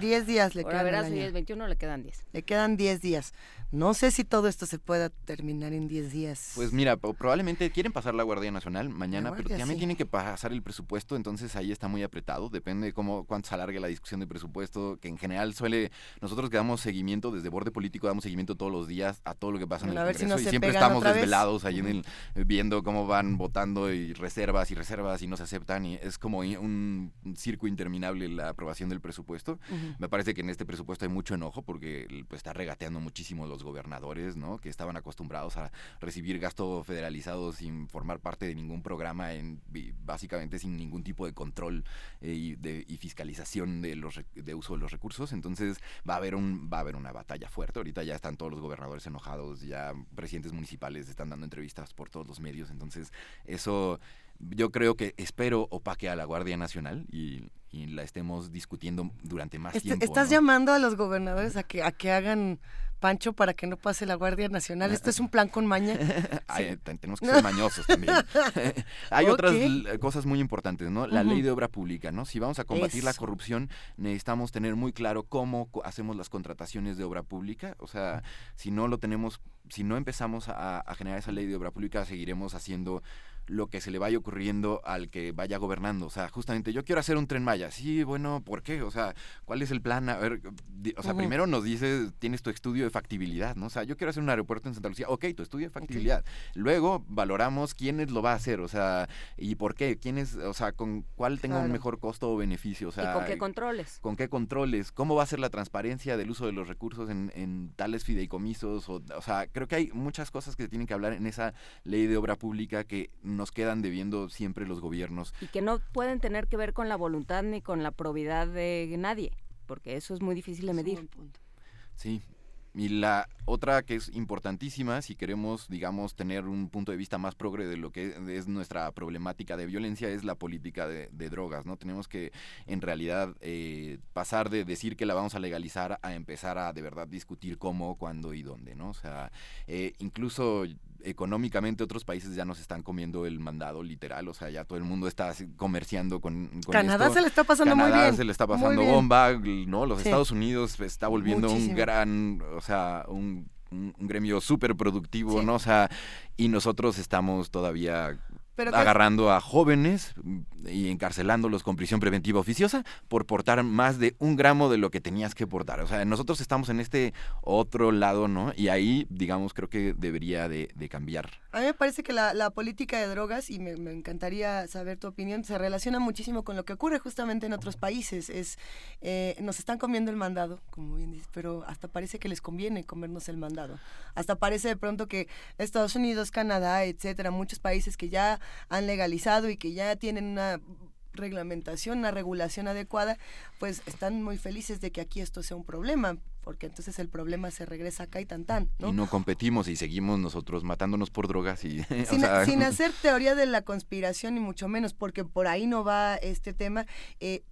Diez días le Ahora quedan verás, al hoy año. es 21, le quedan 10. Le quedan 10 días. No sé si todo esto se pueda terminar en 10 días. Pues mira, probablemente quieren pasar la Guardia Nacional mañana, pero también sí. tienen que pasar el presupuesto, entonces ahí está muy apretado, depende de cómo cuánto se alargue la discusión de presupuesto, que en general suele, nosotros que damos seguimiento desde borde político, damos seguimiento todos los días a todo lo que pasa en el A ver si Congreso no y se siempre pegan estamos otra vez. desvelados ahí en el, viendo cómo van votando y reservas y reservas y no se aceptan y es como un circo interminable la aprobación del presupuesto. Me parece que en este presupuesto hay mucho enojo porque pues, está regateando muchísimo los gobernadores, ¿no? Que estaban acostumbrados a recibir gasto federalizado sin formar parte de ningún programa, en, básicamente sin ningún tipo de control eh, y, de, fiscalización de, los, de uso de los recursos. Entonces va a haber un va a haber una batalla fuerte. Ahorita ya están todos los gobernadores enojados, ya presidentes municipales están dando entrevistas por todos los medios. Entonces eso yo creo que espero opaque a la Guardia Nacional y, la estemos discutiendo durante más tiempo. ¿Estás llamando a los gobernadores a que, a que hagan Pancho para que no pase la Guardia Nacional. ¿Esto es un plan con maña? tenemos que ser mañosos también. Hay otras cosas muy importantes, ¿no? La ley de obra pública, ¿no? Si vamos a combatir la corrupción, necesitamos tener muy claro cómo hacemos las contrataciones de obra pública. O sea, si no lo tenemos, si no empezamos a generar esa ley de obra pública, seguiremos haciendo lo que se le vaya ocurriendo al que vaya gobernando. O sea, justamente yo quiero hacer un tren Maya. Sí, bueno, ¿por qué? O sea, ¿cuál es el plan? A ver, o sea, primero nos dices, tienes tu estudio de factibilidad, ¿no? O sea, yo quiero hacer un aeropuerto en Santa Lucía. Ok, tu estudio de factibilidad. Luego valoramos quiénes lo va a hacer, o sea, y por qué, quiénes, o sea, con cuál tenga un mejor costo o beneficio. O sea, ¿Y con qué controles? ¿Con qué controles? ¿Cómo va a ser la transparencia del uso de los recursos en, en tales fideicomisos? O, o sea, creo que hay muchas cosas que se tienen que hablar en esa ley de obra pública que nos quedan debiendo siempre los gobiernos. Y que no pueden tener que ver con la voluntad ni con la probidad de nadie, porque eso es muy difícil de medir. Sí, y la otra que es importantísima, si queremos, digamos, tener un punto de vista más progre de lo que es nuestra problemática de violencia, es la política de, drogas, ¿no? Tenemos que, en realidad, eh, pasar de decir que la vamos a legalizar a empezar a de verdad discutir cómo, cuándo y dónde, ¿no? O sea, eh, incluso económicamente otros países ya nos están comiendo el mandado literal, o sea, ya todo el mundo está comerciando con, Canadá se le está pasando muy bien. se le está pasando bomba, ¿no? Los Estados Unidos está volviendo un gran, o sea, un, gremio súper productivo, ¿no? O sea, y nosotros estamos todavía agarrando a jóvenes y encarcelándolos con prisión preventiva oficiosa por portar más de un gramo de lo que tenías que portar. O sea, nosotros estamos en este otro lado, ¿no? Y ahí, digamos, creo que debería de, cambiar. A mí me parece que la, política de drogas, y me, encantaría saber tu opinión, se relaciona muchísimo con lo que ocurre justamente en otros países. Es, eh, nos están comiendo el mandado, como bien dices, pero hasta parece que les conviene comernos el mandado. Hasta parece de pronto que Estados Unidos, Canadá, etcétera, muchos países que ya han legalizado y que ya tienen una reglamentación, una regulación adecuada, pues están muy felices de que aquí esto sea un problema, porque entonces el problema se regresa acá y tan tan, ¿no? Y no competimos y seguimos nosotros matándonos por drogas y... Sin, hacer teoría de la conspiración ni mucho menos, porque por ahí no va este tema. Eh,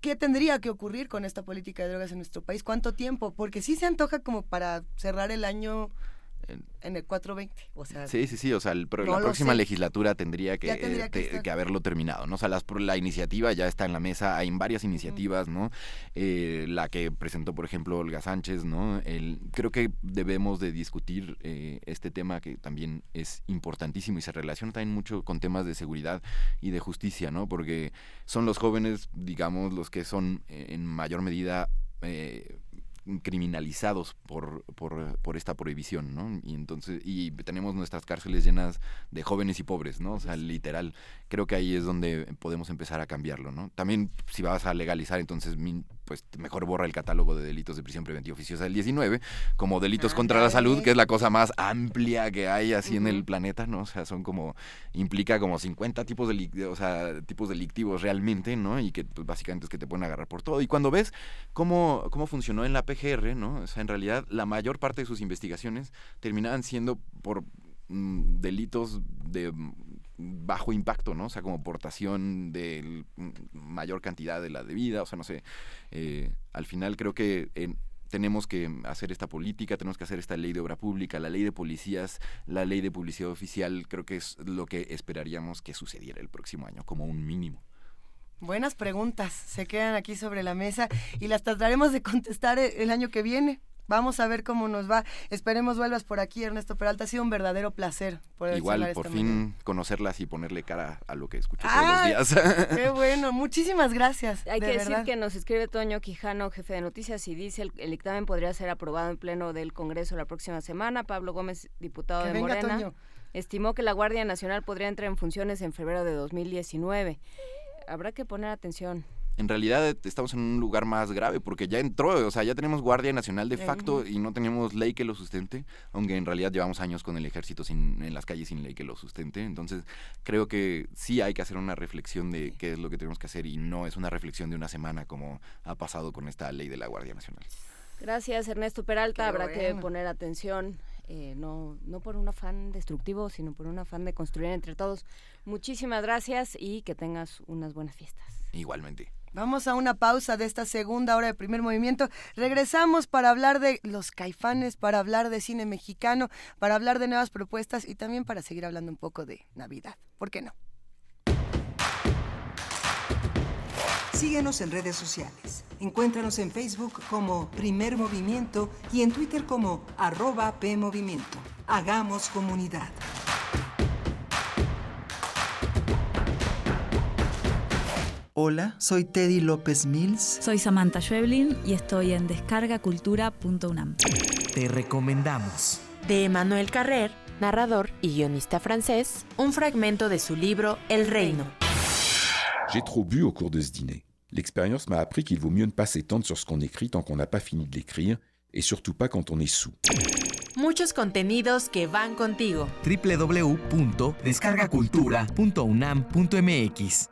¿Qué tendría que ocurrir con esta política de drogas en nuestro país? ¿Cuánto tiempo? Porque sí se antoja como para cerrar el año en el 420, o sea... Sí, sí, sí, o sea, la próxima legislatura tendría que, que, haberlo terminado, ¿no? O sea, las, la iniciativa ya está en la mesa, hay varias iniciativas, ¿no? Eh, la que presentó, por ejemplo, Olga Sánchez, ¿no? El, creo que debemos de discutir eh, este tema que también es importantísimo y se relaciona también mucho con temas de seguridad y de justicia, ¿no? Porque son los jóvenes, digamos, los que son eh, en mayor medida... Eh, criminalizados por, por, por, esta prohibición, ¿no? Y entonces, y tenemos nuestras cárceles llenas de jóvenes y pobres, ¿no? O sea, literal, creo que ahí es donde podemos empezar a cambiarlo, ¿no? También si vas a legalizar, entonces pues mejor borra el catálogo de delitos de prisión preventiva oficiosa del 19 como delitos contra la salud, que es la cosa más amplia que hay así en el planeta, ¿no? O sea, son como implica como 50 tipos de o sea, tipos delictivos realmente, ¿no? Y que pues, básicamente es que te pueden agarrar por todo. Y cuando ves cómo cómo funcionó en la PGR, ¿no? O sea, en realidad la mayor parte de sus investigaciones terminaban siendo por mm, delitos de bajo impacto, ¿no? O sea, como portación de mayor cantidad de la debida, o sea, no sé. Eh, al final creo que tenemos que hacer esta política, tenemos que hacer esta ley de obra pública, la ley de policías, la ley de publicidad oficial, creo que es lo que esperaríamos que sucediera el próximo año, como un mínimo. Buenas preguntas, se quedan aquí sobre la mesa y las trataremos de contestar el año que viene. Vamos a ver cómo nos va. Esperemos vuelvas por aquí, Ernesto Peralta. Ha sido un verdadero placer. Poder Igual, por fin conocerlas y ponerle cara a lo que escucho todos los días. Qué bueno, muchísimas gracias. Hay que decir que nos escribe Toño Quijano, jefe de noticias, y dice el, el dictamen podría ser aprobado en pleno del Congreso la próxima semana. Pablo Gómez, diputado de Morena, estimó que la Guardia Nacional podría entrar en funciones en febrero de 2019. Habrá que poner atención. En realidad estamos en un lugar más grave porque ya entró, o sea, ya tenemos Guardia Nacional de facto y no tenemos ley que lo sustente, aunque en realidad llevamos años con el ejército sin, en las calles sin ley que lo sustente. Entonces, creo que sí hay que hacer una reflexión de qué es lo que tenemos que hacer y no es una reflexión de una semana como ha pasado con esta ley de la Guardia Nacional. Gracias, Ernesto Peralta. Habrá que poner atención, eh, no, no por un afán destructivo, sino por un afán de construir entre todos. Muchísimas gracias y que tengas unas buenas fiestas. Igualmente. Vamos a una pausa de esta segunda hora de primer movimiento. Regresamos para hablar de los caifanes, para hablar de cine mexicano, para hablar de nuevas propuestas y también para seguir hablando un poco de Navidad. ¿Por qué no? Síguenos en redes sociales. Encuéntranos en Facebook como Primer Movimiento y en Twitter como arroba PMovimiento. Hagamos comunidad. Hola, soy Teddy López Mills. Soy Samantha Schweblin y estoy en descargacultura.unam. Te recomendamos. De Emmanuel Carrer, narrador y guionista francés, un fragmento de su libro El Reino. J'ai trop bu au cours de ce dîner. L'expérience m'a appris qu'il vaut mieux ne pas s'étendre sur ce qu'on écrit tant qu'on n'a pas fini de l'écrire, et surtout pas quand on est sous. Muchos contenidos que van contigo. www.descargacultura.unam.mx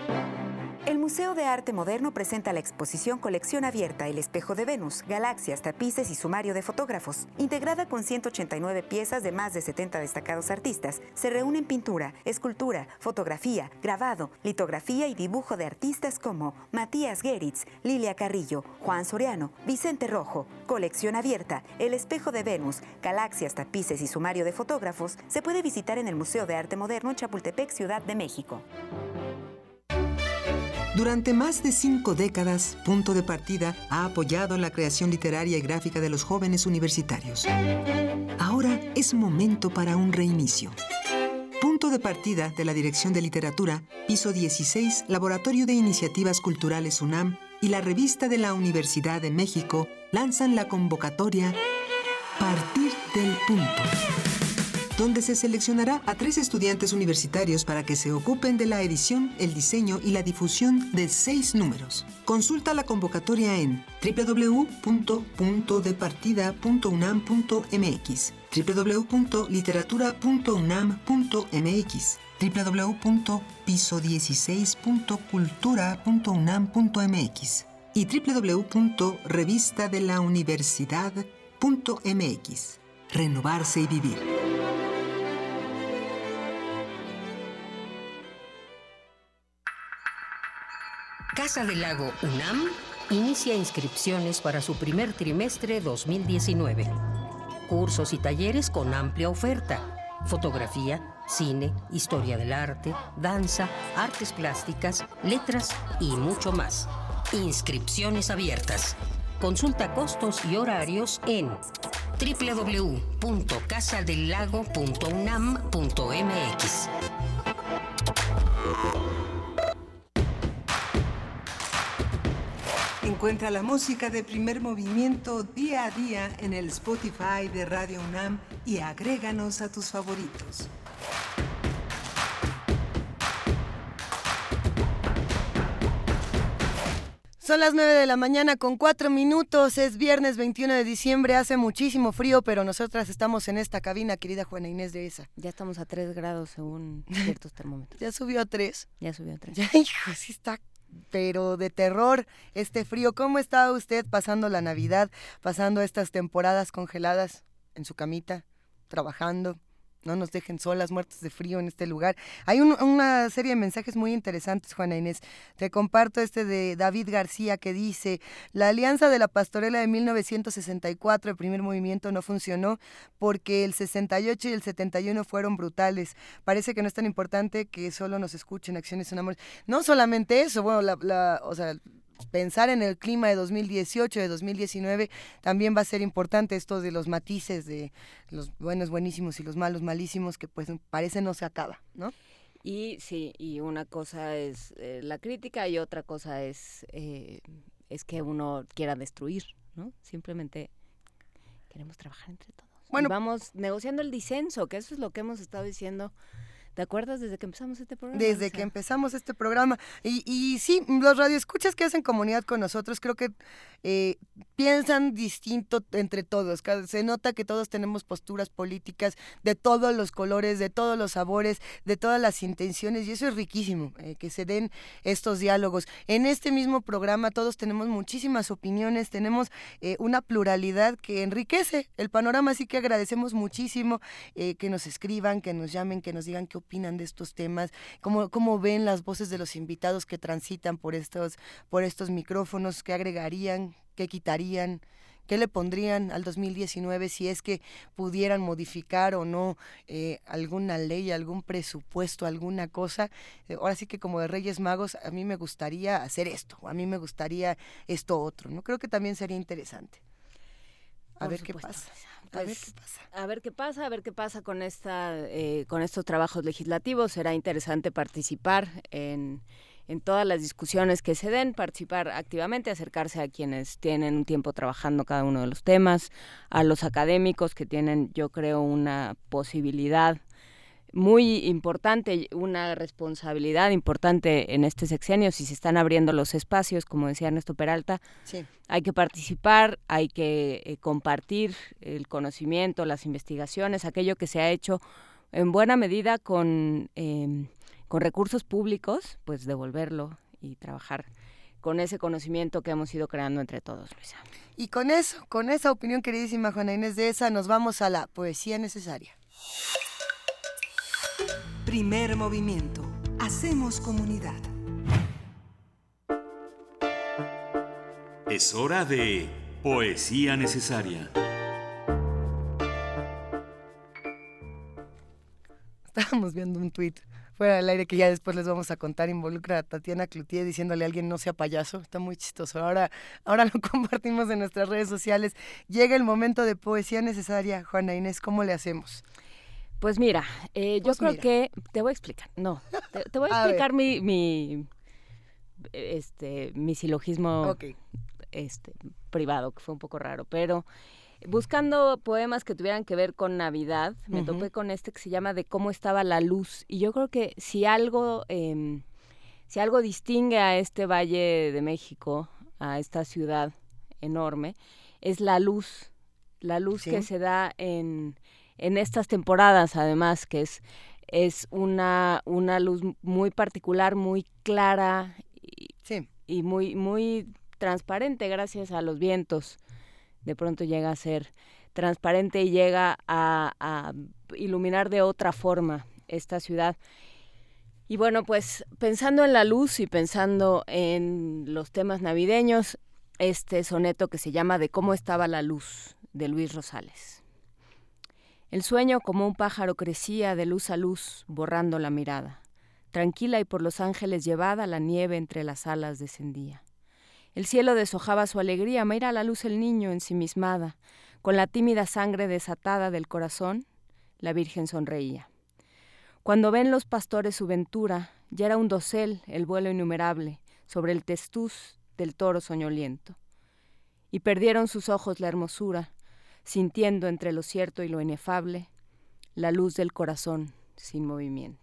Museo de Arte Moderno presenta la exposición Colección Abierta El Espejo de Venus, Galaxias, Tapices y Sumario de Fotógrafos. Integrada con 189 piezas de más de 70 destacados artistas, se reúnen pintura, escultura, fotografía, grabado, litografía y dibujo de artistas como Matías Geritz, Lilia Carrillo, Juan Soriano, Vicente Rojo. Colección Abierta El Espejo de Venus, Galaxias, Tapices y Sumario de Fotógrafos se puede visitar en el Museo de Arte Moderno en Chapultepec, Ciudad de México. Durante más de cinco décadas, Punto de Partida ha apoyado la creación literaria y gráfica de los jóvenes universitarios. Ahora es momento para un reinicio. Punto de Partida de la Dirección de Literatura, piso 16, Laboratorio de Iniciativas Culturales UNAM y la revista de la Universidad de México lanzan la convocatoria Partir del Punto donde se seleccionará a tres estudiantes universitarios para que se ocupen de la edición, el diseño y la difusión de seis números. Consulta la convocatoria en www.puntodepartida.unam.mx, www.literatura.unam.mx, www.piso16.cultura.unam.mx y www.revistadelauniversidad.mx. Renovarse y vivir. Casa del Lago UNAM inicia inscripciones para su primer trimestre 2019. Cursos y talleres con amplia oferta. Fotografía, cine, historia del arte, danza, artes plásticas, letras y mucho más. Inscripciones abiertas. Consulta costos y horarios en www.casadelago.unam.mx. Encuentra la música de primer movimiento día a día en el Spotify de Radio UNAM y agréganos a tus favoritos. Son las 9 de la mañana con 4 minutos, es viernes 21 de diciembre, hace muchísimo frío, pero nosotras estamos en esta cabina, querida Juana Inés de esa. Ya estamos a 3 grados según ciertos termómetros. ¿Ya subió a 3? Ya subió a 3. Ya, hijo, sí está pero de terror este frío. ¿Cómo está usted pasando la Navidad, pasando estas temporadas congeladas en su camita, trabajando? No nos dejen solas, muertos de frío en este lugar. Hay una serie de mensajes muy interesantes, Juana Inés. Te comparto este de David García que dice, la alianza de la pastorela de 1964, el primer movimiento, no funcionó porque el 68 y el 71 fueron brutales. Parece que no es tan importante que solo nos escuchen acciones en amor. No solamente eso, bueno, la, la, o sea, pensar en el clima de 2018, de 2019, también va a ser importante esto de los matices de los buenos buenísimos y los malos malísimos, que pues parece no se acaba, ¿no? Y sí, y una cosa es eh, la crítica y otra cosa es, eh, es que uno quiera destruir, ¿no? Simplemente queremos trabajar entre todos. Bueno, vamos negociando el disenso, que eso es lo que hemos estado diciendo ¿Te acuerdas desde que empezamos este programa? Desde que empezamos este programa. Y, y sí, los radioescuchas que hacen comunidad con nosotros creo que eh, piensan distinto entre todos. Se nota que todos tenemos posturas políticas de todos los colores, de todos los sabores, de todas las intenciones y eso es riquísimo, eh, que se den estos diálogos. En este mismo programa todos tenemos muchísimas opiniones, tenemos eh, una pluralidad que enriquece el panorama, así que agradecemos muchísimo que nos escriban, que nos llamen, que nos digan qué opinan de estos temas, cómo, cómo ven las voces de los invitados que transitan por estos, por estos micrófonos, qué agregarían, qué quitarían. ¿Qué le pondrían al 2019 si es que pudieran modificar o no eh, alguna ley, algún presupuesto, alguna cosa? Eh, ahora sí que como de Reyes Magos, a mí me gustaría hacer esto, a mí me gustaría esto otro, ¿no? Creo que también sería interesante. A ver qué pasa a ver qué pasa. A ver qué pasa, a ver qué pasa con esta, eh, con estos trabajos legislativos. Será interesante participar en, en todas las discusiones que se den, participar activamente, acercarse a quienes tienen un tiempo trabajando cada uno de los temas, a los académicos que tienen, yo creo, una posibilidad muy importante, una responsabilidad importante en este sexenio, si se están abriendo los espacios, como decía Ernesto Peralta, hay que participar, hay que eh, compartir el conocimiento, las investigaciones, aquello que se ha hecho en buena medida con, em, con recursos públicos, pues devolverlo y trabajar con ese conocimiento que hemos ido creando entre todos, Luisa. Y con eso, con esa opinión queridísima Juana Inés de esa, nos vamos a la poesía necesaria. Primer movimiento. Hacemos comunidad. Es hora de poesía necesaria. Estábamos viendo un tuit fuera del aire que ya después les vamos a contar, involucra a Tatiana Cloutier diciéndole a alguien no sea payaso, está muy chistoso. Ahora, ahora lo compartimos en nuestras redes sociales. Llega el momento de poesía necesaria, Juana Inés, ¿cómo le hacemos? Pues mira, eh, yo pues creo que te voy a explicar. No, te, voy a, explicar mi, mi, este, mi silogismo este, privado, que fue un poco raro, pero buscando poemas que tuvieran que ver con Navidad, me topé con este que se llama De cómo estaba la luz. Y yo creo que si algo, eh, si algo distingue a este Valle de México, a esta ciudad enorme, es la luz, la luz que se da en en estas temporadas, además, que es, es una, una luz muy particular, muy clara y, muy, muy transparente gracias a los vientos. De pronto llega a ser transparente y llega a, a iluminar de otra forma esta ciudad. Y bueno, pues pensando en la luz y pensando en los temas navideños, este soneto que se llama De cómo estaba la luz de Luis Rosales. El sueño como un pájaro crecía de luz a luz, borrando la mirada. Tranquila y por los ángeles llevada, la nieve entre las alas descendía. El cielo deshojaba su alegría, mira la luz el niño ensimismada, con la tímida sangre desatada del corazón, la Virgen sonreía. Cuando ven los pastores su ventura, ya era un dosel el vuelo innumerable sobre el testuz del toro soñoliento. Y perdieron sus ojos la hermosura, sintiendo entre lo cierto y lo inefable la luz del corazón sin movimiento.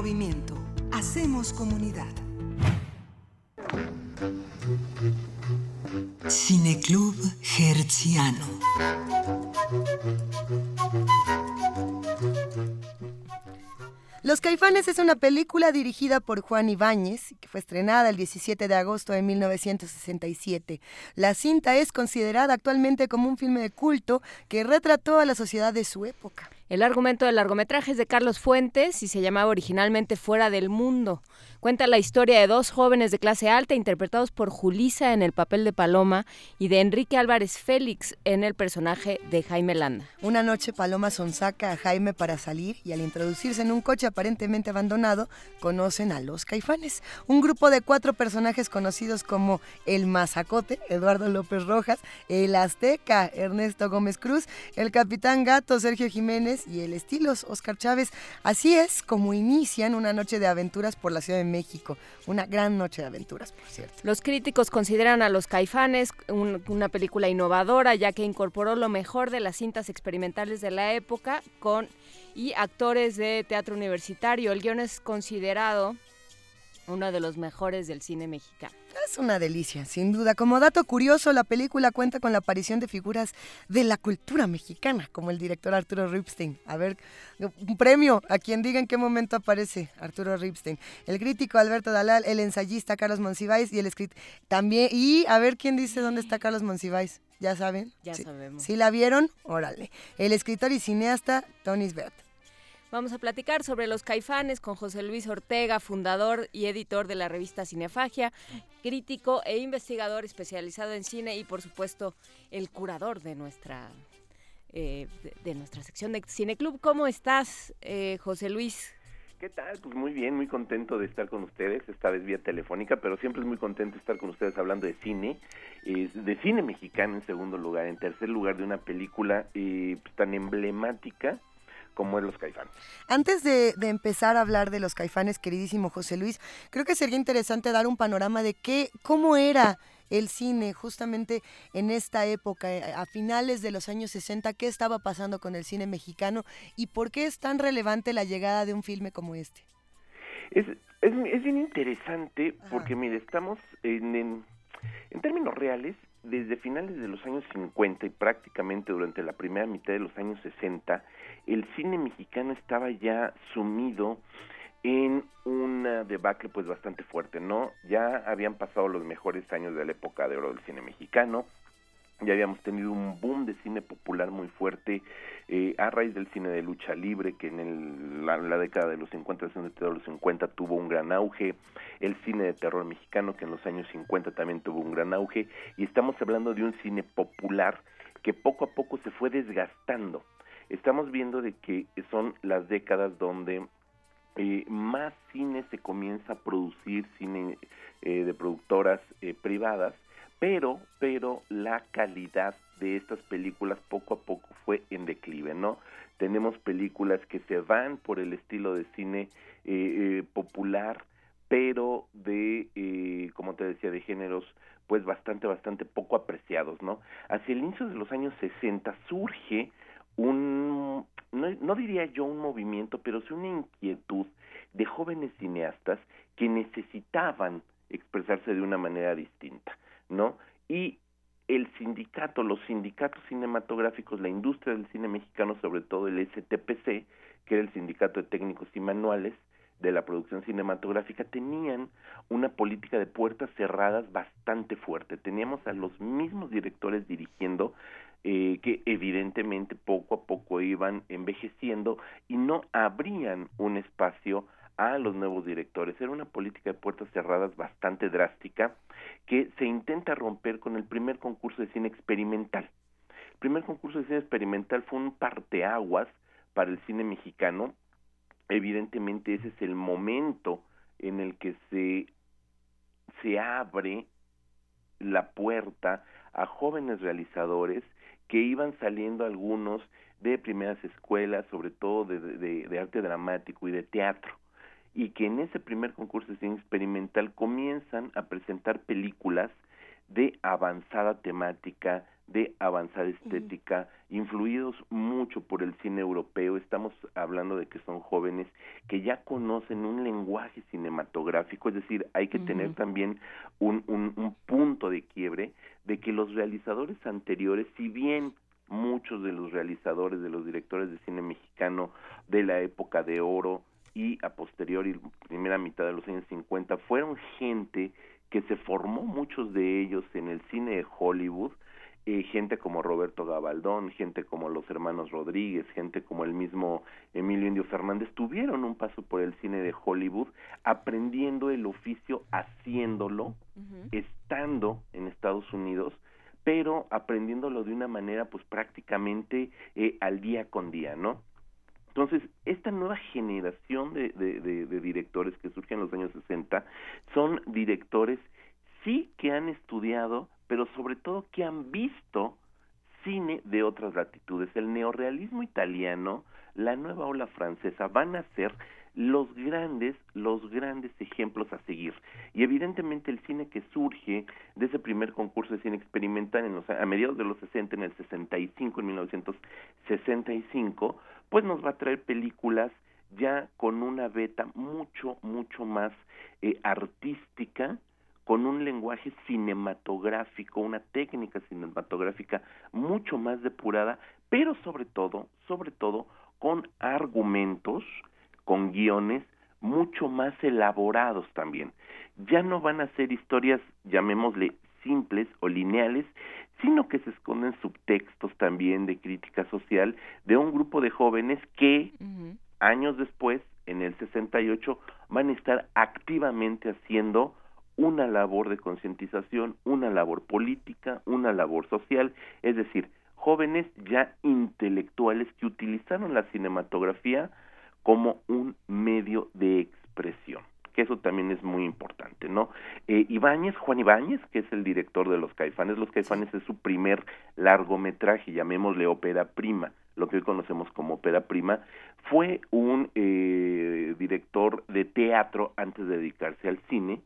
Movimiento. Hacemos comunidad. Cineclub Hertziano. Los Caifanes es una película dirigida por Juan Ibáñez, que fue estrenada el 17 de agosto de 1967. La cinta es considerada actualmente como un filme de culto que retrató a la sociedad de su época. El argumento del largometraje es de Carlos Fuentes y se llamaba originalmente Fuera del Mundo. Cuenta la historia de dos jóvenes de clase alta interpretados por Julisa en el papel de Paloma y de Enrique Álvarez Félix en el personaje de Jaime Landa. Una noche Paloma sonsaca a Jaime para salir y al introducirse en un coche aparentemente abandonado conocen a los caifanes, un grupo de cuatro personajes conocidos como el Mazacote, Eduardo López Rojas, el Azteca, Ernesto Gómez Cruz, el Capitán Gato, Sergio Jiménez y el Estilos, Oscar Chávez. Así es como inician una noche de aventuras por la Ciudad de México. Una gran noche de aventuras, por cierto. Los críticos consideran a Los Caifanes una película innovadora, ya que incorporó lo mejor de las cintas experimentales de la época con y actores de teatro universitario. El guion es considerado uno de los mejores del cine mexicano. Es una delicia, sin duda. Como dato curioso, la película cuenta con la aparición de figuras de la cultura mexicana, como el director Arturo Ripstein. A ver, un premio a quien diga en qué momento aparece Arturo Ripstein. El crítico Alberto Dalal, el ensayista Carlos Monsiváis y el escritor también. Y a ver quién dice dónde está Carlos Monsiváis. ¿Ya saben? Ya sabemos. ¿Sí la vieron? Órale. El escritor y cineasta Tony Sbert. Vamos a platicar sobre los caifanes con José Luis Ortega, fundador y editor de la revista Cinefagia, crítico e investigador especializado en cine y por supuesto el curador de nuestra, eh, de, nuestra sección de Cineclub. ¿Cómo estás, eh, José Luis? ¿Qué tal? Pues muy bien, muy contento de estar con ustedes, esta vez vía telefónica, pero siempre es muy contento estar con ustedes hablando de cine, de cine mexicano en segundo lugar, en tercer lugar de una película eh, pues, tan emblemática como es los caifanes. Antes de, empezar a hablar de los caifanes, queridísimo José Luis, creo que sería interesante dar un panorama de qué, cómo era el cine justamente en esta época, eh, a finales de los años 60, qué estaba pasando con el cine mexicano y por qué es tan relevante la llegada de un filme como este. Es, es, es bien interesante porque, mire, estamos en, en, en términos reales, desde finales de los años 50 y prácticamente durante la primera mitad de los años 60, el cine mexicano estaba ya sumido en una debacle pues bastante fuerte, ¿no? Ya habían pasado los mejores años de la época de oro del cine mexicano, ya habíamos tenido un boom de cine popular muy fuerte eh, a raíz del cine de lucha libre que en el, la, década de los 50, de los 50 tuvo un gran auge, el cine de terror mexicano que en los años 50 también tuvo un gran auge y estamos hablando de un cine popular que poco a poco se fue desgastando. Estamos viendo de que son las décadas donde eh, más cine se comienza a producir, cine eh, de productoras privadas, pero, pero la calidad de estas películas poco a poco fue en declive, ¿no? Tenemos películas que se van por el estilo de cine eh, eh, popular, pero de, eh, como te decía, de géneros pues bastante, bastante poco apreciados, ¿no? Hacia el inicio de los años 60 surge un, no, no diría yo un movimiento, pero sí una inquietud de jóvenes cineastas que necesitaban expresarse de una manera distinta. ¿no? Y el sindicato, los sindicatos cinematográficos, la industria del cine mexicano, sobre todo el STPC, que era el sindicato de técnicos y manuales de la producción cinematográfica, tenían una política de puertas cerradas bastante fuerte. Teníamos a los mismos directores dirigiendo eh, que evidentemente poco a poco iban envejeciendo y no abrían un espacio a los nuevos directores. Era una política de puertas cerradas bastante drástica que se intenta romper con el primer concurso de cine experimental. El primer concurso de cine experimental fue un parteaguas para el cine mexicano. Evidentemente ese es el momento en el que se, se abre la puerta a jóvenes realizadores que iban saliendo algunos de primeras escuelas, sobre todo de, de arte dramático y de teatro y que en ese primer concurso de cine experimental comienzan a presentar películas de avanzada temática, de avanzada estética, influidos mucho por el cine europeo. Estamos hablando de que son jóvenes que ya conocen un lenguaje cinematográfico, es decir, hay que tener también un, un, un punto de quiebre de que los realizadores anteriores, si bien muchos de los realizadores, de los directores de cine mexicano de la época de oro y a posteriori, primera mitad de los años 50, fueron gente que se formó muchos de ellos en el cine de Hollywood, eh, gente como Roberto Gabaldón, gente como los hermanos Rodríguez, gente como el mismo Emilio Indio Fernández, tuvieron un paso por el cine de Hollywood, aprendiendo el oficio, haciéndolo, estando en Estados Unidos, pero aprendiéndolo de una manera pues prácticamente eh, al día con día, ¿no? Entonces, esta nueva generación de, directores que surgen en los años 60 son directores, sí que han estudiado, pero sobre todo que han visto cine de otras latitudes. El neorealismo italiano, la nueva ola francesa van a ser los grandes, los grandes ejemplos a seguir. Y evidentemente el cine que surge de ese primer concurso de cine experimental en los, a mediados de los 60, en el 65, en 1965, pues nos va a traer películas ya con una beta mucho, mucho más eh, artística, con un lenguaje cinematográfico, una técnica cinematográfica mucho más depurada, pero sobre todo, sobre todo, con argumentos, con guiones mucho más elaborados también. Ya no van a ser historias, llamémosle, simples o lineales, sino que se esconden subtextos también de crítica social de un grupo de jóvenes que años después, en el 68, van a estar activamente haciendo una labor de concientización, una labor política, una labor social, es decir, jóvenes ya intelectuales que utilizaron la cinematografía como un medio de expresión que eso también es muy importante, ¿no? Eh, Ibáñez, Juan Ibáñez, que es el director de Los Caifanes, Los Caifanes es su primer largometraje, llamémosle ópera prima, lo que hoy conocemos como ópera prima, fue un eh, director de teatro antes de dedicarse al cine,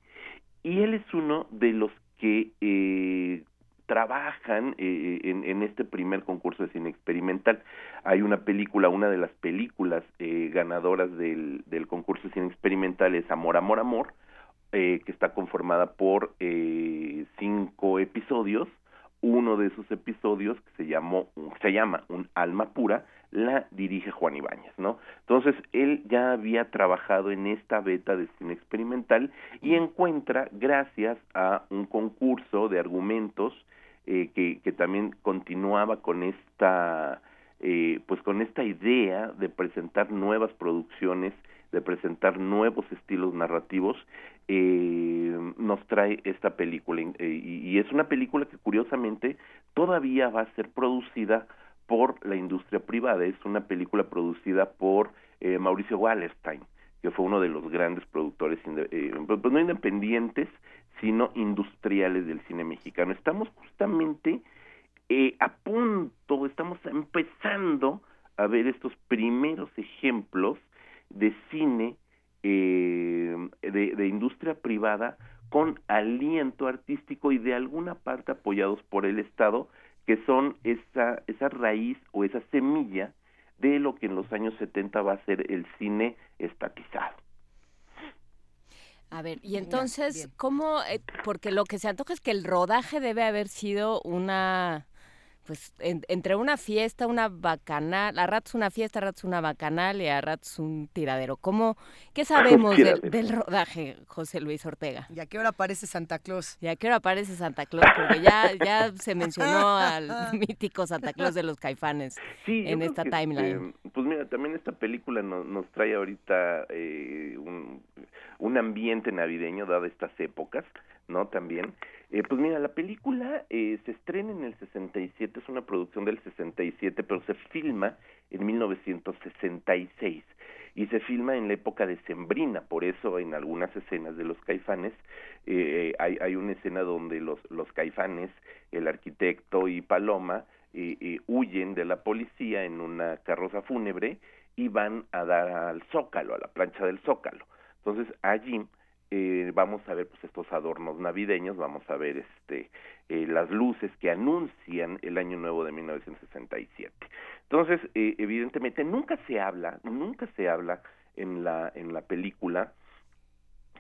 y él es uno de los que eh, trabajan eh, en, en, este primer concurso de cine experimental. Hay una película, una de las películas eh, ganadoras del, del, concurso de cine experimental es Amor, Amor, Amor, eh, que está conformada por eh, cinco episodios. Uno de esos episodios que se llamó, se llama Un alma pura, la dirige Juan Ibáñez, ¿no? Entonces él ya había trabajado en esta beta de cine experimental y encuentra, gracias a un concurso de argumentos eh, que, que también continuaba con esta eh, pues con esta idea de presentar nuevas producciones de presentar nuevos estilos narrativos eh, nos trae esta película. Y, y es una película que curiosamente todavía va a ser producida por la industria privada. Es una película producida por eh, Mauricio Wallerstein que fue uno de los grandes productores eh, pues independientes sino industriales del cine mexicano. Estamos justamente eh, a punto, estamos empezando a ver estos primeros ejemplos de cine eh, de, de industria privada con aliento artístico y de alguna parte apoyados por el Estado, que son esa, esa raíz o esa semilla de lo que en los años 70 va a ser el cine estatizado. A ver, y entonces, ¿cómo? Eh, porque lo que se antoja es que el rodaje debe haber sido una, pues, entre una fiesta, una bacanal, a ratos una fiesta, a ratos una bacanal y a ratos un tiradero. ¿Cómo, qué sabemos del rodaje, José Luis Ortega? ¿Y a qué hora aparece Santa Claus? ¿Y a qué hora aparece Santa Claus? Porque ya, ya se mencionó al mítico Santa Claus de los caifanes en esta timeline. Este, pues mira, también esta película nos, nos trae ahorita eh, un un ambiente navideño dado estas épocas, ¿no? También. Eh, pues mira, la película eh, se estrena en el 67, es una producción del 67, pero se filma en 1966 y se filma en la época de Sembrina, por eso en algunas escenas de los caifanes eh, hay, hay una escena donde los, los caifanes, el arquitecto y Paloma eh, eh, huyen de la policía en una carroza fúnebre y van a dar al zócalo, a la plancha del zócalo. Entonces allí eh, vamos a ver pues estos adornos navideños, vamos a ver este eh, las luces que anuncian el año nuevo de 1967. Entonces, eh, evidentemente nunca se habla, nunca se habla en la en la película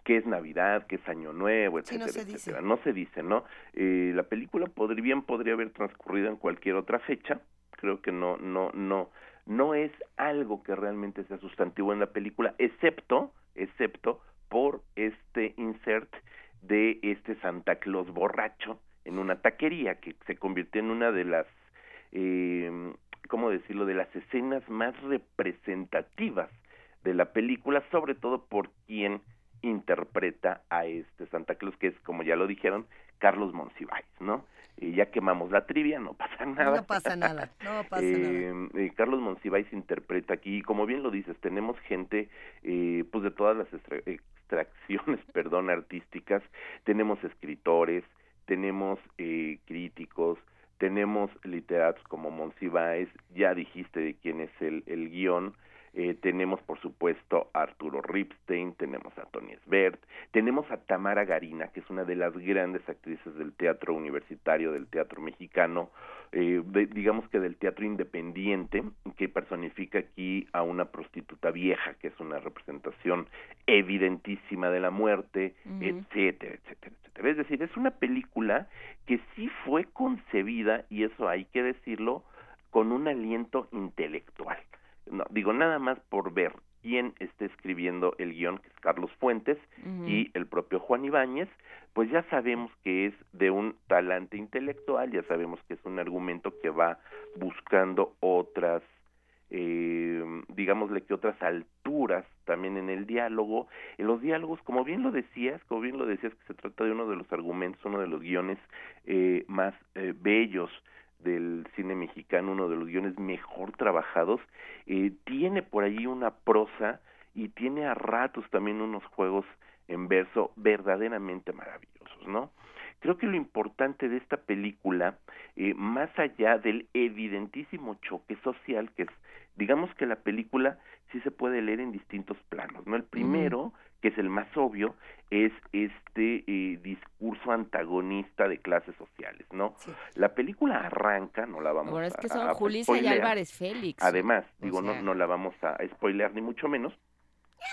qué es Navidad, qué es Año Nuevo, etcétera, no se etcétera. No se dice, ¿no? Eh, la película podría, bien podría haber transcurrido en cualquier otra fecha. Creo que no, no, no, no es algo que realmente sea sustantivo en la película, excepto, excepto por este insert de este Santa Claus borracho en una taquería que se convirtió en una de las, eh, ¿cómo decirlo?, de las escenas más representativas de la película, sobre todo por quien interpreta a este Santa Claus, que es, como ya lo dijeron, Carlos Monsiváis, ¿no? Y ya quemamos la trivia, no pasa nada. No pasa nada, no pasa eh, nada. eh, Carlos Monsiváis interpreta aquí, y como bien lo dices, tenemos gente, eh, pues de todas las extra- extracciones, perdón, artísticas, tenemos escritores, tenemos eh, críticos, tenemos literatos como Monsiváis, ya dijiste de quién es el, el guion, eh, tenemos por supuesto a Arturo Ripstein, tenemos a Tony Sbert, tenemos a Tamara Garina, que es una de las grandes actrices del teatro universitario, del teatro mexicano, eh, de- digamos que del teatro independiente, que personifica aquí a una prostituta vieja, que es una representación evidentísima de la muerte, etcétera, etcétera, etcétera. Es decir, es una película que sí fue concebida, y eso hay que decirlo, con un aliento intelectual. No, digo, nada más por ver quién está escribiendo el guion, que es Carlos Fuentes, y el propio Juan Ibáñez, pues ya sabemos que es de un talante intelectual, ya sabemos que es un argumento que va buscando otras, eh, digámosle que otras alturas también en el diálogo. En los diálogos, como bien lo decías, como bien lo decías, que se trata de uno de los argumentos, uno de los guiones eh, más eh, bellos del cine mexicano, uno de los guiones mejor trabajados, eh, tiene por ahí una prosa y tiene a ratos también unos juegos en verso verdaderamente maravillosos, ¿no? Creo que lo importante de esta película, eh, más allá del evidentísimo choque social, que es, digamos que la película sí se puede leer en distintos planos, ¿no? El primero, que es el más obvio, es este eh, discurso antagonista de clases sociales, ¿no? La película arranca, no la vamos Bueno, es a que son a Julissa y. Álvarez Félix. Además, O digo, sea. no, no la vamos a spoilear ni mucho menos.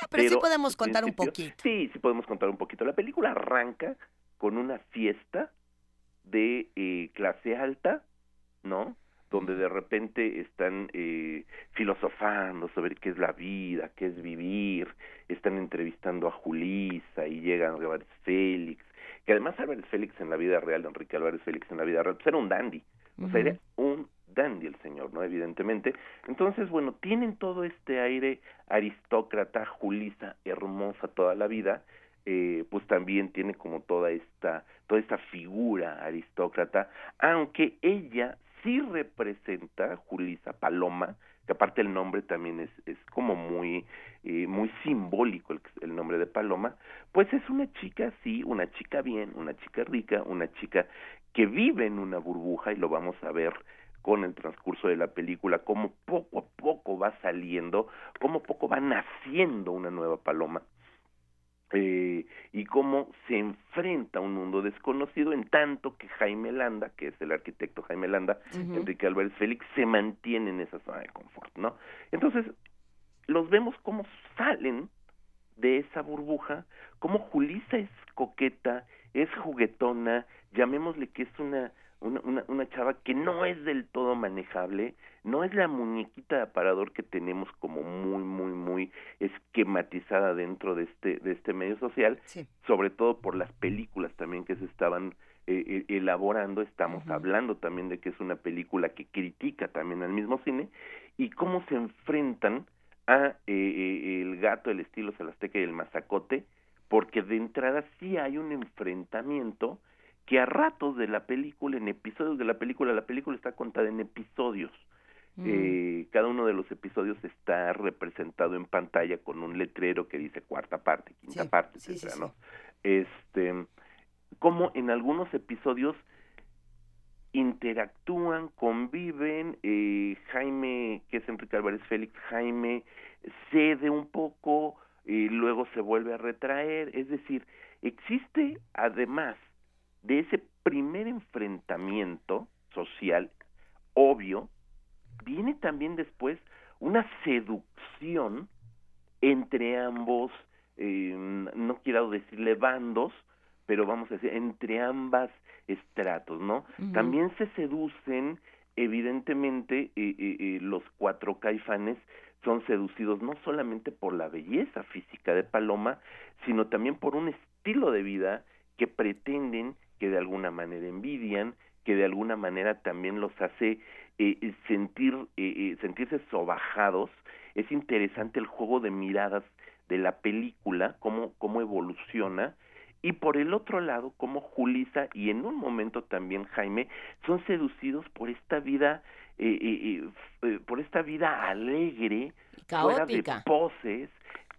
pero sí podemos contar un poquito. Sí, sí podemos contar un poquito. La película arranca con una fiesta de eh, clase alta, ¿no? Donde de repente están eh, filosofando sobre qué es la vida, qué es vivir, están entrevistando a Julisa y llegan Álvarez Félix, que además Álvarez Félix en la vida real, Enrique Álvarez Félix en la vida real, pues era un dandy, o sea, era un dandy el señor, ¿no? Evidentemente. Entonces, bueno, tienen todo este aire aristócrata, Julisa, hermosa toda la vida, eh, pues también tiene como toda esta, toda esta figura aristócrata, aunque ella sí representa, Julisa Paloma, que aparte el nombre también es, es como muy, eh, muy simbólico el, el nombre de Paloma, pues es una chica, sí, una chica bien, una chica rica, una chica que vive en una burbuja y lo vamos a ver con el transcurso de la película, cómo poco a poco va saliendo, cómo poco va naciendo una nueva paloma, eh, y cómo se enfrenta a un mundo desconocido en tanto que Jaime Landa, que es el arquitecto Jaime Landa. Enrique Álvarez Félix, se mantiene en esa zona de confort, ¿no? Entonces, los vemos cómo salen de esa burbuja, cómo Julisa es coqueta, es juguetona, llamémosle que es una, una, una, una chava que no es del todo manejable, no es la muñequita de aparador que tenemos como muy, muy, muy esquematizada dentro de este, de este medio social, sobre todo por las películas también que se estaban eh, eh, elaborando, estamos hablando también de que es una película que critica también al mismo cine, y cómo se enfrentan a eh, eh, el gato, el estilo Salasteca y el mazacote, porque de entrada sí hay un enfrentamiento que a ratos de la película, en episodios de la película, la película está contada en episodios. Eh, cada uno de los episodios está representado en pantalla con un letrero que dice cuarta parte, quinta Sí, parte, sí, sí, etcétera, sí. ¿no? Este, como en algunos episodios interactúan, conviven, eh, Jaime, que es Enrique Álvarez Félix, Jaime cede un poco y luego se vuelve a retraer, es decir, existe además de ese primer enfrentamiento social obvio, viene también después una seducción entre ambos, eh, no quiero decirle bandos, pero vamos a decir, entre ambas estratos, ¿no? También se seducen, evidentemente, eh, eh, los cuatro caifanes son seducidos no solamente por la belleza física de Paloma, sino también por un estilo de vida que pretenden, que de alguna manera envidian, que de alguna manera también los hace eh, sentir eh, sentirse sobajados es interesante el juego de miradas de la película cómo cómo evoluciona. Y por el otro lado cómo Julisa y en un momento también Jaime son seducidos por esta vida eh, por esta vida alegre fuera de poses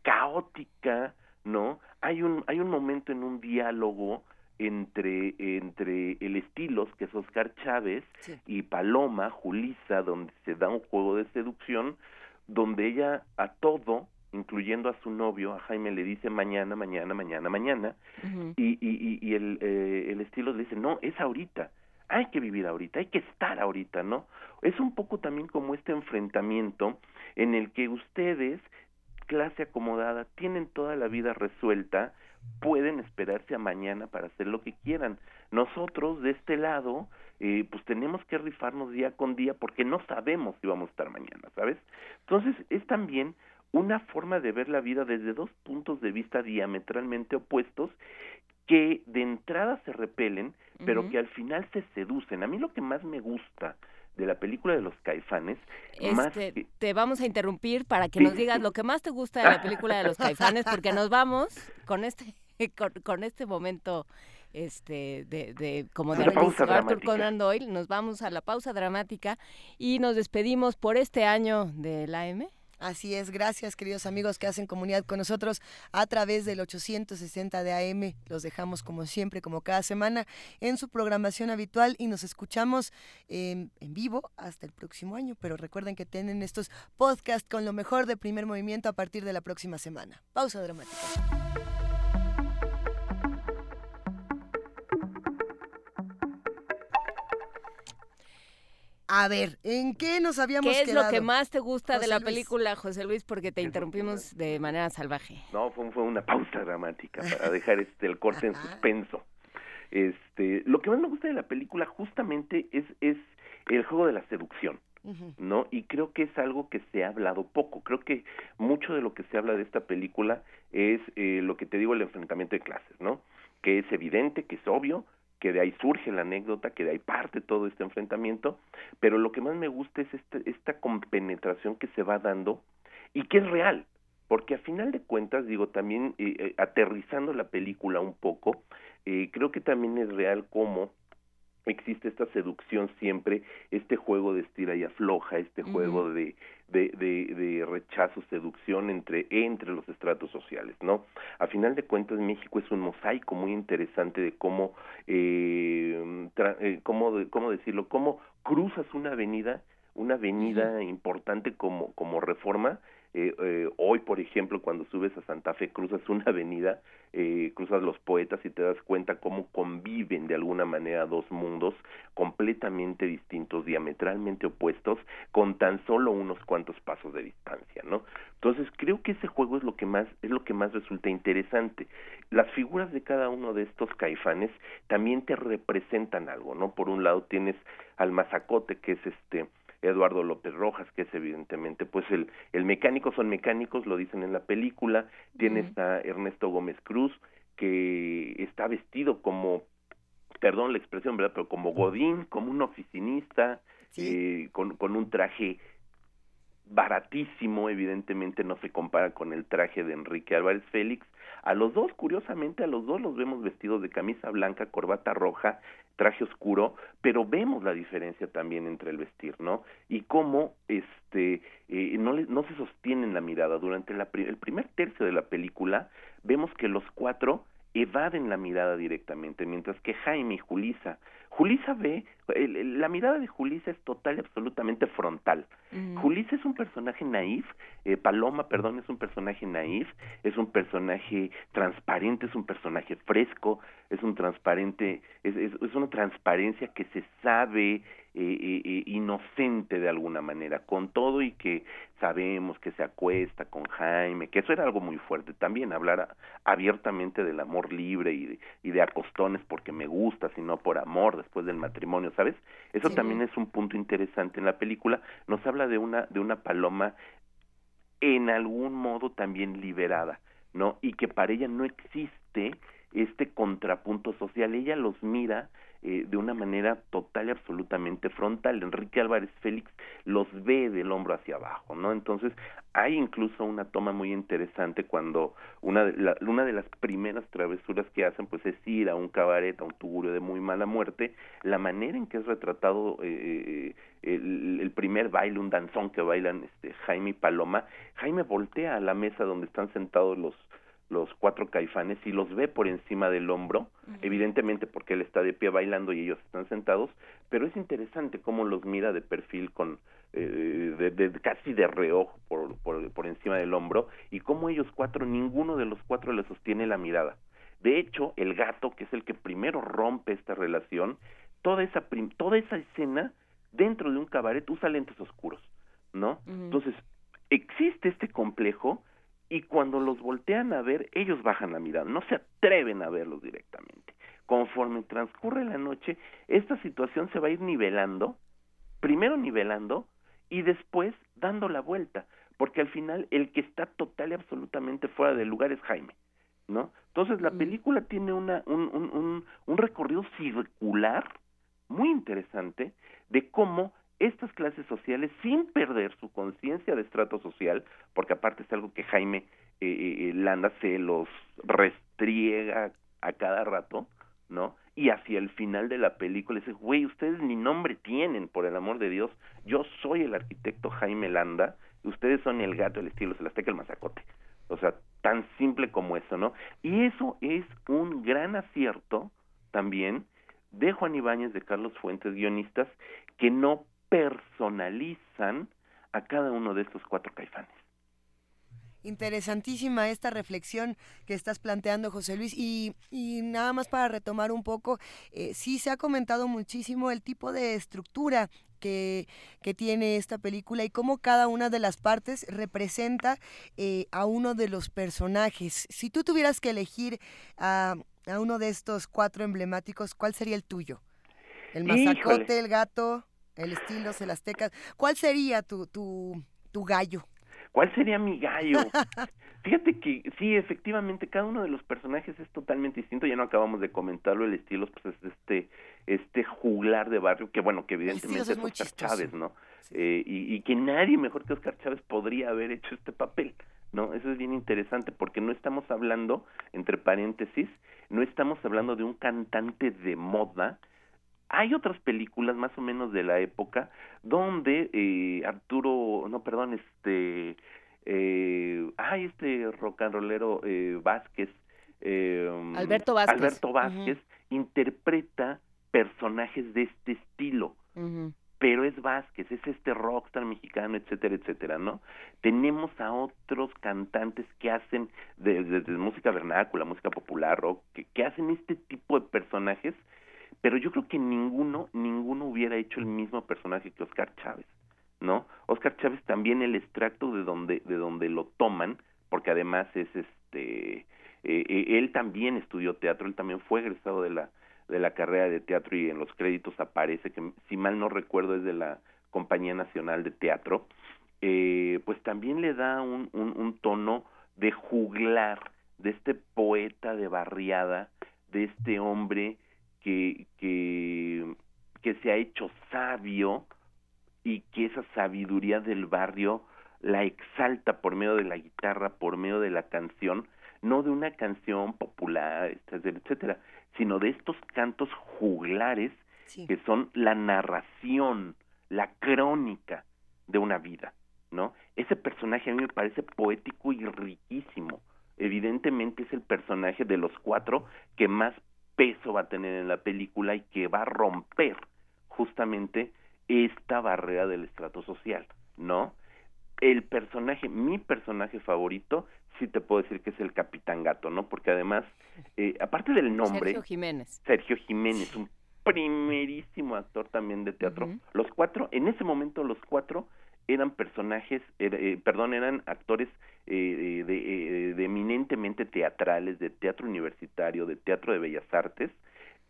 caótica no hay un hay un momento en un diálogo entre, entre el Estilos, que es Oscar Chávez, y Paloma, Julisa, donde se da un juego de seducción, donde ella a todo, incluyendo a su novio, a Jaime, le dice mañana, mañana, mañana, mañana, y, y, y, el, eh, el Estilos le dice, no, es ahorita, hay que vivir ahorita, hay que estar ahorita, ¿no? Es un poco también como este enfrentamiento en el que ustedes, clase acomodada, tienen toda la vida resuelta, pueden esperarse a mañana para hacer lo que quieran. Nosotros de este lado, eh, pues tenemos que rifarnos día con día porque no sabemos si vamos a estar mañana, ¿sabes? Entonces es también una forma de ver la vida desde dos puntos de vista diametralmente opuestos que de entrada se repelen, pero que al final se seducen. A mí lo que más me gusta de la película de los caifanes. Este, Te vamos a interrumpir para que nos digas lo que más te gusta de la película de los caifanes, porque nos vamos con este, con, este momento este de, de como de Arthur Conan Doyle, nos vamos a la pausa dramática y nos despedimos por este año de la M. Así es, gracias queridos amigos que hacen comunidad con nosotros a través del 860 de AM. Los dejamos como siempre, como cada semana, en su programación habitual y nos escuchamos en vivo hasta el próximo año. Pero recuerden que tienen estos podcasts con lo mejor de primer movimiento a partir de la próxima semana. Pausa dramática. A ver, ¿en qué nos habíamos quedado? ¿Qué es lo que más te gusta de la película, José Luis? Porque te interrumpimos de manera salvaje. No, fue, una pausa dramática para dejar este el corte en suspenso. Este, lo que más me gusta de la película justamente es es el juego de la seducción. ¿no? Y creo que es algo que se ha hablado poco. Creo que mucho de lo que se habla de esta película es eh, lo que te digo, el enfrentamiento de clases, ¿no? Que es evidente, que es obvio, que de ahí surge la anécdota, que de ahí parte todo este enfrentamiento, pero lo que más me gusta es este, esta compenetración que se va dando y que es real, porque a final de cuentas, digo, también eh, eh, aterrizando la película un poco, eh, creo que también es real como existe esta seducción siempre, este juego de estira y afloja, este juego de, de, de, rechazo, seducción entre, entre los estratos sociales, ¿no? A final de cuentas, México es un mosaico muy interesante de cómo, eh, eh cómo, cómo decirlo, cómo cruzas una avenida, una avenida importante como, como reforma, eh, eh, hoy, por ejemplo, cuando subes a Santa Fe, cruzas una avenida, eh, cruzas los poetas y te das cuenta cómo conviven de alguna manera dos mundos completamente distintos, diametralmente opuestos, con tan solo unos cuantos pasos de distancia, ¿no? Entonces creo que ese juego es lo que más es lo que más resulta interesante. Las figuras de cada uno de estos caifanes también te representan algo, ¿no? Por un lado tienes al mazacote que es este Eduardo López Rojas, que es evidentemente, pues el, el mecánico son mecánicos, lo dicen en la película, tienes a Ernesto Gómez Cruz, que está vestido como, perdón la expresión, ¿verdad? Pero como Godín, como un oficinista, eh, con, con un traje baratísimo, evidentemente no se compara con el traje de Enrique Álvarez Félix. A los dos, curiosamente, a los dos los vemos vestidos de camisa blanca, corbata roja, traje oscuro, pero vemos la diferencia también entre el vestir, ¿no? Y cómo este eh, no, le, no se sostienen la mirada. Durante la, el primer tercio de la película vemos que los cuatro evaden la mirada directamente, mientras que Jaime y Julisa, Julisa ve, la mirada de Julisa es total y absolutamente frontal. Julisa es un personaje naif, eh, Paloma, perdón, es un personaje naif, es un personaje transparente, es un personaje fresco, es un transparente, es, es una transparencia que se sabe eh, eh, inocente de alguna manera, con todo y que sabemos que se acuesta con Jaime, que eso era algo muy fuerte también, hablar abiertamente del amor libre y de, y de acostones porque me gusta, sino por amor después del matrimonio, ¿sabes? Eso también es un punto interesante en la película, nos habla de una, de una paloma en algún modo también liberada, ¿no? Y que para ella no existe este contrapunto social, ella los mira eh, de una manera total y absolutamente frontal. Enrique Álvarez Félix los ve del hombro hacia abajo, ¿no? Entonces, hay incluso una toma muy interesante cuando una de, una de las primeras travesuras que hacen, pues es ir a un cabaret, a un tugurio de muy mala muerte, la manera en que es retratado eh, eh, el, el, primer baile, un danzón que bailan este, Jaime y Paloma, Jaime voltea a la mesa donde están sentados los los cuatro caifanes y los ve por encima del hombro, evidentemente porque él está de pie bailando y ellos están sentados, pero es interesante cómo los mira de perfil con eh, de, casi de reojo por, por, por encima del hombro y cómo ellos cuatro, ninguno de los cuatro le sostiene la mirada. De hecho, el gato, que es el que primero rompe esta relación, toda esa, toda esa escena dentro de un cabaret usa lentes oscuros, ¿no? Entonces, existe este complejo y cuando los voltean a ver, ellos bajan la mirada, no se atreven a verlos directamente. Conforme transcurre la noche, esta situación se va a ir nivelando, primero nivelando y después dando la vuelta, porque al final el que está total y absolutamente fuera de lugar es Jaime, ¿no? Entonces la película tiene una, un, un, un recorrido circular muy interesante de cómo estas clases sociales sin perder su conciencia de estrato social, porque aparte es algo que Jaime eh, eh, eh, Landa se los restriega a cada rato, ¿no? Y hacia el final de la película dice, güey, ustedes ni nombre tienen, por el amor de Dios, yo soy el arquitecto Jaime Landa, ustedes son el gato, el estilo, el azteca, el mazacote. O sea, tan simple como eso, ¿no? Y eso es un gran acierto también de Juan Ibáñez, de Carlos Fuentes, guionistas, que no personalizan a cada uno de estos cuatro caifanes. Interesantísima esta reflexión que estás planteando, José Luis. Y, nada más para retomar un poco, eh, sí se ha comentado muchísimo el tipo de estructura que, que, tiene esta película y cómo cada una de las partes representa eh, a uno de los personajes. Si tú tuvieras que elegir a, a, uno de estos cuatro emblemáticos, ¿cuál sería el tuyo? ¿El mazacote, el gato? El estilo, el azteca. ¿Cuál sería tu, tu, tu gallo? ¿Cuál sería mi gallo? Fíjate que sí, efectivamente, cada uno de los personajes es totalmente distinto. Ya no acabamos de comentarlo, el estilo pues es este este juglar de barrio que bueno, que evidentemente es, Oscar Chávez, ¿no? Eh, y, y que nadie mejor que Oscar Chávez podría haber hecho este papel, ¿no? Eso es bien interesante porque no estamos hablando, entre paréntesis, no estamos hablando de un cantante de moda hay otras películas más o menos de la época donde eh, Arturo, no, perdón, este, eh, ay, este rock and rollero eh, Vázquez, eh, Alberto Vázquez, Alberto Vázquez interpreta personajes de este estilo. Pero es Vázquez, es este rockstar mexicano, etcétera, etcétera, ¿no? Tenemos a otros cantantes que hacen desde de, música vernácula, música popular, rock, que, que hacen este tipo de personajes pero yo creo que ninguno, ninguno hubiera hecho el mismo personaje que Oscar Chávez, ¿no? Oscar Chávez también el extracto de donde, de donde lo toman, porque además es este, eh, eh, él también estudió teatro, él también fue egresado de la, de la carrera de teatro y en los créditos aparece que, si mal no recuerdo, es de la Compañía Nacional de Teatro, eh, pues también le da un, un, un tono de juglar, de este poeta de barriada, de este hombre que, que, que se ha hecho sabio y que esa sabiduría del barrio la exalta por medio de la guitarra, por medio de la canción, no de una canción popular, etcétera, etcétera, sino de estos cantos juglares que son la narración, la crónica de una vida, ¿no? Ese personaje a mí me parece poético y riquísimo. evidentemente es el personaje de los cuatro que más peso va a tener en la película y que va a romper justamente esta barrera del estrato social, ¿no? El personaje, mi personaje favorito, sí te puedo decir que es el Capitán Gato, ¿no? Porque además, eh, aparte del nombre... Sergio Jiménez. Sergio Jiménez, un primerísimo actor también de teatro. Los cuatro, en ese momento los cuatro eran personajes, eh, perdón, eran actores eh, de, de, eminentemente teatrales, de teatro universitario, de teatro de bellas artes,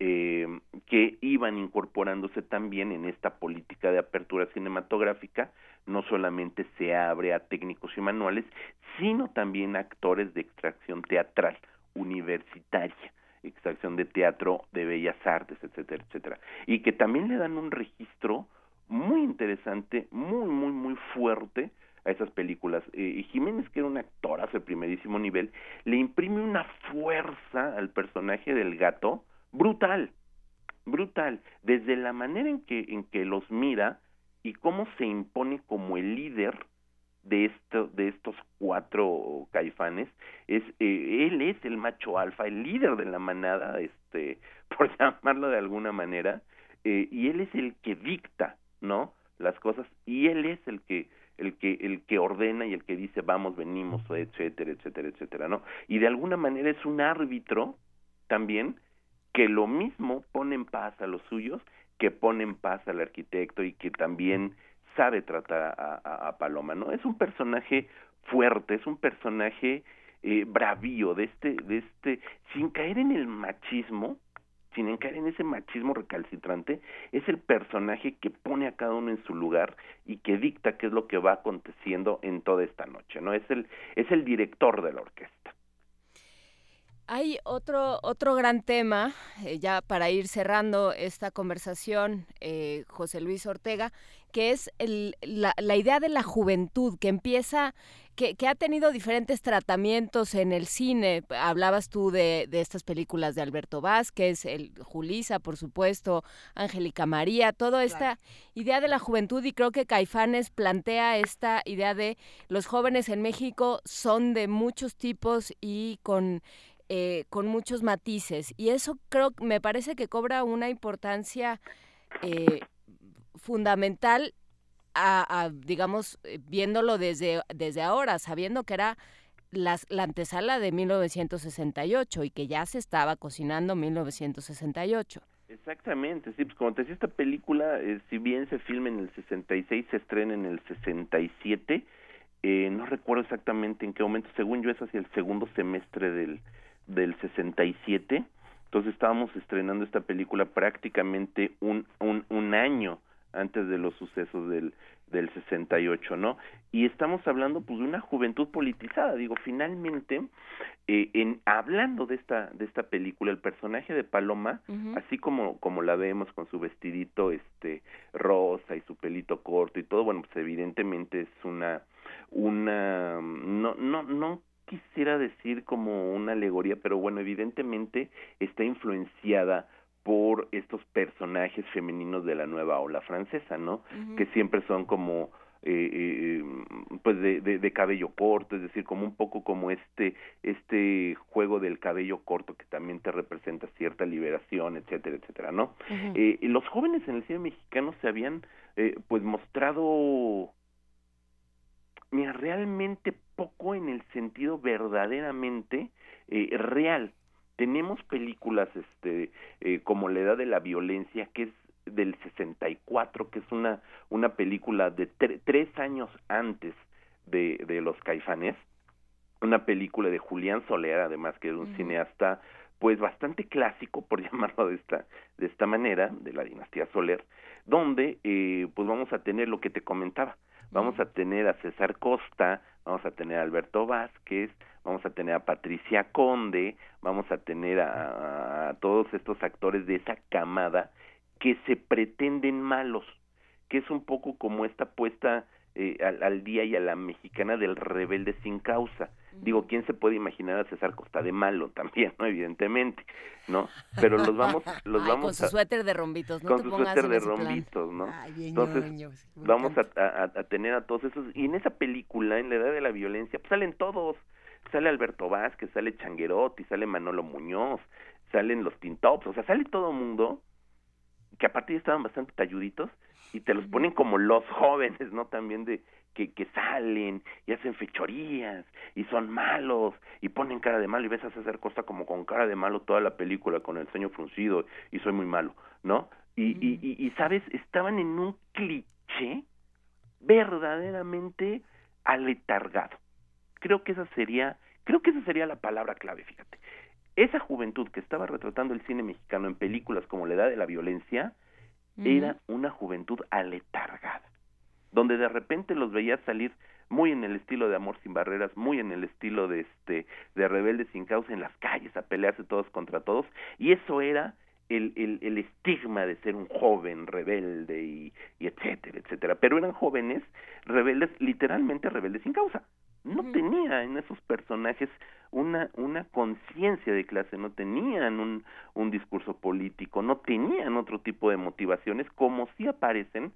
eh, que iban incorporándose también en esta política de apertura cinematográfica, no solamente se abre a técnicos y manuales, sino también a actores de extracción teatral universitaria extracción de teatro, de bellas artes, etcétera, etcétera. Y que también le dan un registro muy interesante, muy, muy, muy fuerte a esas películas. Eh, y Jiménez, que era un actor de primerísimo nivel, le imprime una fuerza al personaje del gato brutal, brutal, desde la manera en que, en que los mira y cómo se impone como el líder de esto, de estos cuatro caifanes es eh, él es el macho alfa el líder de la manada este por llamarlo de alguna manera eh, y él es el que dicta no las cosas y él es el que el que el que ordena y el que dice vamos venimos etcétera etcétera etcétera no y de alguna manera es un árbitro también que lo mismo pone en paz a los suyos que pone en paz al arquitecto y que también sabe tratar a, a, Paloma no es un personaje fuerte es un personaje eh, bravío de este de este sin caer en el machismo sin caer en ese machismo recalcitrante, es el personaje que pone a cada uno en su lugar y que dicta qué es lo que va aconteciendo en toda esta noche, ¿no? Es el, es el director de la orquesta. Hay otro, otro gran tema, eh, ya para ir cerrando esta conversación, eh, José Luis Ortega, que es el, la, la, idea de la juventud, que empieza que, ha tenido diferentes tratamientos en el cine. Hablabas tú de, estas películas de Alberto Vázquez, el Julisa, por supuesto, Angélica María, toda esta idea de la juventud y creo que Caifanes plantea esta idea de los jóvenes en México son de muchos tipos y con eh, con muchos matices y eso creo me parece que cobra una importancia eh, fundamental a, digamos, eh, viéndolo desde, desde ahora, sabiendo que era la antesala de 1968 y que ya se estaba cocinando 1968. Exactamente, sí, pues como te decía, esta película, eh, si bien se filma en el 66, se estrena en el 67, eh, no recuerdo exactamente en qué momento, según yo es hacia el segundo semestre del, del 67, entonces estábamos estrenando esta película prácticamente un, un, un año antes de los sucesos del, del 68, ¿no? Y estamos hablando pues de una juventud politizada, digo, finalmente eh, en hablando de esta de esta película el personaje de Paloma, así como como la vemos con su vestidito este rosa y su pelito corto y todo, bueno, pues evidentemente es una una no no no quisiera decir como una alegoría, pero bueno, evidentemente está influenciada por estos personajes femeninos de la nueva ola francesa, ¿no? Que siempre son como eh, eh, pues de, de, cabello corto, es decir, como un poco como este este juego del cabello corto que también te representa cierta liberación, etcétera, etcétera, ¿no? eh, los jóvenes en el cine mexicano se habían eh, pues mostrado mira realmente poco en el sentido verdaderamente eh, real tenemos películas este eh, como La Edad de la Violencia que es del 64 que es una una película de tres años antes de, de los Caifanes una película de Julián Soler además que era un cineasta pues bastante clásico por llamarlo de esta de esta manera de la dinastía Soler donde eh, pues vamos a tener lo que te comentaba. Vamos a tener a César Costa vamos a tener a Alberto Vázquez vamos a tener a Patricia Conde, vamos a tener a, todos estos actores de esa camada que se pretenden malos, que es un poco como esta puesta eh, al, día y a la mexicana del rebelde sin causa. Digo, ¿quién se puede imaginar a César Costa de malo también, no? Evidentemente, ¿no? Pero los vamos, los vamos con su suéter de rombitos, no con su suéter de rombitos, ¿no? Entonces vamos a, a, tener a todos esos y en esa película, en la edad de la violencia, pues salen todos, sale Alberto Vázquez, sale Changuerotti, sale Manolo Muñoz, salen los Tintops, o sea, sale todo mundo que aparte ya estaban bastante talluditos y te los ponen como los jóvenes, ¿no? También de que, que salen y hacen fechorías y son malos y ponen cara de malo y ves a César Costa como con cara de malo toda la película con el ceño fruncido y soy muy malo, ¿no? Y, y, y, y, sabes, estaban en un cliché verdaderamente aletargado. Creo que esa sería, creo que esa sería la palabra clave, fíjate. Esa juventud que estaba retratando el cine mexicano en películas como La Edad de la Violencia era una juventud aletargada, donde de repente los veías salir muy en el estilo de Amor sin barreras, muy en el estilo de este de Rebeldes sin causa en las calles a pelearse todos contra todos y eso era el, el, el estigma de ser un joven rebelde y, y etcétera, etcétera. Pero eran jóvenes rebeldes, literalmente rebeldes sin causa. No tenía en esos personajes una, una conciencia de clase, no tenían un, un discurso político, no tenían otro tipo de motivaciones como sí aparecen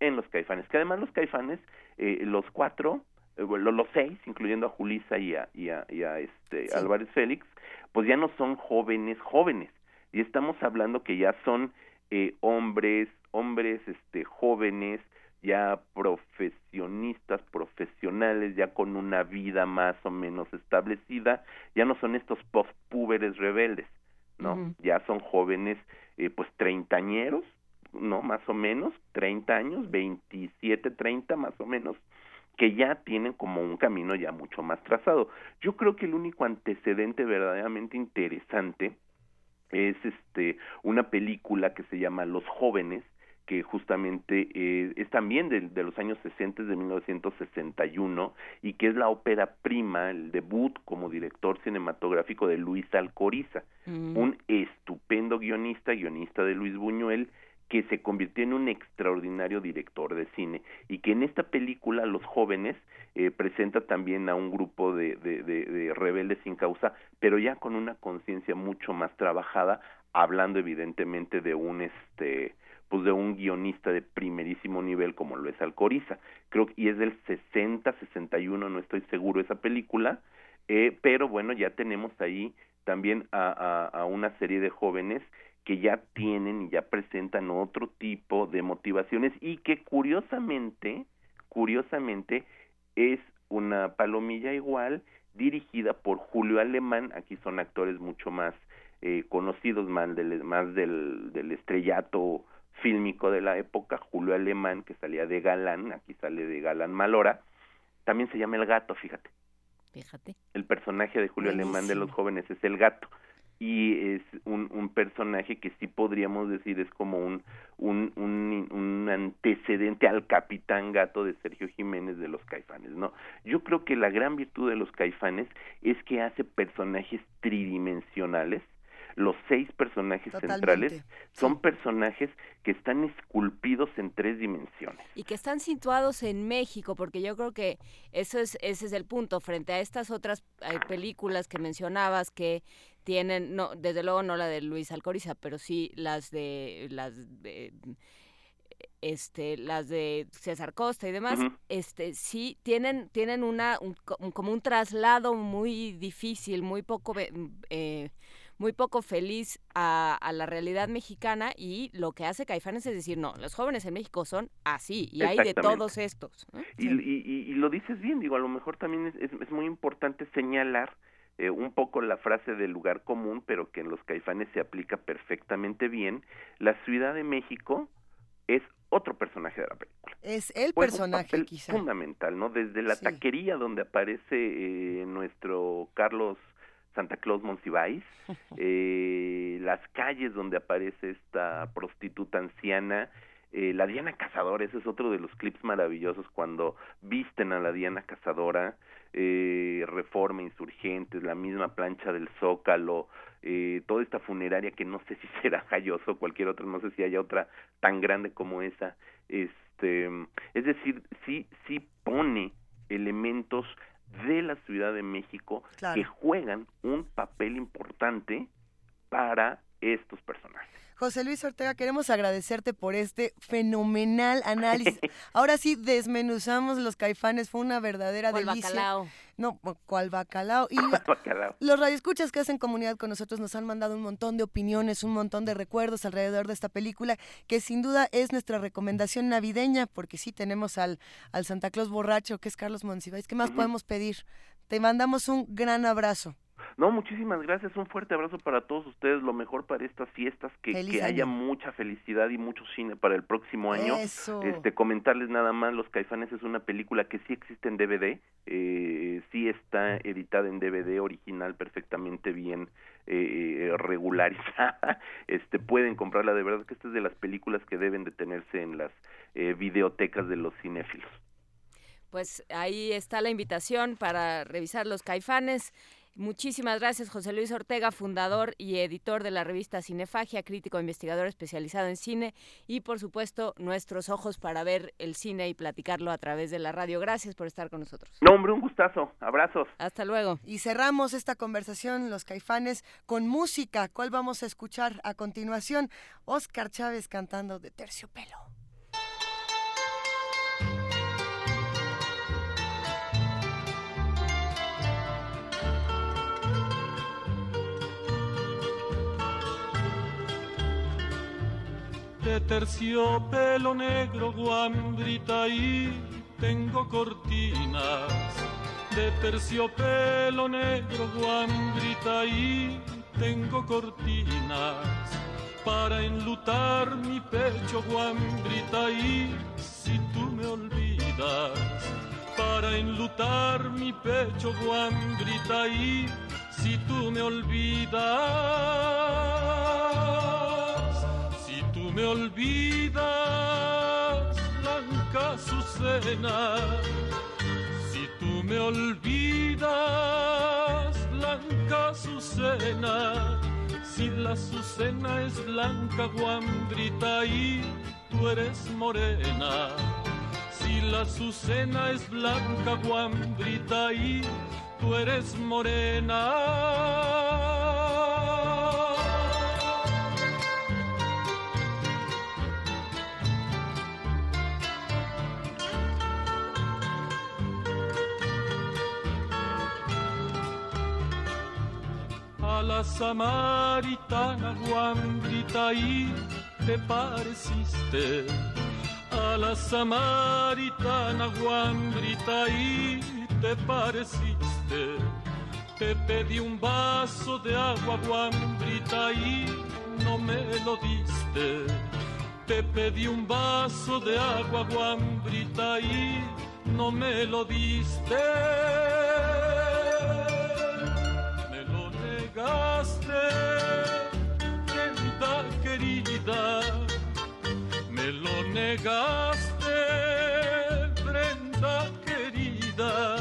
en los caifanes, que además los caifanes, eh, los cuatro, eh, los, los seis, incluyendo a Julisa y a, y a, y a este Álvarez Félix, pues ya no son jóvenes jóvenes, y estamos hablando que ya son eh, hombres, hombres este jóvenes, ya profesionistas, profesionales, ya con una vida más o menos establecida, ya no son estos post-púberes rebeldes, ¿no? Ya son jóvenes, eh, pues treintañeros, ¿no? Más o menos, treinta años, veintisiete, treinta más o menos, que ya tienen como un camino ya mucho más trazado. Yo creo que el único antecedente verdaderamente interesante es este una película que se llama Los jóvenes que justamente eh, es también de, de, los años 60 de 1961 y que es la ópera prima, el debut como director cinematográfico de Luis Alcoriza, mm. un estupendo guionista, guionista de Luis Buñuel, que se convirtió en un extraordinario director de cine y que en esta película Los jóvenes eh, presenta también a un grupo de, de, de, de rebeldes sin causa, pero ya con una conciencia mucho más trabajada, hablando evidentemente de un este pues de un guionista de primerísimo nivel como lo es Alcoriza. Creo y es del 60, 61, no estoy seguro esa película, eh, pero bueno, ya tenemos ahí también a, a una serie de jóvenes que ya tienen y ya presentan otro tipo de motivaciones y que curiosamente, curiosamente es una palomilla igual dirigida por Julio Alemán, aquí son actores mucho más eh, conocidos, más del, más del, del estrellato fílmico de la época, Julio Alemán, que salía de Galán, aquí sale de Galán Malora, también se llama El Gato, fíjate. Fíjate. El personaje de Julio Alemán de los jóvenes es el gato y es un, un personaje que sí podríamos decir es como un, un, un, un antecedente al capitán gato de Sergio Jiménez de los caifanes, ¿no? Yo creo que la gran virtud de los caifanes es que hace personajes tridimensionales, los seis personajes Totalmente. centrales son personajes que están esculpidos en tres dimensiones. Y que están situados en México, porque yo creo que eso es, ese es el punto, frente a estas otras eh, películas que mencionabas que tienen, no, desde luego no la de Luis Alcoriza, pero sí las de las de este las de César Costa y demás, uh -huh. este sí tienen tienen una un, como un traslado muy difícil, muy poco eh, muy poco feliz a, a, la realidad mexicana y lo que hace Caifanes es decir, no, los jóvenes en México son así y hay de todos estos. Y, y, y, lo dices bien, digo, a lo mejor también es, es, es muy importante señalar eh, un poco la frase del lugar común, pero que en los Caifanes se aplica perfectamente bien. La Ciudad de México es otro personaje de la película. Es el pues personaje, un quizá. Fundamental, ¿no? Desde la sí. taquería donde aparece eh, nuestro Carlos Santa Claus Monsiváis, eh, las calles donde aparece esta prostituta anciana, eh, la Diana Cazadora, ese es otro de los clips maravillosos cuando visten a la Diana Cazadora, eh, Reforma Insurgentes, la misma plancha del Zócalo, eh, toda esta funeraria que no sé si será Jayoso o cualquier otra, no sé si haya otra tan grande como esa, este, es decir, sí, sí pone elementos de la Ciudad de México claro. que juegan un papel importante para estos personajes. José Luis Ortega, queremos agradecerte por este fenomenal análisis. Ahora sí, desmenuzamos los caifanes, fue una verdadera o delicia. Bacalao. No, cual bacalao. Y los radioescuchas que hacen comunidad con nosotros nos han mandado un montón de opiniones, un montón de recuerdos alrededor de esta película, que sin duda es nuestra recomendación navideña, porque sí tenemos al, al Santa Claus borracho, que es Carlos Monsiváis. ¿Qué más podemos pedir? Te mandamos un gran abrazo. No, muchísimas gracias, un fuerte abrazo para todos ustedes, lo mejor para estas fiestas, que, que haya mucha felicidad y mucho cine para el próximo año. Este, comentarles nada más, Los Caifanes es una película que sí existe en DVD, eh, sí está editada en DVD original perfectamente bien eh, regularizada, este, pueden comprarla, de verdad que esta es de las películas que deben de tenerse en las eh, videotecas de los cinéfilos. Pues ahí está la invitación para revisar Los Caifanes. Muchísimas gracias, José Luis Ortega, fundador y editor de la revista Cinefagia, crítico e investigador especializado en cine y, por supuesto, nuestros ojos para ver el cine y platicarlo a través de la radio. Gracias por estar con nosotros. No, hombre, un gustazo. Abrazos. Hasta luego. Y cerramos esta conversación, los caifanes, con música. ¿Cuál vamos a escuchar a continuación? Oscar Chávez cantando de terciopelo. De terciopelo negro, guambrita y tengo cortinas. De terciopelo negro, guambrita y tengo cortinas. Para enlutar mi pecho, guambrita y si tú me olvidas. Para enlutar mi pecho, guambrita y si tú me olvidas me olvidas, blanca Azucena. Si tú me olvidas, blanca Azucena. Si la Azucena es blanca, guambrita y tú eres morena. Si la Azucena es blanca, guambrita y tú eres morena. A la samaritana y te pareciste a la samaritana y te pareciste. Te pedí un vaso de agua guambrita y no me lo diste. Te pedí un vaso de agua y no me lo diste negaste, Brenda querida, me lo negaste, Brenda querida.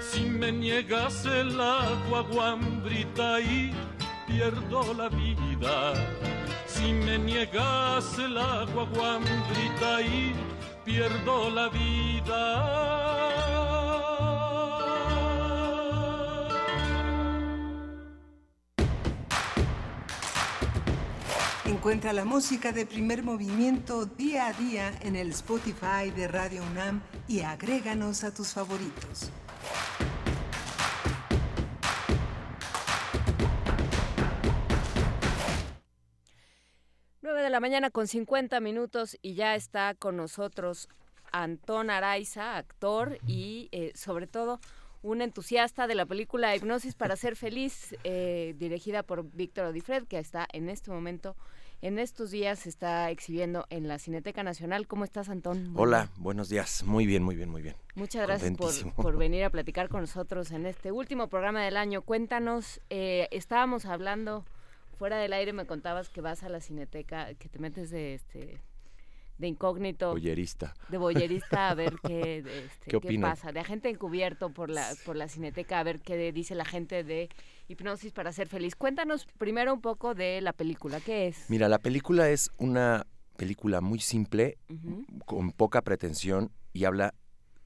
Si me niegas el agua, guambrita, y pierdo la vida. Si me niegas el agua, guambrita, y pierdo la vida. Encuentra la música de primer movimiento día a día en el Spotify de Radio UNAM y agréganos a tus favoritos. 9 de la mañana con 50 minutos y ya está con nosotros Antón Araiza, actor y eh, sobre todo un entusiasta de la película Hipnosis para ser feliz, eh, dirigida por Víctor Odifred, que está en este momento en estos días se está exhibiendo en la Cineteca Nacional. ¿Cómo estás, Antón? Hola, buenos días. Muy bien, muy bien, muy bien. Muchas gracias por, venir a platicar con nosotros en este último programa del año. Cuéntanos, eh, estábamos hablando fuera del aire, me contabas que vas a la Cineteca, que te metes de este de incógnito. Boyerista. De boyerista a ver qué, este, ¿Qué, pasa. De agente encubierto por la, por la cineteca a ver qué dice la gente de hipnosis para ser feliz. Cuéntanos primero un poco de la película. ¿Qué es? Mira, la película es una película muy simple, con poca pretensión y habla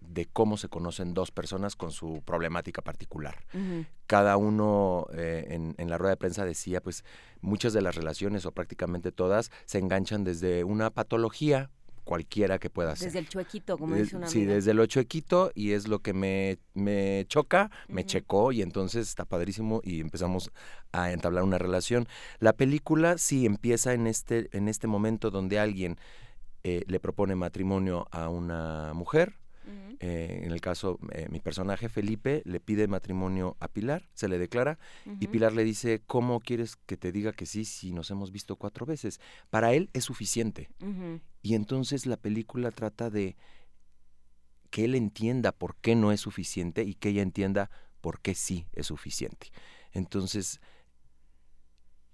de cómo se conocen dos personas con su problemática particular. Cada uno eh, en, en, la rueda de prensa decía, pues muchas de las relaciones o prácticamente todas se enganchan desde una patología cualquiera que pueda hacer. Desde el chuequito, como De- dice una Sí, amiga. desde lo chuequito y es lo que me, me choca, me checó y entonces está padrísimo y empezamos a entablar una relación. La película sí empieza en este, en este momento donde alguien eh, le propone matrimonio a una mujer. Eh, en el caso, eh, mi personaje Felipe le pide matrimonio a Pilar, se le declara y. Pilar le dice, ¿cómo quieres que te diga que sí si nos hemos visto cuatro veces? Para él es suficiente. Y entonces la película trata de que él entienda por qué no es suficiente y que ella entienda por qué sí es suficiente. Entonces,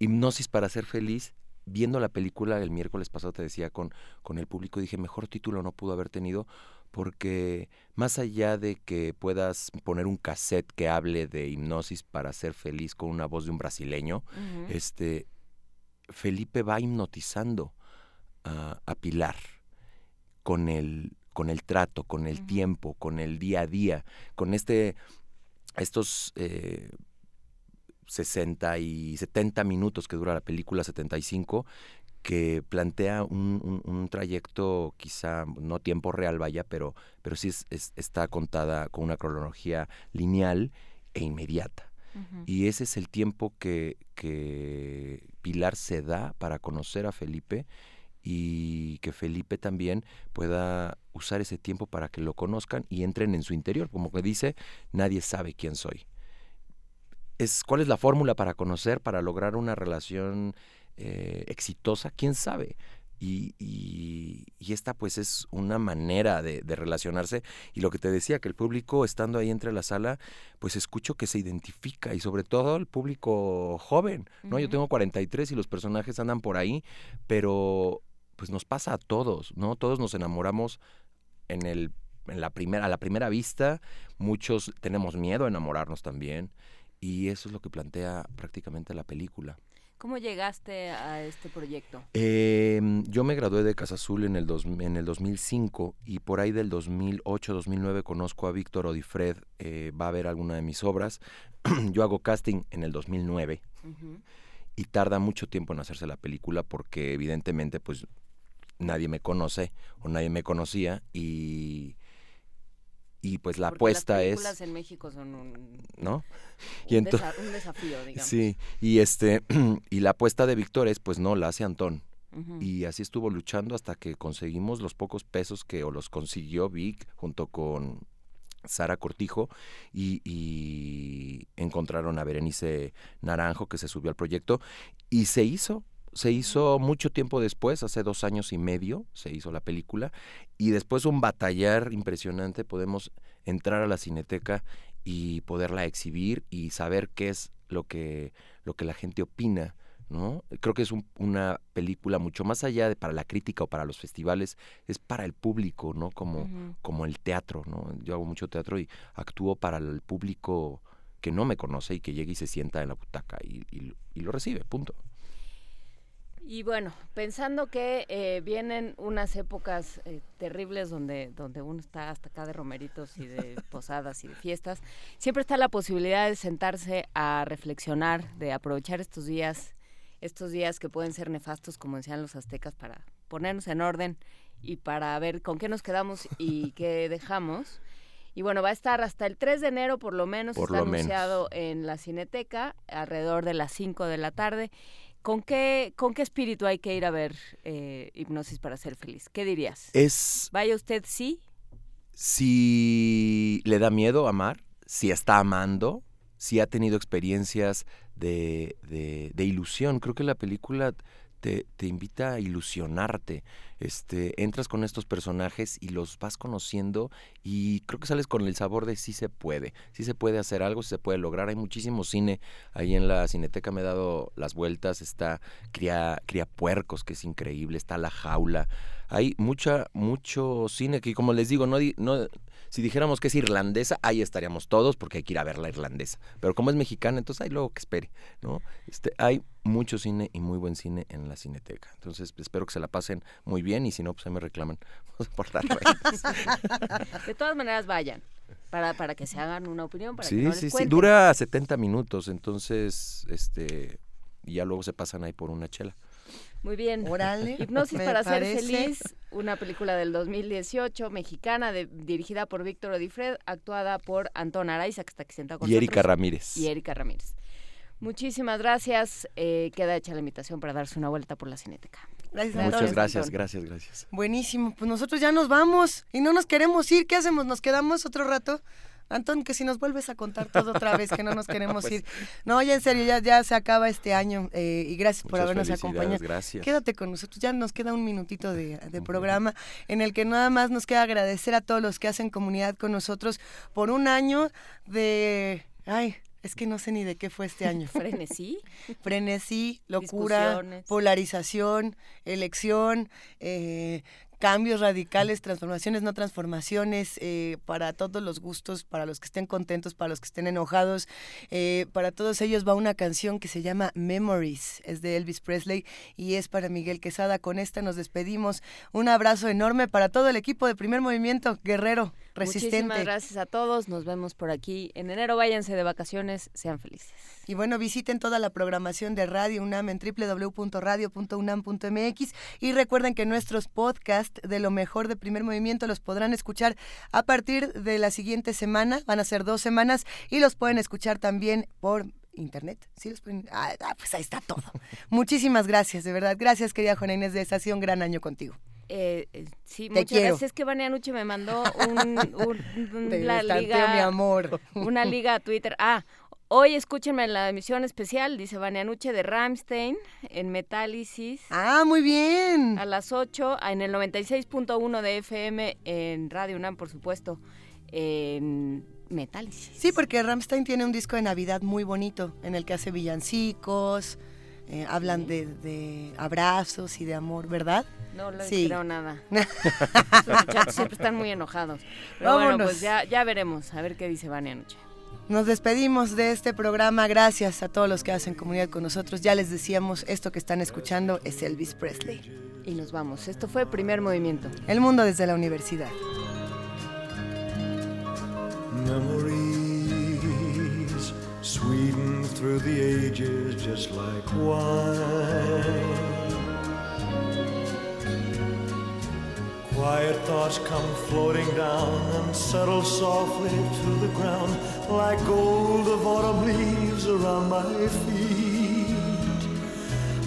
Hipnosis para ser feliz, viendo la película el miércoles pasado te decía con, con el público, dije, mejor título no pudo haber tenido porque más allá de que puedas poner un cassette que hable de hipnosis para ser feliz con una voz de un brasileño, este Felipe va hipnotizando a, a Pilar con el, con el trato, con el tiempo, con el día a día, con este, estos eh, 60 y 70 minutos que dura la película, 75, que plantea un, un- un trayecto quizá no tiempo real vaya, pero, pero sí es- es- está contada con una cronología lineal e inmediata. Y ese es el tiempo que, que Pilar se da para conocer a Felipe y que Felipe también pueda usar ese tiempo para que lo conozcan y entren en su interior. Como que dice, nadie sabe quién soy. Es, ¿Cuál es la fórmula para conocer, para lograr una relación eh, exitosa? ¿Quién sabe? Y, y- y esta pues es una manera de, de relacionarse. Y lo que te decía que el público estando ahí entre la sala pues escucho que se identifica y sobre todo el público joven no yo tengo 43 y los personajes andan por ahí pero pues nos pasa a todos no todos nos enamoramos en el en la primera a la primera vista. Muchos tenemos miedo a enamorarnos también. Y eso es lo que plantea prácticamente la película ¿Cómo llegaste a este proyecto? eh, yo me gradué de Casa Azul en el, dos- en el 2005 y por ahí del 2008-2009 conozco a Víctor Odifred, eh, va a ver alguna de mis obras. yo hago casting en el 2009 Ujú. y tarda mucho tiempo en hacerse la película porque evidentemente pues nadie me conoce o nadie me conocía y, y pues la Porque apuesta las es... películas en México son un, ¿no? un ento- desa- un desafío, digamos. Sí, y este y la apuesta de Víctor es pues no, la hace Antón. Y así estuvo luchando hasta que conseguimos los pocos pesos que o los consiguió Vic junto con Sara Cortijo y, y encontraron a Berenice Naranjo que se subió al proyecto y se hizo. Se hizo mucho tiempo después, hace dos años y medio, se hizo la película y después un batallar impresionante podemos entrar a la cineteca y poderla exhibir y saber qué es lo que, lo que la gente opina, ¿no? Creo que es un- una película mucho más allá de para la crítica o para los festivales, es para el público, ¿no? Como, como el teatro, ¿no? Yo hago mucho teatro y actúo para el público que no me conoce y que llega y se sienta en la butaca y, y- y lo recibe, punto. Y bueno, pensando que eh, vienen unas épocas eh, terribles donde, donde uno está hasta acá de romeritos y de posadas y de fiestas, siempre está la posibilidad de sentarse a reflexionar, de aprovechar estos días, estos días que pueden ser nefastos, como decían los aztecas, para ponernos en orden y para ver con qué nos quedamos y qué dejamos. Y bueno, va a estar hasta el 3 de enero, por lo menos, Por está lo menos. anunciado en la Cineteca, alrededor de las 5 de la tarde. ¿Con qué, ¿Con qué espíritu hay que ir a ver eh, Hipnosis para ser feliz? ¿Qué dirías? Es ¿Vaya usted sí? si le da miedo amar, si está amando, si ha tenido experiencias de, de- de ilusión. Creo que la película te, invita a ilusionarte. Este, entras con estos personajes y los vas conociendo y creo que sales con el sabor de sí se puede, sí se puede hacer algo, sí se puede lograr. Hay muchísimo cine ahí en la Cineteca, me he dado las vueltas, está Cría, Puercos, que es increíble, está La Jaula. Hay mucha, mucho cine que, como les digo, no, di- no, si dijéramos que es irlandesa, ahí estaríamos todos porque hay que ir a ver la irlandesa. Pero como es mexicana, entonces hay luego que espere, ¿no? Este, hay mucho cine y muy buen cine en la Cineteca. Entonces espero que se la pasen muy bien y si no, pues ahí me reclaman por las redes. De todas maneras, vayan. Para, para que se hagan una opinión, para que Sí, no sí, les sí. cuenten. Dura 70 minutos, entonces, este, y ya luego se pasan ahí por una chela. Muy bien. Órale. Hipnosis para parece. ser feliz, una película del 2018, mexicana, de- dirigida por Víctor Odifred, actuada por Antón Araiza, que está aquí sentado con Y Erika nosotros, Ramírez. Y Erika Ramírez. Muchísimas gracias. eh, queda hecha la invitación para darse una vuelta por la Cineteca. Gracias, Muchas gracias, gracias, gracias. Buenísimo, pues nosotros ya nos vamos y no nos queremos ir. ¿Qué hacemos? ¿Nos quedamos otro rato? Antón, que si nos vuelves a contar todo otra vez, que no nos queremos Pues- ir. No, ya en serio, ya, ya se acaba este año eh, y gracias por habernos acompañado. gracias. Quédate con nosotros, ya nos queda un minutito de, de programa en el que nada más nos queda agradecer a todos los que hacen comunidad con nosotros por un año de... Ay, es que no sé ni de qué fue este año. Frenesí. Frenesí, locura, polarización, elección, eh, cambios radicales, transformaciones, no transformaciones, eh, para todos los gustos, para los que estén contentos, para los que estén enojados. eh, para todos ellos va una canción que se llama Memories, es de Elvis Presley y es para Miguel Quesada. Con esta nos despedimos. Un abrazo enorme para todo el equipo de Primer Movimiento, guerrero, resistente. Muchísimas gracias a todos. Nos vemos por aquí en enero. Váyanse de vacaciones. Sean felices. Y bueno, visiten toda la programación de Radio UNAM en www.radio.unam.mx y recuerden que nuestros podcasts de lo mejor de primer movimiento los podrán escuchar a partir de la siguiente semana, van a ser dos semanas y los pueden escuchar también por internet. ¿Sí los pueden? Ah, ah, pues ahí está todo. Muchísimas gracias, de verdad. Gracias, querida Juana Inés de esta. Ha sido un gran año contigo. Eh, eh, sí, Te muchas quiero. gracias. Es que Vania Anuche me mandó un, un- un- Te la tanteo, liga, mi amor. una liga a Twitter. Ah, hoy escúchenme la emisión especial, dice Vania Anuche, de Ramstein en Metálisis. Ah, muy bien. A las 8, en el 96.1 de FM en Radio UNAM, por supuesto, en Metálisis. Sí, porque Ramstein tiene un disco de Navidad muy bonito en el que hace villancicos, eh, hablan de, de abrazos y de amor, ¿verdad? No les Sí. creo nada. Muchachos siempre están muy enojados. Pero bueno, Vámonos. pues ya, ya veremos, a ver qué dice Vania Anuche. Nos despedimos de este programa. Gracias a todos los que hacen comunidad con nosotros. Ya les decíamos, esto que están escuchando es Elvis Presley. Y nos vamos. Esto fue Primer Movimiento. El mundo desde la universidad. Memories sweeten through the ages just like wine. Quiet thoughts come floating down and settle softly to the ground like gold of autumn leaves around my feet.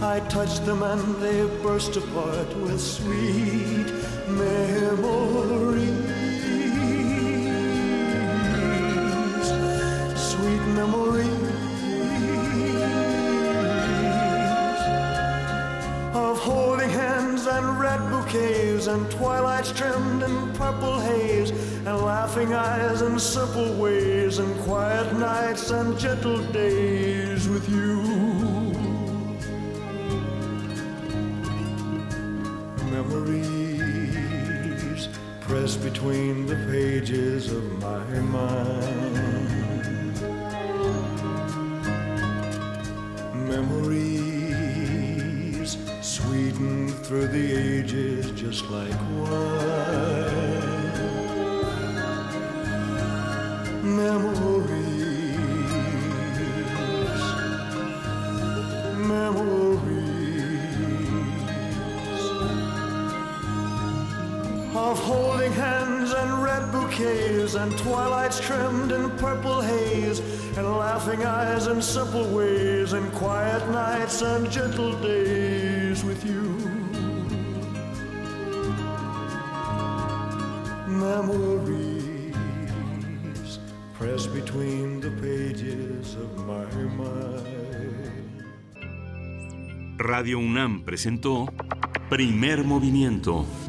I touch them and they burst apart with sweet memories. Memories of holding hands and red bouquets and twilights trimmed in purple haze and laughing eyes and simple ways and quiet nights and gentle days with you. Memories pressed between the pages of my mind. Memories sweeten through the ages just like wine. Memories, of holding hands and red bouquets and twilights trimmed in purple haze and laughing eyes and simple ways and quiet nights and gentle days with you. Memories pressed between the pages of my mind. Radio UNAM presentó Primer Movimiento.